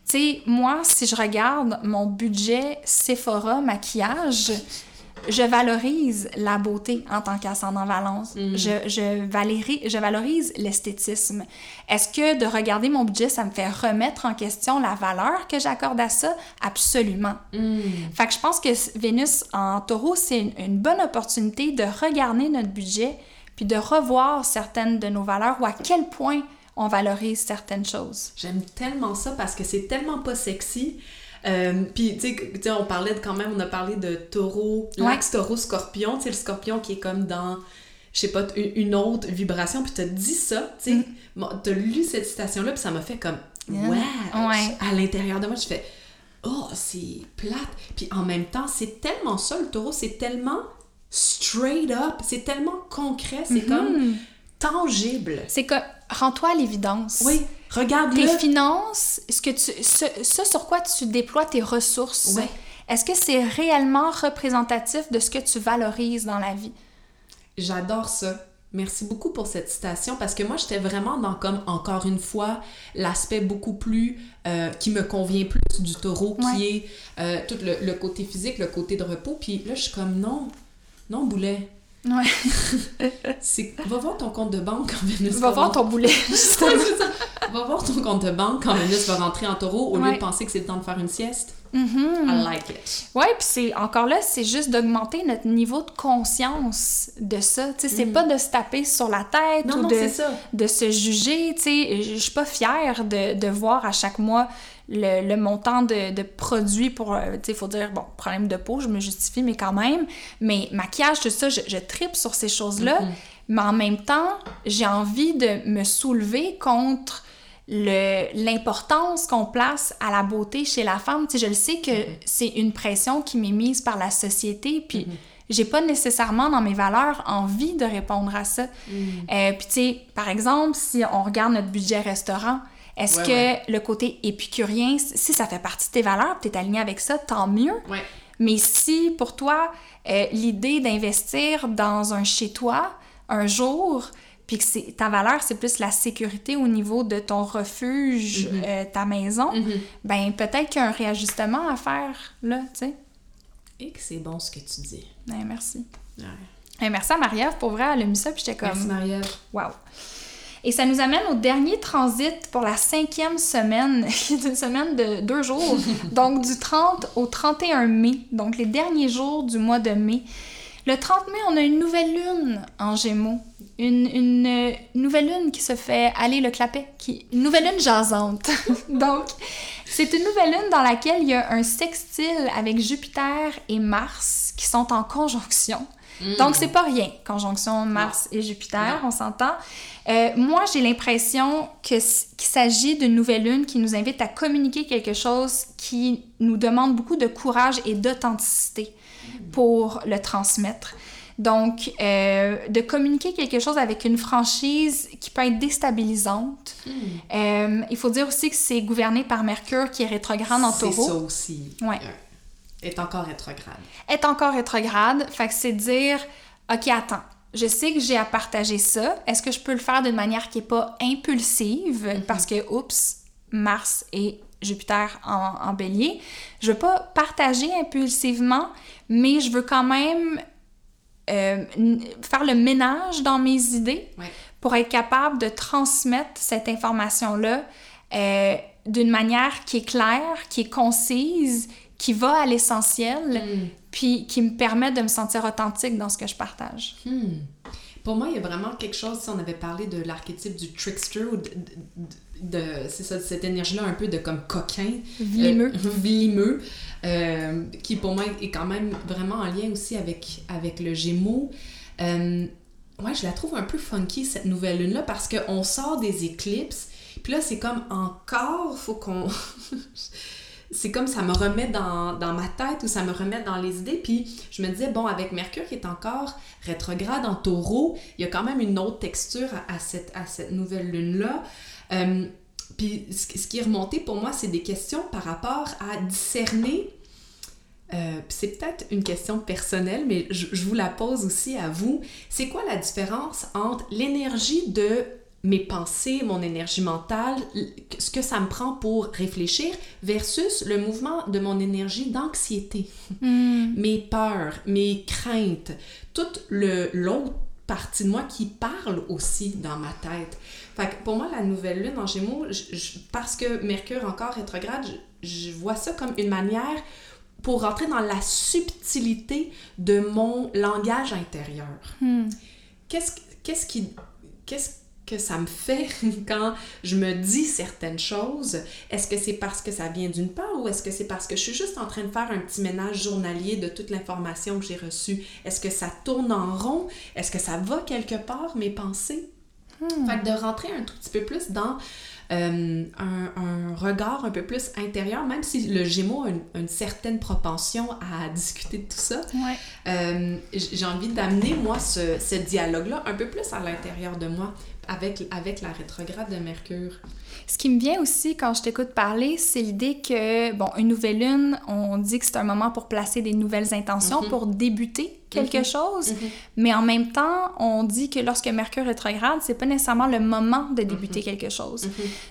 Tu sais, moi, si je regarde mon budget Sephora maquillage, je valorise la beauté en tant qu'ascendant Valence. Mm. Je, je, je valorise l'esthétisme. Est-ce que de regarder mon budget, ça me fait remettre en question la valeur que j'accorde à ça? Absolument. Mm. Fait que je pense que Vénus en taureau, c'est une, une, bonne opportunité de regarder notre budget puis de revoir certaines de nos valeurs ou à quel point on valorise certaines choses. J'aime tellement ça parce que c'est tellement pas sexy. Euh, puis, tu sais, on parlait de, quand même, on a parlé de taureau, l'axe taureau-scorpion, tu sais, le scorpion qui est comme dans, je sais pas, une autre vibration, puis t'as dit ça, tu sais, mm. t'as lu cette citation-là, puis ça m'a fait comme, ouais, à l'intérieur de moi, je fais, oh, c'est plate. Puis en même temps, c'est tellement ça, le taureau, c'est tellement straight up, c'est tellement concret, c'est mm-hmm. comme tangible. C'est que, rends-toi à l'évidence. Oui. Regarde tes finances, ce que tu, ce, sur quoi tu déploies tes ressources. Est-ce que c'est réellement représentatif de ce que tu valorises dans la vie? J'adore ça. Merci beaucoup pour cette citation parce que moi, j'étais vraiment dans, comme, encore une fois, l'aspect beaucoup plus euh, qui me convient plus du taureau, qui est euh, tout le, le, côté physique, le côté de repos. Puis là, je suis comme non, non, boulet. Ouais. c'est va voir ton compte de banque quand Vénus va, va voir ton boulet. va voir ton compte de banque quand Vénus va rentrer en taureau au lieu de penser que c'est le temps de faire une sieste. Mm-hmm. I like it. Ouais, puis c'est encore là, c'est juste d'augmenter notre niveau de conscience de ça. Tu sais, c'est mm. pas de se taper sur la tête ou de, de se juger. Tu sais, je suis pas fière de, de voir à chaque mois le, le montant de, de, produits pour, euh, tu sais, il faut dire, bon, problème de peau, je me justifie, mais quand même. Mais maquillage, tout ça, je, je tripe sur ces choses-là. Mm-hmm. Mais en même temps, j'ai envie de me soulever contre l'importance qu'on place à la beauté chez la femme. Tu sais, je le sais que mm-hmm. c'est une pression qui m'est mise par la société, puis mm-hmm. j'ai pas nécessairement dans mes valeurs envie de répondre à ça. Mm. Euh, puis tu sais, par exemple, si on regarde notre budget restaurant, est-ce que le côté épicurien, si ça fait partie de tes valeurs, tu es aligné avec ça, tant mieux. Mais si pour toi, euh, l'idée d'investir dans un chez-toi un jour, puis que ta valeur, c'est plus la sécurité au niveau de ton refuge, mm-hmm. euh, ta maison, mm-hmm. ben peut-être qu'il y a un réajustement à faire là, tu sais. Et que c'est bon ce que tu dis. Ben, merci. Ouais. merci à Marie-Ève, pour vrai, elle a mis ça, puis j'étais comme... Merci Marie-Ève. Wow. Et ça nous amène au dernier transit pour la cinquième semaine, qui est une semaine de deux jours, donc du 30 au 31 mai, donc les derniers jours du mois de mai. Le 30 mai, on a une nouvelle lune en Gémeaux. Une, une, nouvelle lune qui se fait aller le clapet, qui, une nouvelle lune jasante. donc, c'est une nouvelle lune dans laquelle il y a un sextile avec Jupiter et Mars qui sont en conjonction. Mm. Donc, c'est pas rien, conjonction Mars et Jupiter, on s'entend. Euh, moi, j'ai l'impression qu'il s'agit d'une nouvelle lune qui nous invite à communiquer quelque chose qui nous demande beaucoup de courage et d'authenticité pour le transmettre. Donc, euh, de communiquer quelque chose avec une franchise qui peut être déstabilisante. Hmm. Euh, il faut dire aussi que c'est gouverné par Mercure qui est rétrograde en taureau. C'est ça aussi. Ouais. Est encore rétrograde. Est encore rétrograde. Fait que c'est dire, OK, attends, je sais que j'ai à partager ça. Est-ce que je peux le faire d'une manière qui n'est pas impulsive? Mhm. Parce que, oups, Mars et Jupiter en, bélier. Je veux pas partager impulsivement, mais je veux quand même euh, faire le ménage dans mes idées pour être capable de transmettre cette information-là euh, d'une manière qui est claire, qui est concise, qui va à l'essentiel, mm. puis qui me permet de me sentir authentique dans ce que je partage. Hmm. Pour moi, il y a vraiment quelque chose, si on avait parlé de l'archétype du trickster, ou de, c'est ça, cette énergie-là un peu de comme coquin. Vlimeux. Euh, vlimeux, euh, qui pour moi est quand même vraiment en lien aussi avec, avec le Gémeaux. Euh, ouais, je la trouve un peu funky, cette nouvelle lune-là, parce qu'on sort des éclipses, puis là, c'est comme encore, faut qu'on... c'est comme ça me remet dans, ma tête ou ça me remet dans les idées. Puis je me disais, bon, avec Mercure qui est encore rétrograde en taureau, il y a quand même une autre texture à, cette, à cette nouvelle lune-là. Euh, puis ce, qui est remonté pour moi, c'est des questions par rapport à discerner. Euh, c'est peut-être une question personnelle, mais je, je vous la pose aussi à vous. C'est quoi la différence entre l'énergie de mes pensées, mon énergie mentale, ce que ça me prend pour réfléchir, versus le mouvement de mon énergie d'anxiété, hmm. mes peurs, mes craintes, toute l'autre partie de moi qui parle aussi dans ma tête. Fait que pour moi, la nouvelle lune en Gémeaux, parce que Mercure encore rétrograde, je, vois ça comme une manière pour rentrer dans la subtilité de mon langage intérieur. Qu'est-ce qu'est-ce qui qu'est-ce que ça me fait quand je me dis certaines choses. Est-ce que c'est parce que ça vient d'une part ou est-ce que c'est parce que je suis juste en train de faire un petit ménage journalier de toute l'information que j'ai reçue? Est-ce que ça tourne en rond? Est-ce que ça va quelque part, mes pensées? Hmm. Fait que de rentrer un tout petit peu plus dans euh, un, regard un peu plus intérieur, même si le Gémeaux a une, certaine propension à discuter de tout ça. Euh, j'ai envie d'amener, moi, ce, ce dialogue-là un peu plus à l'intérieur de moi avec, avec la rétrograde de Mercure. Ce qui me vient aussi quand je t'écoute parler, c'est l'idée que, bon, une nouvelle lune, on dit que c'est un moment pour placer des nouvelles intentions, mhm. pour débuter quelque mhm. chose, mhm. mais en même temps, on dit que lorsque Mercure rétrograde, c'est pas nécessairement le moment de débuter quelque chose.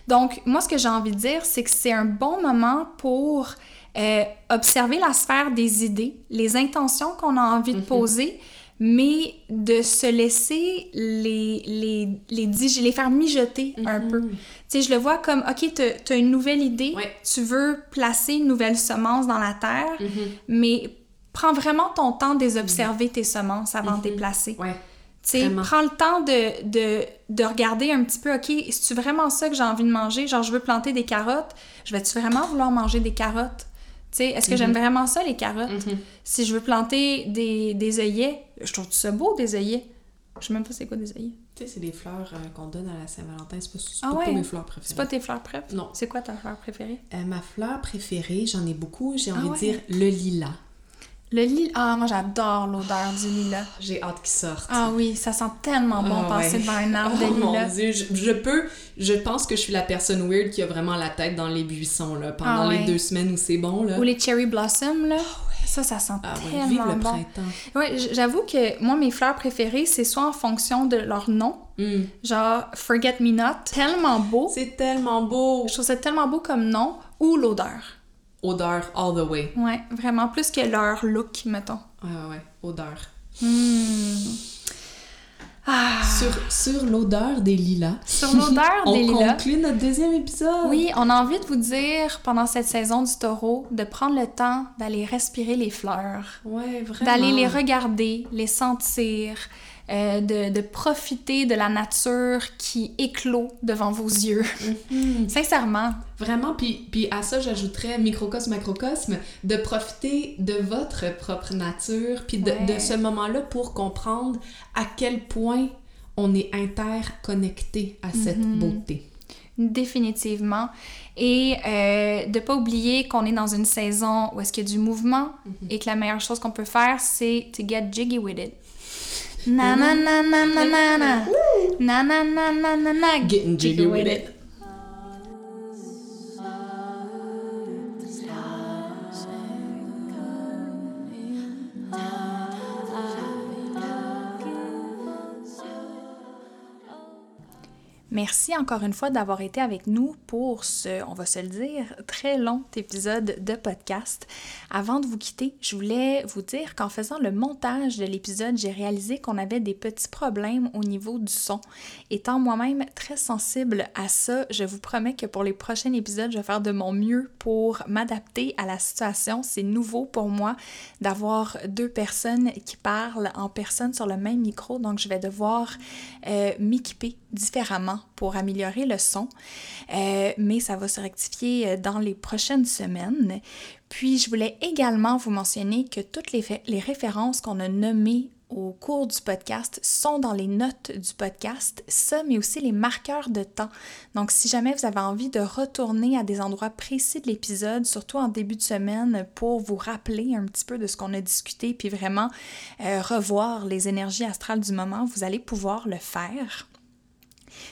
Donc, moi, ce que j'ai envie de dire, c'est que c'est un bon moment pour euh, observer la sphère des idées, les intentions qu'on a envie de poser, mais de se laisser les, les, les, les faire mijoter un peu. Tu sais, je le vois comme, OK, tu as une nouvelle idée, tu veux placer une nouvelle semence dans la terre, mm-hmm. mais prends vraiment ton temps d'observer tes semences avant de les placer. Ouais. Prends le temps de, de, de, regarder un petit peu, OK, est-ce vraiment ça que j'ai envie de manger? Genre, je veux planter des carottes, je vais-tu vraiment vouloir manger des carottes? Est-ce que j'aime mhm. vraiment ça, les carottes? Mhm. Si je veux planter des, des œillets, je trouve ça beau, des œillets. Je sais même pas c'est quoi des œillets. Tu sais, c'est des fleurs euh, qu'on donne à la Saint-Valentin. C'est pas, ah pas, mes fleurs préférées. C'est pas tes fleurs préférées? Non. C'est quoi ta fleur préférée? Euh, ma fleur préférée, j'en ai beaucoup. J'ai ah envie de dire le lilas. Le lilas, ah, moi j'adore l'odeur du lilas. J'ai hâte qu'il sorte. Ah oui, ça sent tellement bon ah passer devant un arbre de oh lilas. Mon Dieu, je, peux, je pense que je suis la personne weird qui a vraiment la tête dans les buissons là, pendant ah les deux semaines où c'est bon. Là. Ou les cherry blossoms, là. Ça, ça sent tellement le bon. Ouais, j'avoue que moi, mes fleurs préférées, c'est soit en fonction de leur nom, hmm. genre Forget Me Not, tellement beau. C'est tellement beau. Je trouve ça tellement beau comme nom, ou l'odeur odeur all the way. Ouais, vraiment plus que leur look, mettons. Ouais, ouais, ouais. odeur. Hmm. Ah. Sur, sur l'odeur des lilas. Sur l'odeur des lilas. On conclut notre deuxième épisode. Oui, on a envie de vous dire, pendant cette saison du taureau, de prendre le temps d'aller respirer les fleurs. Ouais, vraiment. D'aller les regarder, les sentir, euh, de, de, profiter de la nature qui éclot devant vos yeux. Mhm. Sincèrement. Vraiment, puis, puis à ça, j'ajouterais microcosme, macrocosme, de profiter de votre propre nature, puis de, de ce moment-là pour comprendre à quel point on est interconnecté à cette mhm. beauté. Définitivement. Et euh, de pas oublier qu'on est dans une saison où est-ce qu'il y a du mouvement mhm. et que la meilleure chose qu'on peut faire, c'est to get jiggy with it. Mm-hmm. Na na na na na na na. Na na na na na na. Getting jiggy with it. Merci encore une fois d'avoir été avec nous pour ce, on va se le dire, très long épisode de podcast. Avant de vous quitter, je voulais vous dire qu'en faisant le montage de l'épisode, j'ai réalisé qu'on avait des petits problèmes au niveau du son. Étant moi-même très sensible à ça, je vous promets que pour les prochains épisodes, je vais faire de mon mieux pour m'adapter à la situation. C'est nouveau pour moi d'avoir deux personnes qui parlent en personne sur le même micro, donc je vais devoir euh, m'équiper différemment pour améliorer le son, euh, mais ça va se rectifier euh, dans les prochaines semaines. Puis je voulais également vous mentionner que toutes les, références qu'on a nommées au cours du podcast sont dans les notes du podcast, ça, mais aussi les marqueurs de temps. Donc, si jamais vous avez envie de retourner à des endroits précis de l'épisode, surtout en début de semaine, pour vous rappeler un petit peu de ce qu'on a discuté, puis vraiment euh, revoir les énergies astrales du moment, vous allez pouvoir le faire.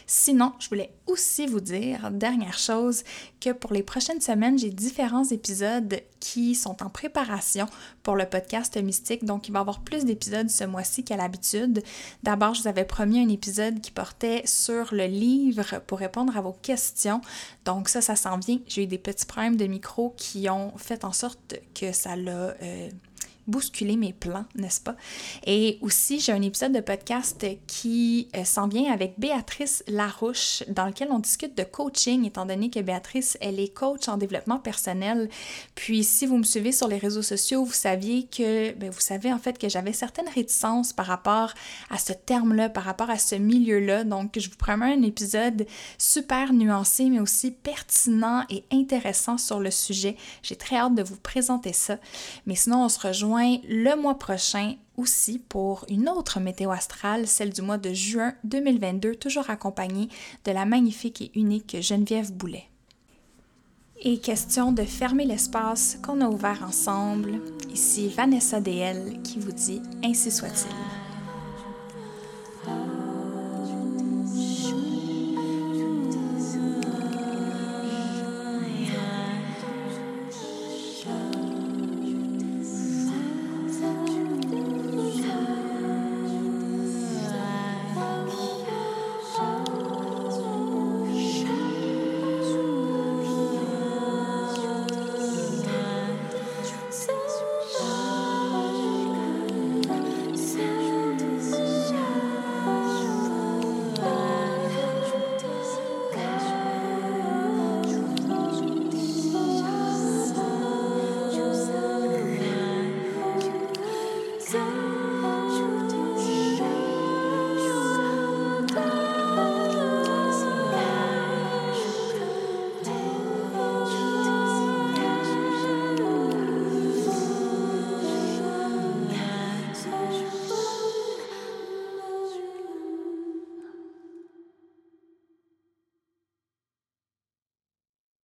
Sinon, je voulais aussi vous dire, dernière chose, que pour les prochaines semaines, j'ai différents épisodes qui sont en préparation pour le podcast mystique. Donc, il va y avoir plus d'épisodes ce mois-ci qu'à l'habitude. D'abord, je vous avais promis un épisode qui portait sur le livre pour répondre à vos questions. Donc, ça, ça s'en vient. J'ai eu des petits problèmes de micro qui ont fait en sorte que ça l'a... Euh, bousculer mes plans, n'est-ce pas? Et aussi, j'ai un épisode de podcast qui euh, s'en vient avec Béatrice Larouche, dans lequel on discute de coaching, étant donné que Béatrice, elle est coach en développement personnel. Puis, si vous me suivez sur les réseaux sociaux, vous saviez que, ben, vous savez en fait que j'avais certaines réticences par rapport à ce terme-là, par rapport à ce milieu-là. Donc, je vous promets un épisode super nuancé, mais aussi pertinent et intéressant sur le sujet. J'ai très hâte de vous présenter ça. Mais sinon, on se rejoint le mois prochain aussi pour une autre météo astrale, celle du mois de juin 2022, toujours accompagnée de la magnifique et unique Geneviève Boulet. Et question de fermer l'espace qu'on a ouvert ensemble, ici Vanessa DL qui vous dit Ainsi soit-il.